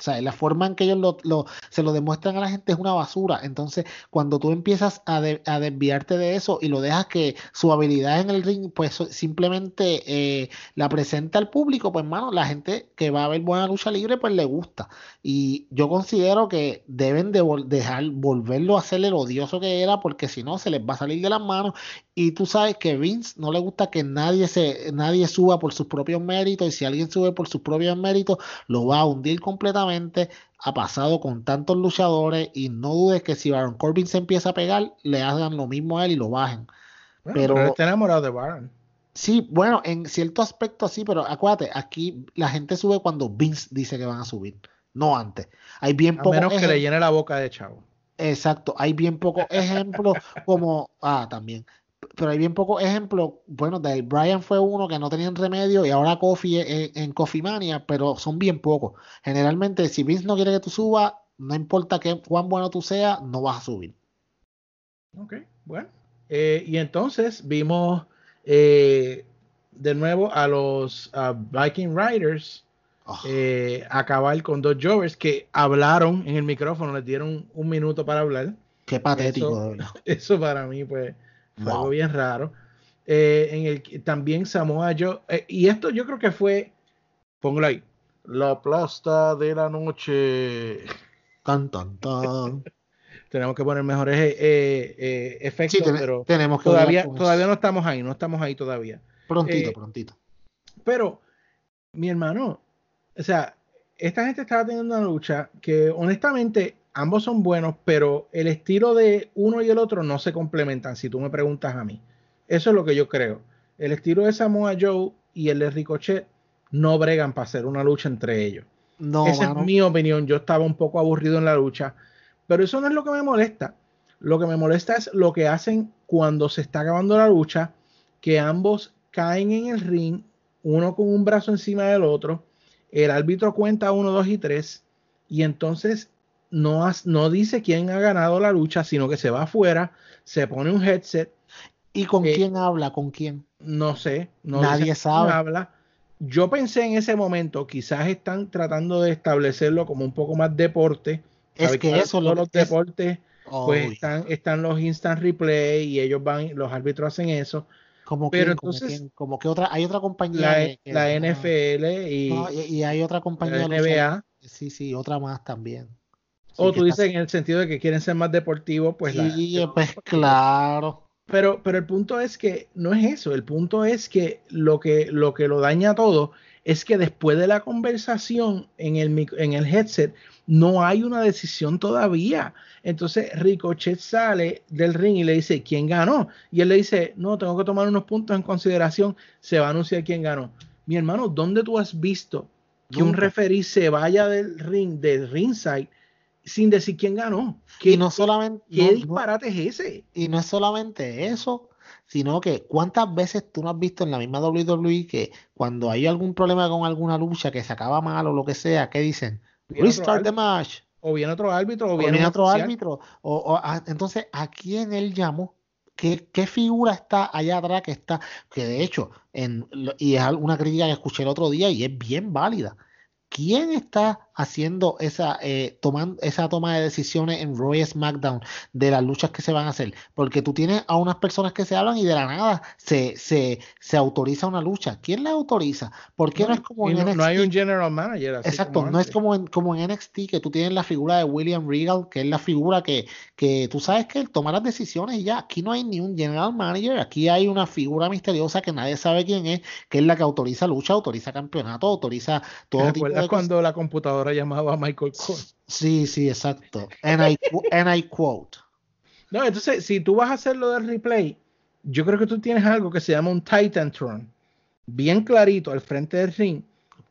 O sea, la forma en que ellos lo, se lo demuestran a la gente es una basura. Entonces, cuando tú empiezas a, desviarte de eso y lo dejas que su habilidad en el ring, pues simplemente eh, la presenta al público, pues, hermano, la gente que va a ver buena lucha libre, pues le gusta. Y yo considero que deben de dejar volverlo a hacer el odioso que era, porque si no, se les va a salir de las manos. Y tú sabes que Vince no le gusta que nadie, se, nadie suba por sus propios méritos, y si alguien sube por sus propios méritos, lo va a hundir completamente ha pasado con tantos luchadores y no dudes que si Baron Corbin se empieza a pegar, le hagan lo mismo a él y lo bajen. pero, está enamorado de Baron. Sí, bueno, en cierto aspecto sí, pero acuérdate, aquí la gente sube cuando Vince dice que van a subir, no antes. Hay bien a menos que le llene la boca de chavo. Exacto, hay bien pocos ejemplos como, ah, también, pero hay bien pocos ejemplos. Bueno, del Brian fue uno que no tenían remedio y ahora Coffee en, Coffee Mania, pero son bien pocos. Generalmente, si Vince no quiere que tú subas, no importa qué, cuán bueno tú seas, no vas a subir. Ok, bueno. Eh, y entonces vimos eh, de nuevo a los Viking Riders eh, acabar con dos Jovers que hablaron en el micrófono, les dieron un minuto para hablar. Qué patético, eso, Eso para mí, pues fue algo bien raro. Eh, en el también Samoa Joe, eh, y esto yo creo que fue, póngalo ahí, la plasta de la noche. Tan, tan, tan. tenemos que poner mejores eh, efectos, pero tenemos que todavía, todavía no estamos ahí, no estamos ahí todavía. Prontito, prontito. Pero, mi hermano, o sea, esta gente estaba teniendo una lucha que honestamente ambos son buenos, pero el estilo de uno y el otro no se complementan, si tú me preguntas a mí. Eso es lo que yo creo. El estilo de Samoa Joe y el de Ricochet no bregan para hacer una lucha entre ellos. No, Esa es mi opinión. Yo estaba un poco aburrido en la lucha, pero eso no es lo que me molesta. Lo que me molesta es lo que hacen cuando se está acabando la lucha, que ambos caen en el ring, uno con un brazo encima del otro, el árbitro cuenta uno, dos y tres, y entonces no, no dice quién ha ganado la lucha, sino que se va afuera, se pone un headset. ¿Y con eh, quién habla? ¿Con quién? No sé. No Nadie sabe. Habla. Yo pensé en ese momento, quizás están tratando de establecerlo como un poco más deporte. Es que eso lo, los deportes, pues están, están los instant replay y ellos van, los árbitros hacen eso. Como Pero entonces, como, que otra, hay otra compañía. La, NFL y, y, hay otra compañía. La NBA. Sí, sí, otra más también o tú dices en el sentido de que quieren ser más deportivos, pues. Sí, pues claro. Pero, pero el punto es que no es eso. El punto es que lo que lo, que lo daña todo es que después de la conversación en el, en el headset no hay una decisión todavía. Entonces Ricochet sale del ring y le dice quién ganó. Y él le dice, no, tengo que tomar unos puntos en consideración. Se va a anunciar quién ganó. Mi hermano, ¿dónde tú has visto que un referee se vaya del ring, del ringside? Sin decir quién ganó. y no solamente. ¿Qué disparate es ese? Y no es solamente eso, sino que cuántas veces tú no has visto en la misma WWE que cuando hay algún problema con alguna lucha que se acaba mal o lo que sea, ¿qué dicen? restart the match. O viene otro árbitro, o, viene, otro árbitro. O, entonces, ¿a quién él llamó? ¿Qué, ¿Qué, figura está allá atrás que está? Que de hecho, en, y es una crítica que escuché el otro día y es bien válida. ¿Quién está haciendo esa, eh, tomando esa toma de decisiones en Roy SmackDown de las luchas que se van a hacer? Porque tú tienes a unas personas que se hablan y de la nada se, se, se autoriza una lucha. ¿Quién la autoriza? ¿Por qué no, es como en NXT? No hay un general manager. Exacto, no es como en, como en NXT que tú tienes la figura de William Regal, que es la figura que, que tú sabes que él toma las decisiones y ya. Aquí no hay ni un general manager, aquí hay una figura misteriosa que nadie sabe quién es, que es la que autoriza lucha, autoriza campeonato, autoriza todo tipo de cuando la computadora llamaba a Michael Cole? Sí, sí, exacto. And I, and I quote. No, entonces, si tú vas a hacer lo del replay, yo creo que tú tienes algo que se llama un Titan Tron, bien clarito al frente del ring,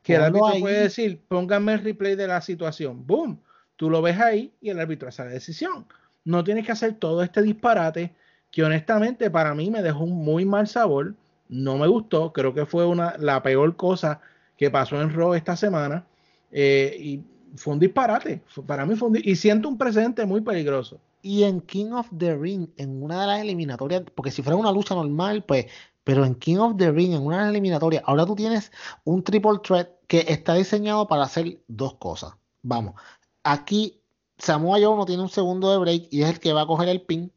que el árbitro puede decir, póngame el replay de la situación. Boom. Tú lo ves ahí y el árbitro hace la decisión. No tienes que hacer todo este disparate que honestamente para mí me dejó un muy mal sabor. No me gustó. Creo que fue una, la peor cosa que pasó en Raw esta semana. Eh, y fue un disparate. Para mí fue un y siento un presente muy peligroso. Y en King of the Ring, en una de las eliminatorias, porque si fuera una lucha normal, pues, pero en King of the Ring, en una de las eliminatorias, ahora tú tienes un triple threat que está diseñado para hacer dos cosas. Vamos, aquí Samoa Joe no tiene un segundo de break y es el que va a coger el pin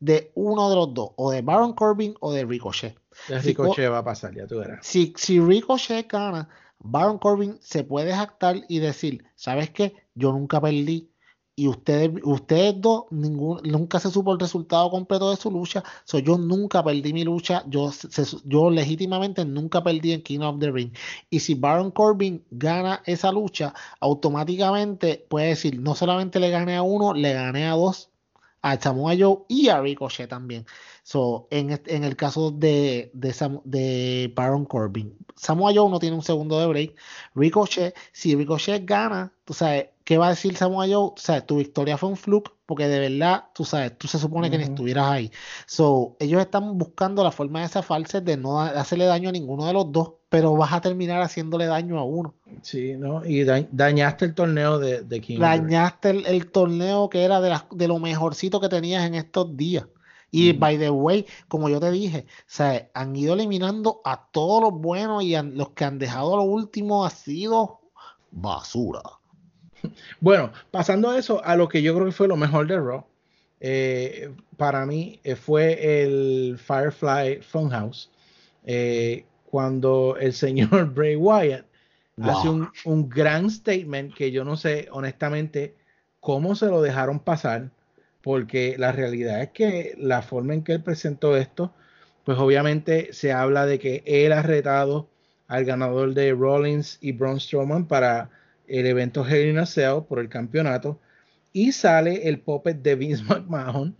de uno de los dos, o de Baron Corbin o de Ricochet. Ricochet va a pasar, ya tú verás. Si, si Ricochet gana, Baron Corbin se puede jactar y decir, ¿sabes qué? Yo nunca perdí. Y ustedes, ustedes dos, nunca se supo el resultado completo de su lucha. So, yo nunca perdí mi lucha. Yo, yo legítimamente nunca perdí en King of the Ring. Y si Baron Corbin gana esa lucha, automáticamente puede decir, no solamente le gané a uno, le gané a dos, a Samoa Joe y a Ricochet también. So, en, en el caso de, de, de Baron Corbin, Samoa Joe no tiene un segundo de break. Ricochet, si Ricochet gana, tú sabes, ¿qué va a decir Samoa Joe? O sea, tu victoria fue un fluke, porque de verdad, tú sabes, tú se supone que ni estuvieras ahí. So, ellos están buscando la forma de zafarse de no hacerle daño a ninguno de los dos, pero vas a terminar haciéndole daño a uno. Sí, ¿no? Y dañaste el torneo de, de King. Dañaste el, el, torneo que era de, de lo mejorcito que tenías en estos días. Y by the way, como yo te dije, o han ido eliminando a todos los buenos y los que han dejado lo último ha sido basura. Bueno, pasando a eso, a lo que yo creo que fue lo mejor de Raw, eh, para mí eh, fue el Firefly Funhouse, eh, cuando el señor Bray Wyatt hace un, un gran statement que yo no sé honestamente cómo se lo dejaron pasar porque la realidad es que la forma en que él presentó esto, pues obviamente se habla de que él ha retado al ganador de Rollins y Braun Strowman para el evento Hell in a Cell por el campeonato y sale el puppet de Vince McMahon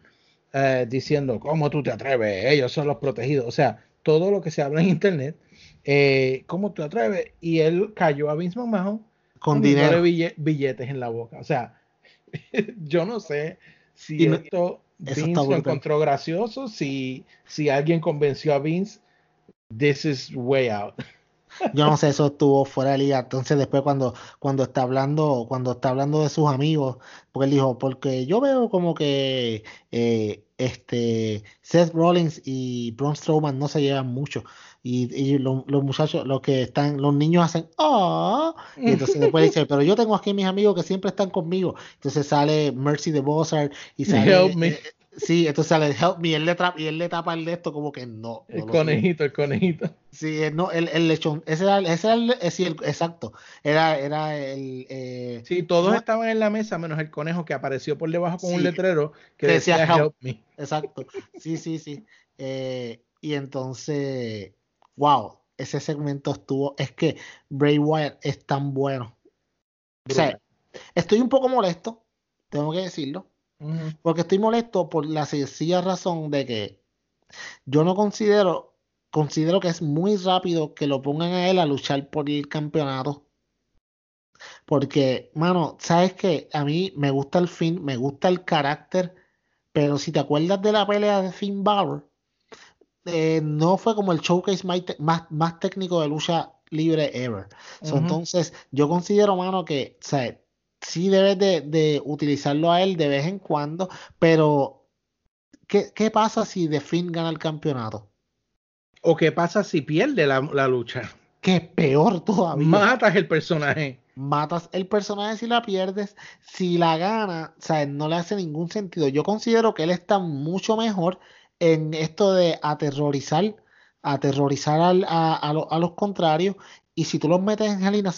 eh, diciendo, ¿cómo tú te atreves? Ellos son los protegidos. O sea, todo lo que se habla en internet, eh, ¿cómo te atreves? Y él cayó a Vince McMahon con dinero. billetes en la boca. O sea, yo no sé si esto Vince lo encontró gracioso, si, si alguien convenció a Vince, this is way out. Yo no sé, eso estuvo fuera de liga. Entonces después cuando, cuando está hablando, cuando está hablando de sus amigos, porque él dijo, porque yo veo como que eh, este Seth Rollins y Braun Strowman no se llevan mucho y, los muchachos, los que están, los niños hacen, oh, y entonces después dice, pero yo tengo aquí mis amigos que siempre están conmigo. Entonces sale Mercy de Bossard y sale, Help me. Eh, sí, entonces sale Help Me y él le, y él le tapa el de esto como que no. El conejito, el conejito. Sí, eh, no, el, el lechón, ese era, ese era el, eh, sí, el, exacto, era, era el... sí, todos estaban en la mesa menos el conejo que apareció por debajo con un letrero que, decía, Help, Me. Exacto, sí, sí, sí. y entonces wow, ese segmento estuvo, es que Bray Wyatt es tan bueno. O sea, estoy un poco molesto, tengo que decirlo, porque estoy molesto por la sencilla razón de que yo no considero, considero que es muy rápido que lo pongan a él a luchar por el campeonato. Porque, mano, sabes que a mí me gusta el fin, me gusta el carácter, pero si te acuerdas de la pelea de Finn Balor, eh, no fue como el showcase más, más, técnico de lucha libre ever. Entonces, yo considero, mano, que sí debes de, utilizarlo a él de vez en cuando, pero ¿qué, qué pasa si The Finn gana el campeonato? ¿O qué pasa si pierde la, la lucha? Que es peor todavía. Matas el personaje. Matas el personaje si la pierdes. Si la gana, o sea, no le hace ningún sentido. Yo considero que él está mucho mejor en esto de aterrorizar, aterrorizar a, a, los contrarios. Y si tú los metes en Hell in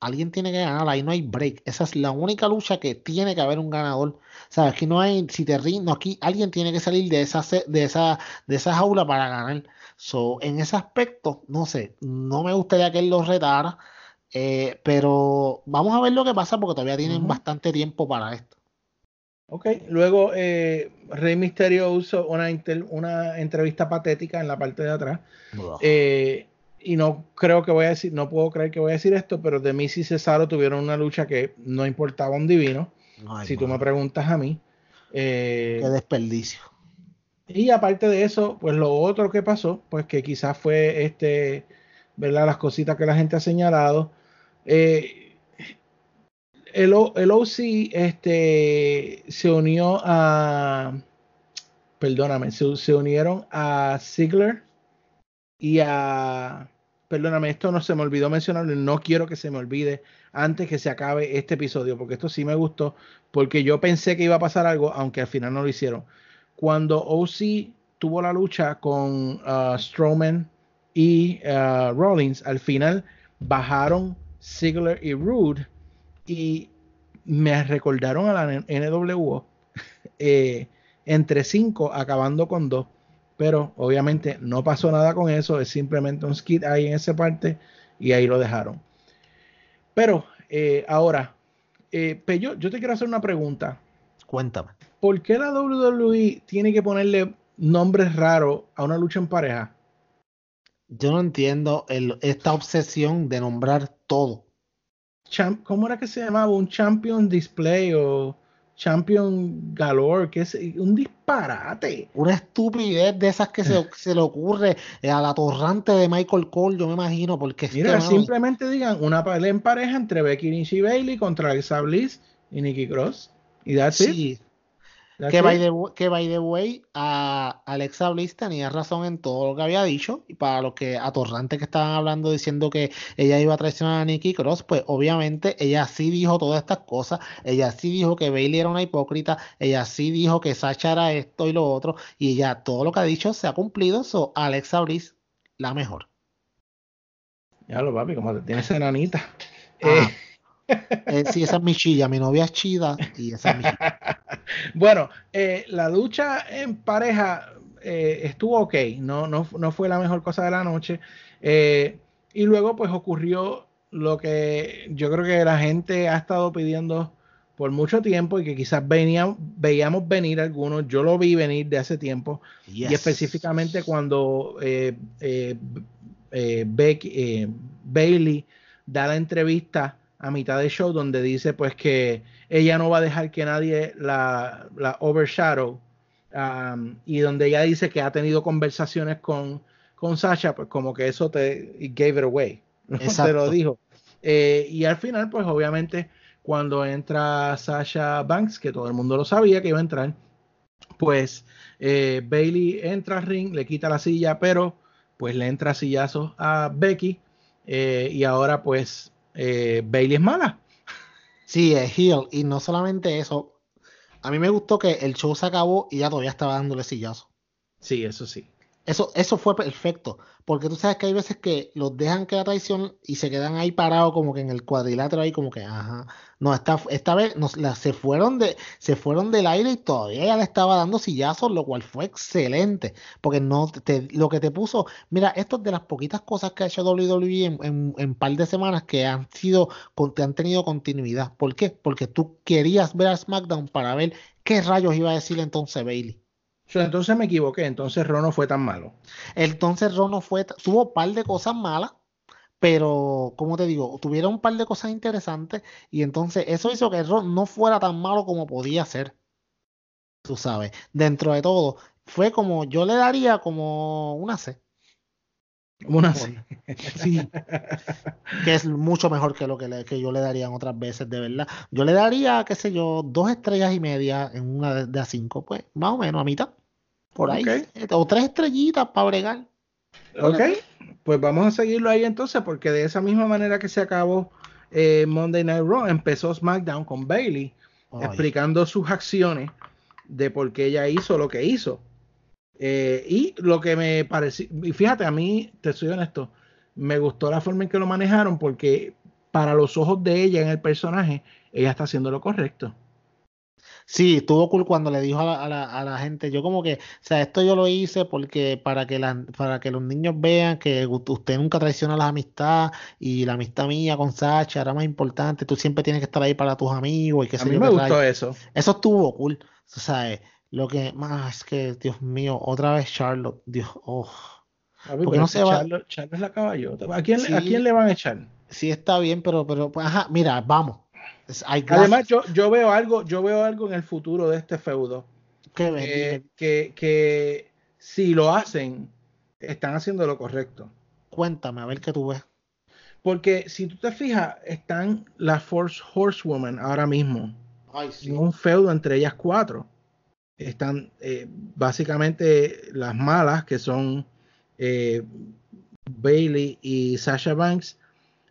alguien tiene que ganar, ahí no hay break. Esa es la única lucha que tiene que haber un ganador. Sabes que no hay, si te rindes, aquí alguien tiene que salir de esa, de esa, de esa jaula para ganar. So, en ese aspecto, no sé, no me gustaría que él lo retara, eh, pero vamos a ver lo que pasa porque todavía tienen bastante tiempo para esto. Ok, luego eh, Rey Misterio usó una, una entrevista patética en la parte de atrás. Eh, y no creo que voy a decir, no puedo creer que voy a decir esto, pero de mí y Cesaro tuvieron una lucha que no importaba un divino. si tú me preguntas a mí. Qué desperdicio. Y aparte de eso, pues lo otro que pasó, pues que quizás fue este, ¿verdad? Las cositas que la gente ha señalado. Eh, el, el, OC este, se unió a, perdóname, se, se, unieron a Ziggler y a, perdóname, esto no se me olvidó mencionarlo, no quiero que se me olvide antes que se acabe este episodio, porque esto sí me gustó, porque yo pensé que iba a pasar algo, aunque al final no lo hicieron. Cuando OC tuvo la lucha con uh, Strowman y uh, Rollins, al final bajaron Ziggler y Rude y me recordaron a la NWO eh, entre cinco acabando con dos pero obviamente no pasó nada con eso es simplemente un skit ahí en esa parte y ahí lo dejaron pero eh, ahora eh, Peyo, yo te quiero hacer una pregunta cuéntame ¿por qué la WWE tiene que ponerle nombres raros a una lucha en pareja? Yo no entiendo esta obsesión de nombrar todo. ¿Cómo era que se llamaba? ¿Un Champion Display o Champion Galore? Que es un disparate. Una estupidez de esas que se, le ocurre a la torrante de Michael Cole, yo me imagino, porque Mira, simplemente digan una pelea en pareja entre Becky Lynch y Bailey contra Alexa Bliss y Nikki Cross. Y that's sí. Que by, the, que by, the, way, a Alexa Bliss tenía razón en todo lo que había dicho. Y para los que atorrantes que estaban hablando diciendo que ella iba a traicionar a Nikki Cross, pues obviamente ella sí dijo todas estas cosas. Ella sí dijo que Bailey era una hipócrita. Ella sí dijo que Sacha era esto y lo otro. Y ya todo lo que ha dicho se ha cumplido. So, Alexa Bliss, la mejor. Ya lo papi, como te tienes enanita. Ah. Eh, eh, sí, esa es mi chilla, mi novia es chida y esa es mi Bueno, eh, la ducha en pareja eh, estuvo ok, no, no, no, fue la mejor cosa de la noche. y luego pues ocurrió lo que yo creo que la gente ha estado pidiendo por mucho tiempo y que quizás veníamos, veíamos venir algunos, yo lo vi venir de hace tiempo, y específicamente cuando Becky, Bailey da la entrevista a mitad del show donde dice pues que ella no va a dejar que nadie la, la overshadow um, y donde ella dice que ha tenido conversaciones con, con Sasha, pues como que eso te gave it away, te lo dijo. Eh, y al final pues obviamente cuando entra Sasha Banks, que todo el mundo lo sabía que iba a entrar, pues eh, Bailey entra al ring, le quita la silla, pero pues le entra sillazo a Becky eh, y ahora pues eh, Bailey es mala. Sí, es heel. Y no solamente eso. A mí me gustó que el show se acabó y ya todavía estaba dándole sillazo. Sí, eso sí. Eso, eso fue perfecto. Porque tú sabes que hay veces que los dejan que la traición y se quedan ahí parados como que en el cuadrilátero ahí como que, ajá. No, esta, esta vez se, fueron de, se fueron del aire y todavía ella le estaba dando sillazos, lo cual fue excelente. Porque no te, lo que te puso, mira, esto es de las poquitas cosas que ha hecho WWE en, en, en par de semanas que han sido, te han tenido continuidad. ¿Por qué? Porque tú querías ver a SmackDown para ver qué rayos iba a decir entonces Bailey entonces me equivoqué, entonces Ro no fue tan malo. Entonces Ro no fue, tuvo un par de cosas malas, pero como te digo, tuvieron un par de cosas interesantes y entonces eso hizo que Ro no fuera tan malo como podía ser. Tú sabes, dentro de todo, fue como, yo le daría como una C. Una sí. sí. que es mucho mejor que lo que, le, que yo le daría otras veces, de verdad. Yo le daría, qué sé yo, dos estrellas y media en una de, de a cinco, pues, más o menos a mitad. Por ahí. O tres estrellitas para bregar. Ok, pues vamos a seguirlo ahí entonces, porque de esa misma manera que se acabó eh, Monday Night Raw, empezó SmackDown con Bailey explicando sus acciones de por qué ella hizo lo que hizo. Eh, y lo que me pareció, y fíjate, a mí, te soy honesto, me gustó la forma en que lo manejaron porque para los ojos de ella en el personaje, ella está haciendo lo correcto. Sí, estuvo cool cuando le dijo a la, a la, gente, yo como que, o sea, esto yo lo hice porque para que, la, para que los niños vean que usted nunca traiciona las amistades y la amistad mía con Sacha era más importante, tú siempre tienes que estar ahí para tus amigos y que A mí me gustó eso. Eso estuvo cool, o sea, lo que más es que, Dios mío, otra vez Charlotte, Dios, oh. Porque no se va. Charlotte, Charlotte es la caballota. ¿A quién, ¿A quién le van a echar? Sí, está bien, pero, pero, pues, ajá, mira, vamos Además, yo, yo veo algo, yo veo algo en el futuro de este feudo. que, que, si lo hacen, están haciendo lo correcto. Cuéntame, a ver qué tú ves. Porque si tú te fijas, están las Force Horsewoman ahora mismo. En un feudo entre ellas cuatro. Están eh, básicamente las malas, que son eh, Bailey y Sasha Banks,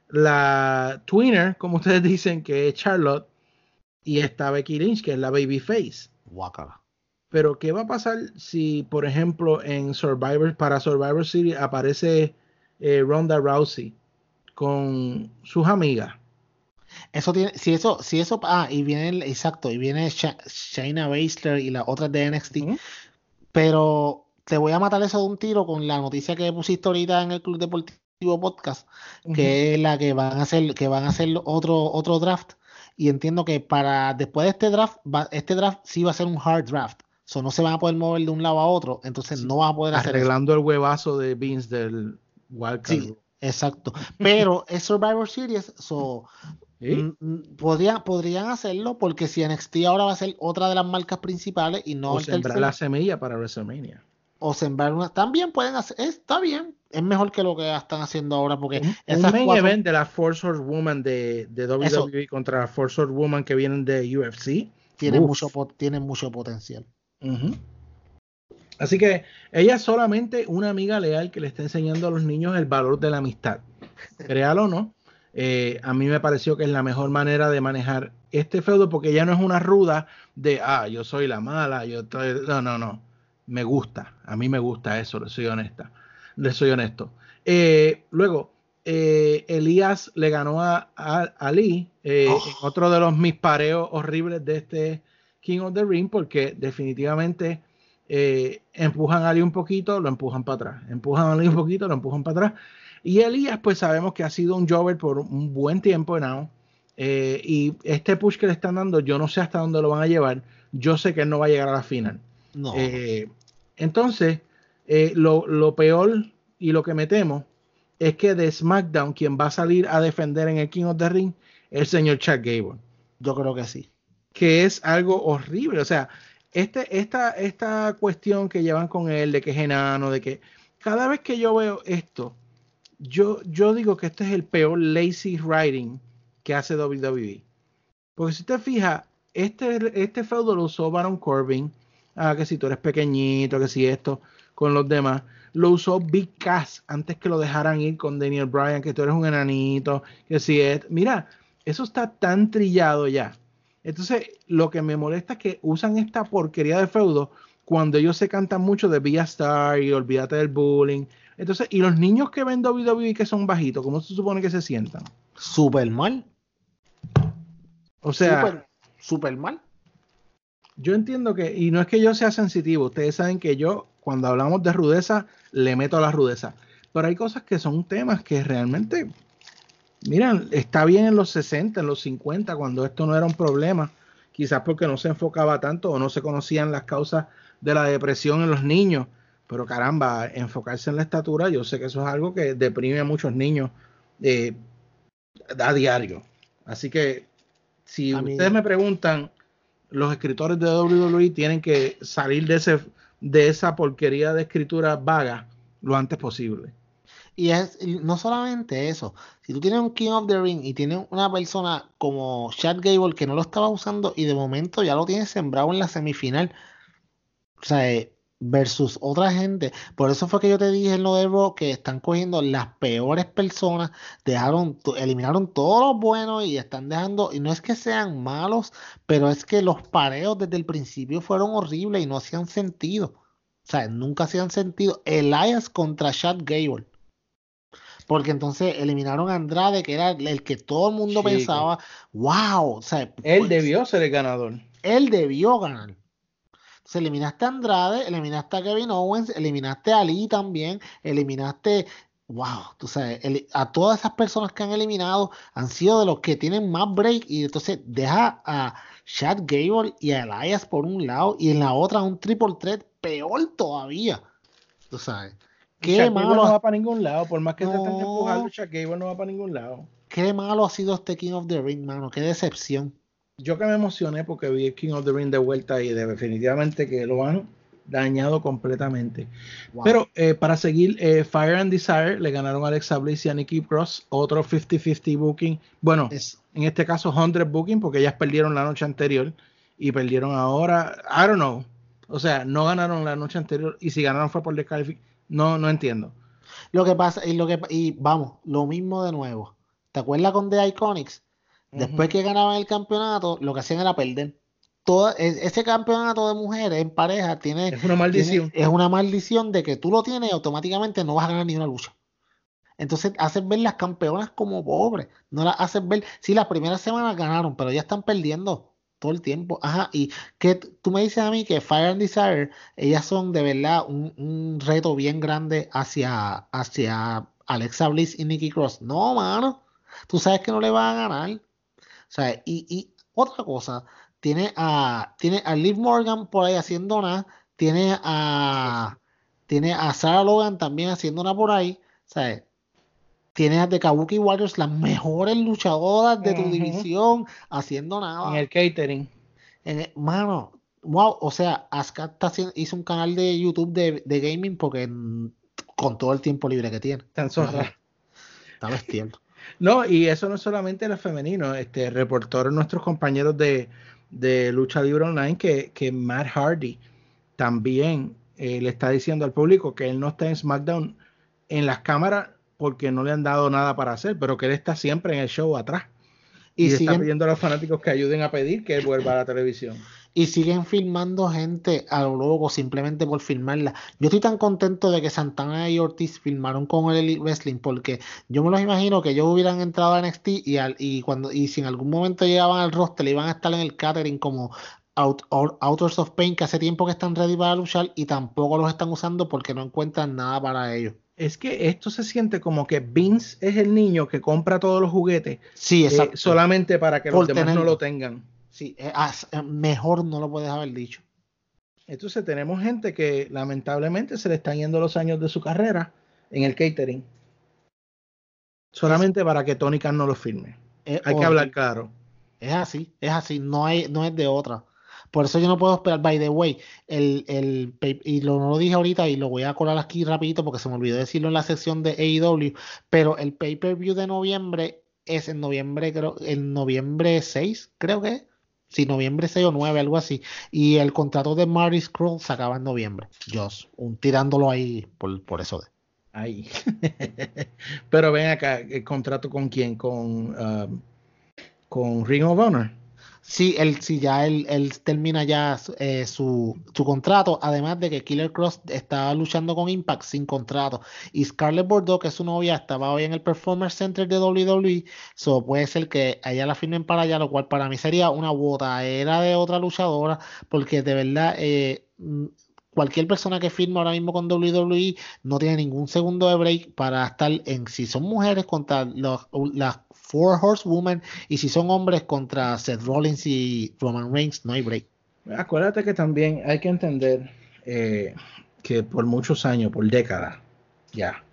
la twinner, como ustedes dicen, que es Charlotte, y está Becky Lynch, que es la babyface. Guacala. Pero, ¿qué va a pasar si, por ejemplo, en Survivor, para Survivor City aparece eh, Ronda Rousey con sus amigas? Eso tiene, si eso, si eso, ah, y viene, exacto, y viene Shayna Baszler y la otra de NXT, pero te voy a matar eso de un tiro con la noticia que pusiste ahorita en el Club Deportivo Podcast, que es la que van a hacer, que van a hacer otro, otro draft. Y entiendo que para después de este draft, este draft sí va a ser un hard draft. So, no se van a poder mover de un lado a otro, entonces no va a poder hacer Arreglando el huevazo de Vince del Wildcard. Sí, exacto. Pero es Survivor Series, so, mm, mm, podrían hacerlo porque si NXT ahora va a ser otra de las marcas principales y no o sembrar la semilla para WrestleMania o sembrar una. También pueden hacer. Está bien. Es mejor que lo que están haciendo ahora. Porque un, main event de la Force Woman de, de WWE contra la Force Woman que vienen de UFC. Tiene mucho, tiene mucho potencial. Así que ella es solamente una amiga leal que le está enseñando a los niños el valor de la amistad. Créalo o no. Eh, a mí me pareció que es la mejor manera de manejar este feudo porque ella no es una ruda de, ah, yo soy la mala, yo estoy... No, no, no me gusta, a mí me gusta eso, le soy honesta, le soy honesto. Eh, luego, eh, Elías le ganó a, Ali, eh, oh. otro de los mis pareos horribles de este King of the Ring, porque definitivamente empujan a Ali un poquito, lo empujan para atrás, empujan a Ali un poquito, lo empujan para atrás. Y Elías, pues sabemos que ha sido un jobber por un buen tiempo now. y este push que le están dando, yo no sé hasta dónde lo van a llevar. Yo sé que él no va a llegar a la final. No. Eh, entonces, eh, lo, peor y lo que me temo es que de SmackDown, quien va a salir a defender en el King of the Ring, el señor Chad Gable. Yo creo que sí. Que es algo horrible. O sea, este, esta, esta cuestión que llevan con él de que es enano, de que cada vez que yo veo esto, yo, yo digo que este es el peor lazy writing que hace WWE. Porque si te fijas, este, este feudo lo usó Baron Corbin, ah, que si tú eres pequeñito, que si esto, con los demás. Lo usó Big Cass antes que lo dejaran ir con Daniel Bryan, que tú eres un enanito, que si es. Mira, eso está tan trillado ya. Entonces, lo que me molesta es que usan esta porquería de feudo cuando ellos se cantan mucho de Be Star y olvídate del bullying. Entonces, y los niños que ven WWE que son bajitos, ¿cómo se supone que se sientan? Súper mal. O sea, súper mal yo entiendo que, y no es que yo sea sensitivo, ustedes saben que yo, cuando hablamos de rudeza, le meto a la rudeza. Pero hay cosas que son temas que realmente, miran, está bien en los 60, en los 50, cuando esto no era un problema, quizás porque no se enfocaba tanto o no se conocían las causas de la depresión en los niños. Pero caramba, enfocarse en la estatura, yo sé que eso es algo que deprime a muchos niños eh, a diario. Así que, si ustedes me preguntan, los escritores de WWE tienen que salir de, ese, de esa porquería de escritura vaga lo antes posible. Y es no solamente eso, si tú tienes un King of the Ring y tienes una persona como Chad Gable que no lo estaba usando y de momento ya lo tienes sembrado en la semifinal, o sea, eh, versus otra gente. Por eso fue que yo te dije en lo de Raw que están cogiendo las peores personas, dejaron, eliminaron todos los buenos y están dejando, y no es que sean malos, pero es que los pareos desde el principio fueron horribles y no hacían sentido. O sea, nunca hacían sentido. Elias contra Chad Gable. Porque entonces eliminaron a Andrade, que era el que todo el mundo pensaba, wow, o sea, él pues, debió ser el ganador. Él debió ganar. Entonces eliminaste a Andrade, eliminaste a Kevin Owens, eliminaste a Lee también, eliminaste, wow, tú sabes, a todas esas personas que han eliminado han sido de los que tienen más break y entonces deja a Chad Gable y a Elias por un lado y en la otra un triple threat peor todavía. Tú sabes. Qué malo. no va para ningún lado, por más que no, te estén empujando, Chad Gable no va para ningún lado. Qué malo ha sido este King of the Ring, mano, qué decepción yo que me emocioné porque vi el King of the Ring de vuelta y definitivamente que lo han dañado completamente. Pero eh, para seguir, eh, Fire and Desire le ganaron a Alexa Bliss y a Nikki Cross, otro 50-50 booking. Bueno, en este caso 100 booking porque ellas perdieron la noche anterior y perdieron ahora. I don't know. O sea, no ganaron la noche anterior y si ganaron fue por descalificación. No, no entiendo. Lo que pasa, y lo que y vamos, lo mismo de nuevo. ¿Te acuerdas con The Iconics? Después que ganaban el campeonato, lo que hacían era perder. Todo, e, ese campeonato de mujeres en pareja tiene. Es una maldición. es una maldición de que tú lo tienes y automáticamente no vas a ganar ni una lucha. Entonces haces ver las campeonas como pobres. No las haces ver. Sí, las primeras semanas ganaron, pero ya están perdiendo todo el tiempo. Ajá, y que tú me dices a mí que Fire and Desire, ellas son de verdad un, reto bien grande hacia, hacia Alexa Bliss y Nikki Cross. No, mano. Tú sabes que no le van a ganar. O sea, y, y otra cosa, tiene a, tiene a Liv Morgan por ahí haciendo nada, tiene a, tiene a Sarah Logan también haciendo nada por ahí, ¿sabes? Tienes a The Kabuki Warriors, las mejores luchadoras de tu división, haciendo nada. En el catering. En mano, wow, o sea, Asuka está hizo un canal de YouTube de, de gaming porque con todo el tiempo libre que tiene. Tan zorra. Está bestial. No, y eso no es solamente los femeninos, este, reportaron nuestros compañeros de, Lucha Libre Online que, que Matt Hardy también eh, le está diciendo al público que él no está en SmackDown en las cámaras porque no le han dado nada para hacer, pero que él está siempre en el show atrás. Y, y está pidiendo a los fanáticos que ayuden a pedir que él vuelva a la televisión y siguen filmando gente a lo loco simplemente por filmarla. Yo estoy tan contento de que Santana y Ortiz filmaron con el Elite Wrestling porque yo me los imagino que ellos hubieran entrado a NXT y, y, cuando, y si en algún momento llegaban al roster iban a estar en el catering como Out, Outers of Pain que hace tiempo que están ready para luchar y tampoco los están usando porque no encuentran nada para ellos. Es que esto se siente como que Vince es el niño que compra todos los juguetes sí, eh, solamente para que los demás no lo tengan. Sí, eh, eh, mejor no lo puedes haber dicho. Entonces tenemos gente que lamentablemente se le están yendo los años de su carrera en el catering. Solamente para que Tony Khan no lo firme. hay que hablar claro. Es así, es así, no, hay, no es de otra. Por eso yo no puedo esperar. By the way, el, el, y lo, no lo dije ahorita y lo voy a colar aquí rapidito porque se me olvidó decirlo en la sección de AEW, pero el pay-per-view de noviembre es en noviembre, creo, en noviembre 6, creo que es si noviembre 6 o 9, algo así. Y el contrato de Marty Scroll se acaba en noviembre. Yo, un, tirándolo ahí por, por eso de. Ahí. Pero ven acá, ¿el contrato con quién? Con, um, con Ring of Honor. Sí, él, sí, ya él, él termina ya eh, su, su, contrato, además de que Killer Cross estaba luchando con Impact sin contrato. Y Scarlett Bordeaux, que es su novia, estaba hoy en el Performance Center de WWE, so puede ser que allá la firmen para allá, lo cual para mí sería una era de otra luchadora, porque de verdad... Eh, mm, cualquier persona que firme ahora mismo con WWE no tiene ningún segundo de break para estar en si son mujeres contra los, las Four Horsewomen. Y si son hombres contra Seth Rollins y Roman Reigns, no hay break. Acuérdate que también hay que entender eh, que por muchos años, por décadas, ya,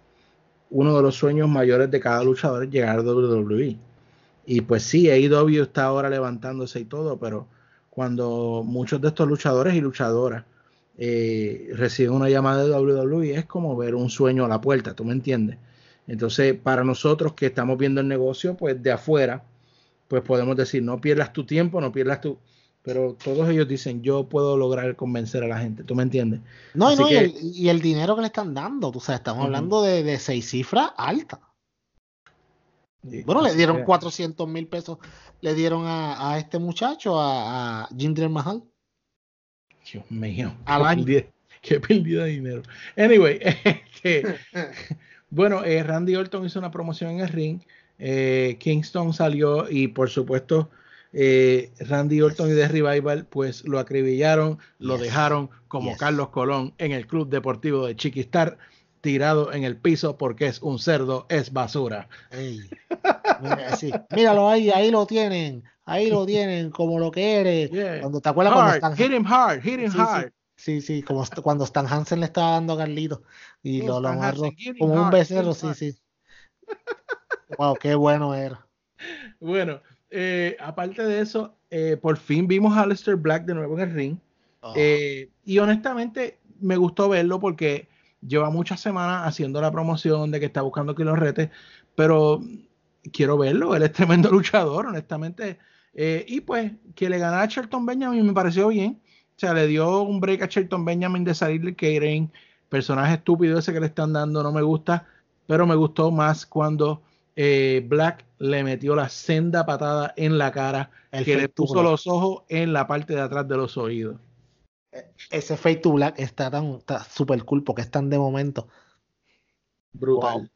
uno de los sueños mayores de cada luchador es llegar a WWE. Y pues sí, AEW está ahora levantándose y todo, pero cuando muchos de estos luchadores y luchadoras eh, reciben una llamada de WWE es como ver un sueño a la puerta, ¿tú me entiendes? Entonces, para nosotros que estamos viendo el negocio, pues de afuera, pues podemos decir, no pierdas tu tiempo, no pierdas tu... Pero todos ellos dicen, yo puedo lograr convencer a la gente, ¿tú me entiendes? No, no y, el, y, el, dinero que le están dando, tú sabes, estamos hablando de, de, seis cifras altas. bueno, le dieron 400 mil pesos, le dieron a, a este muchacho, a, a Jinder Mahal. Dios mío. Al año. Qué pérdida de dinero. Anyway, este, bueno, eh, Randy Orton hizo una promoción en el ring. Eh, Kingston salió y por supuesto eh, Randy Orton y The Revival pues lo acribillaron, lo dejaron como Carlos Colón en el Club Deportivo de Chiquistar tirado en el piso porque es un cerdo, es basura. Míralo ahí, ahí lo tienen, ahí lo tienen como lo que eres. Cuando te acuerdas cuando están... hit him hard, hit him hard. Sí, sí, como cuando Stan Hansen le estaba dando a Carlito y lo, lo agarró como un becerro, sí, sí. wow, qué bueno era. Bueno, eh, aparte de eso, eh, por fin vimos a Aleister Black de nuevo en el ring. Ah. Eh, y honestamente me gustó verlo porque lleva muchas semanas haciendo la promoción de que está buscando que lo rete, pero quiero verlo, él es tremendo luchador, honestamente. y pues que le ganara a Shelton Benjamin me pareció bien. O sea, le dio un break a Shelton Benjamin de salir del catering. Personaje estúpido ese que le están dando no me gusta, pero me gustó más cuando eh, Black le metió la senda patada en la cara, que le puso los ojos en la parte de atrás de los oídos. E, ese Fate to Black está tan super cool porque es tan de momento. Brutal.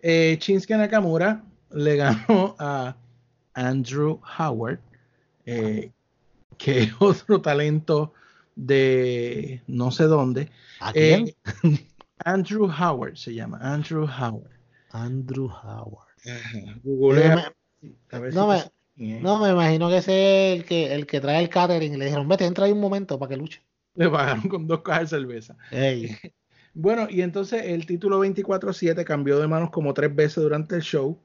Eh, Shinsuke Nakamura le ganó a Andrew Howard, eh, que es otro talento de no sé dónde. Eh, Andrew Howard se llama, Andrew Howard. Andrew Howard. no, me, no, me, imagino que ese es el que, el que trae el catering y le dijeron, vete, entra ahí un momento para que luche. Le pagaron con dos cajas de cerveza. Bueno, y entonces el título 24-7 cambió de manos como tres veces durante el show.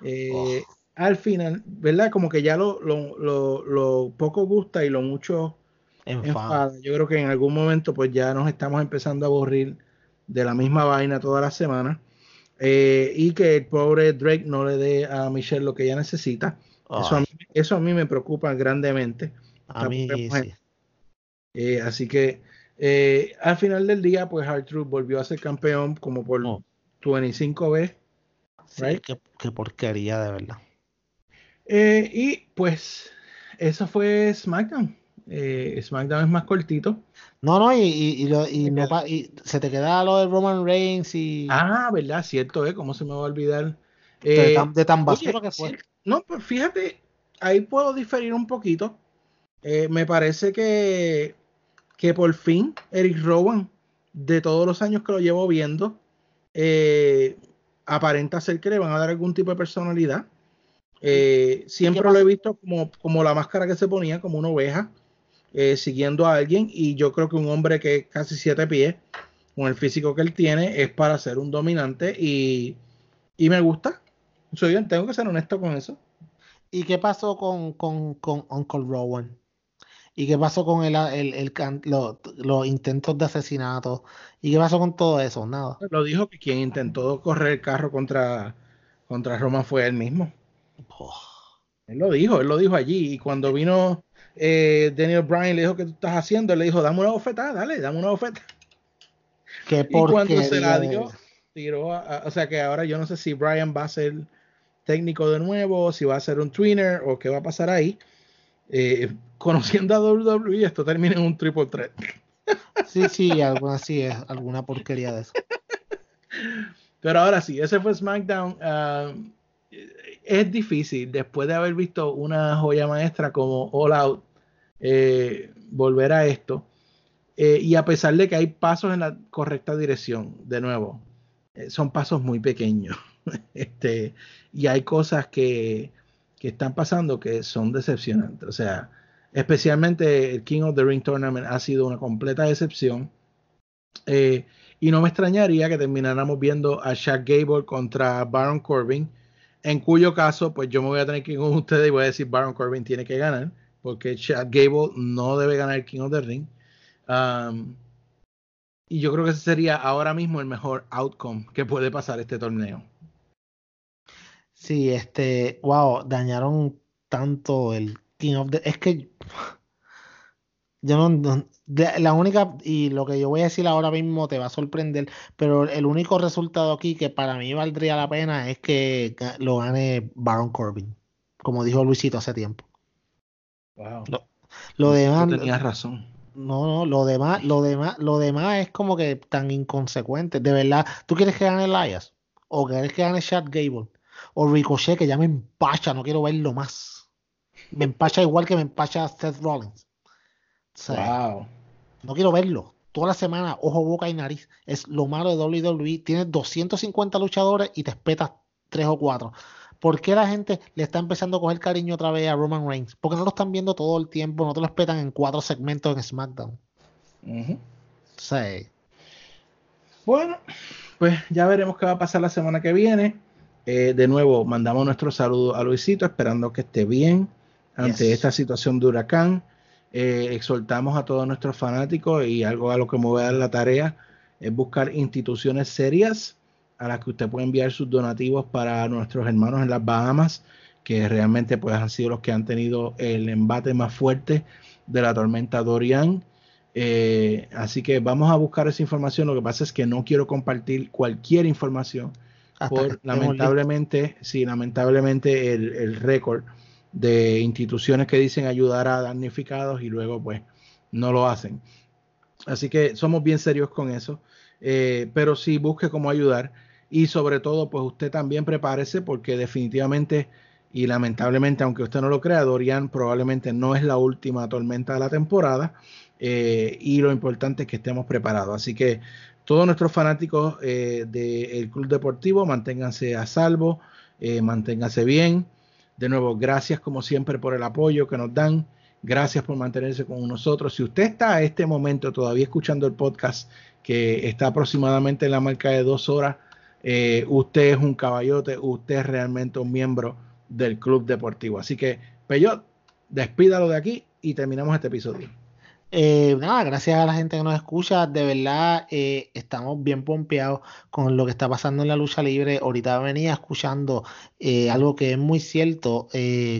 Eh, oh. Al final, ¿verdad? Como que ya lo, lo, lo, lo poco gusta y lo mucho enfada. Yo creo que en algún momento pues ya nos estamos empezando a aburrir de la misma vaina toda la semana. Eh, y que el pobre Drake no le dé a Michelle lo que ella necesita. Eso a, mí, eso a, mí, me preocupa grandemente. A mí sí. Eh, así que eh, al final del día, pues Truth volvió a ser campeón como por 25 veces. qué, porquería, de verdad. y pues eso fue SmackDown. Eh, SmackDown es más cortito. No, no, y, y, y, se te queda lo de Roman Reigns y. Ah, ¿verdad? Cierto, ¿eh? ¿Cómo se me va a olvidar? de, tan, de tan basura que fue. No, pues fíjate, ahí puedo diferir un poquito. Eh, me parece que, que por fin Eric Rowan, de todos los años que lo llevo viendo, eh, aparenta ser que le van a dar algún tipo de personalidad. Eh, siempre lo he visto como, como la máscara que se ponía, como una oveja. Eh, siguiendo a alguien y yo creo que un hombre que es casi siete pies, con el físico que él tiene, es para ser un dominante y, y me gusta. Soy, tengo que ser honesto con eso. ¿Y qué pasó con, con, con Uncle Rowan? ¿Y qué pasó con el, el, el los intentos de asesinato? ¿Y qué pasó con todo eso? Nada. Lo dijo que quien intentó correr el carro contra, contra Roma fue él mismo. Oh. Él lo dijo, él lo dijo allí. Y cuando vino eh, Daniel Bryan le dijo que tú estás haciendo, le dijo, dame una bofetada, dale, dame una bofetada. y cuando se la dio, tiró, o sea que ahora yo no sé si Bryan va a ser técnico de nuevo, si va a ser un twinner o qué va a pasar ahí. Eh, conociendo a WWE, esto termina en un triple threat. Sí, sí, alguna sí es alguna porquería de eso. Pero ahora sí, ese fue SmackDown. Ah, es difícil, después de haber visto una joya maestra como All Out, eh, volver a esto. Eh, y a pesar de que hay pasos en la correcta dirección, de nuevo, eh, son pasos muy pequeños. este, y hay cosas que, que, están pasando que son decepcionantes. O sea, especialmente el King of the Ring Tournament ha sido una completa decepción. y no me extrañaría que termináramos viendo a Shaq Gable contra Baron Corbin en cuyo caso, pues yo me voy a tener que ir con ustedes y voy a decir Baron Corbin tiene que ganar, porque Chad Gable no debe ganar el King of the Ring. Um, y yo creo que ese sería ahora mismo el mejor outcome que puede pasar este torneo. Sí, este, wow, dañaron tanto el King of the. Es que yo no, la única, y lo que yo voy a decir ahora mismo te va a sorprender, pero el único resultado aquí que para mí valdría la pena es que lo gane Baron Corbin, como dijo Luisito hace tiempo. Wow. Lo, demás. tenías razón. No, no, lo demás, lo demás, lo demás es como que tan inconsecuente. De verdad, ¿tú quieres que gane Elias? ¿O quieres que gane Chad Gable? O Ricochet, que ya me empacha, no quiero verlo más. Me empacha igual que me empacha Seth Rollins. Wow. No quiero verlo. Toda la semana, ojo, boca y nariz. Es lo malo de WWE. Tienes 250 luchadores y te espetas 3 o 4. ¿Por qué la gente le está empezando a coger cariño otra vez a Roman Reigns? Porque no lo están viendo todo el tiempo, no te lo espetan en cuatro segmentos en SmackDown. Sí. Bueno, pues ya veremos qué va a pasar la semana que viene. Eh, de nuevo, mandamos nuestro saludo a Luisito, esperando que esté bien ante esta situación de huracán. Eh, exhortamos a todos nuestros fanáticos y algo a lo que me voy a dar la tarea es buscar instituciones serias a las que usted puede enviar sus donativos para nuestros hermanos en las Bahamas, que realmente pues han sido los que han tenido el embate más fuerte de la tormenta Dorian. Eh, así que vamos a buscar esa información. Lo que pasa es que no quiero compartir cualquier información. por, lamentablemente, sí, lamentablemente el, el récord de instituciones que dicen ayudar a damnificados y luego pues no lo hacen. Así que somos bien serios con eso. Eh, pero sí busque cómo ayudar y sobre todo pues usted también prepárese porque definitivamente y lamentablemente aunque usted no lo crea Dorian probablemente no es la última tormenta de la temporada eh, y lo importante es que estemos preparados así que todos nuestros fanáticos eh, del club deportivo manténganse a salvo manténganse bien de nuevo gracias como siempre por el apoyo que nos dan gracias por mantenerse con nosotros si usted está a este momento todavía escuchando el podcast que está aproximadamente en la marca de dos horas eh, usted es un caballote, usted es realmente un miembro del club deportivo. Así que, Peyot, despídalo de aquí y terminamos este episodio. Eh, nada, gracias a la gente que nos escucha. De verdad, eh, estamos bien pompeados con lo que está pasando en la lucha libre. Ahorita venía escuchando algo que es muy cierto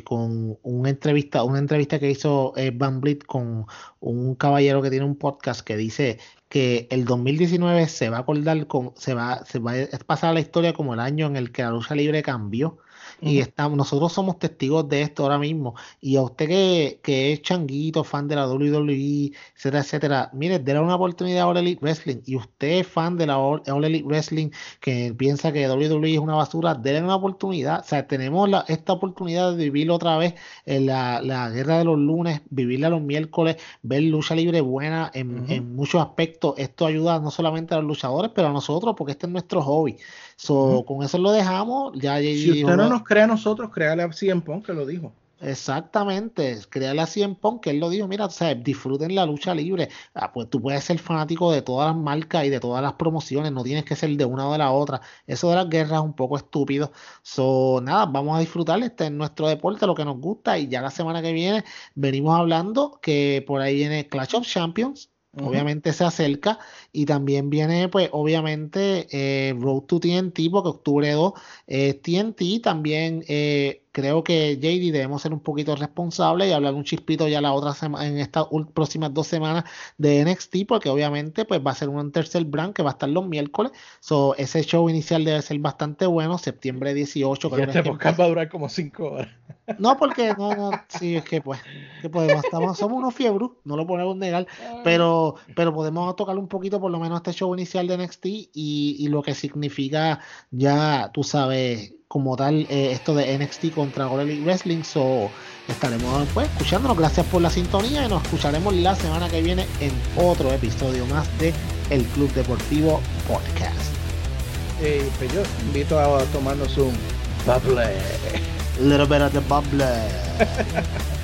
con una entrevista, una entrevista que hizo Van Blit con un caballero que tiene un podcast que dice que el 2019 se va a acordar se va, se va a pasar la historia como el año en el que la lucha libre cambió y estamos, nosotros somos testigos de esto ahora mismo. Y a usted que, que es changuito, fan de la WWE, etcétera, etcétera, mire, déle una oportunidad a All Elite Wrestling. Y usted es fan de la All, Elite Wrestling, que piensa que WWE es una basura, déle una oportunidad. O sea, tenemos la, esta oportunidad de vivir otra vez en la, la, guerra de los lunes, vivirla los miércoles, ver lucha libre buena en, en muchos aspectos. Esto ayuda no solamente a los luchadores, pero a nosotros, porque este es nuestro hobby. So, Con eso lo dejamos. Ya, si usted no nos cree a nosotros, créale a Cien Pong que lo dijo. Exactamente, créale a Cien Pong que él lo dijo. Mira, o sea, disfruten la lucha libre. Ah, pues tú puedes ser fanático de todas las marcas y de todas las promociones, no tienes que ser de una o de la otra. Eso de las guerras es un poco estúpido. So, nada, vamos a disfrutar este en nuestro deporte, lo que nos gusta. Y ya la semana que viene venimos hablando que por ahí viene Clash of Champions Obviamente se acerca y también viene, pues, obviamente, eh, Road to TNT, porque octubre 2 es TNT. También eh, creo que JD debemos ser un poquito responsables y hablar un chispito ya la otra semana, en estas próximas dos semanas de NXT, porque obviamente pues va a ser un tercer brand que va a estar los miércoles. So, ese show inicial debe ser bastante bueno, septiembre 18. Creo este podcast va a durar como cinco horas. No, porque no, no, sí, es que pues, que podemos, estamos, somos unos fiebros, no lo podemos negar, pero, pero podemos tocar un poquito por lo menos este show inicial de NXT y, y lo que significa ya, tú sabes, como tal eh, esto de NXT contra All Wrestling. So, estaremos pues escuchándonos. Gracias por la sintonía y nos escucharemos la semana que viene en otro episodio más de El Club Deportivo Podcast. Eh, pues yo invito a tomarnos un bubble. Little bit of the bubble.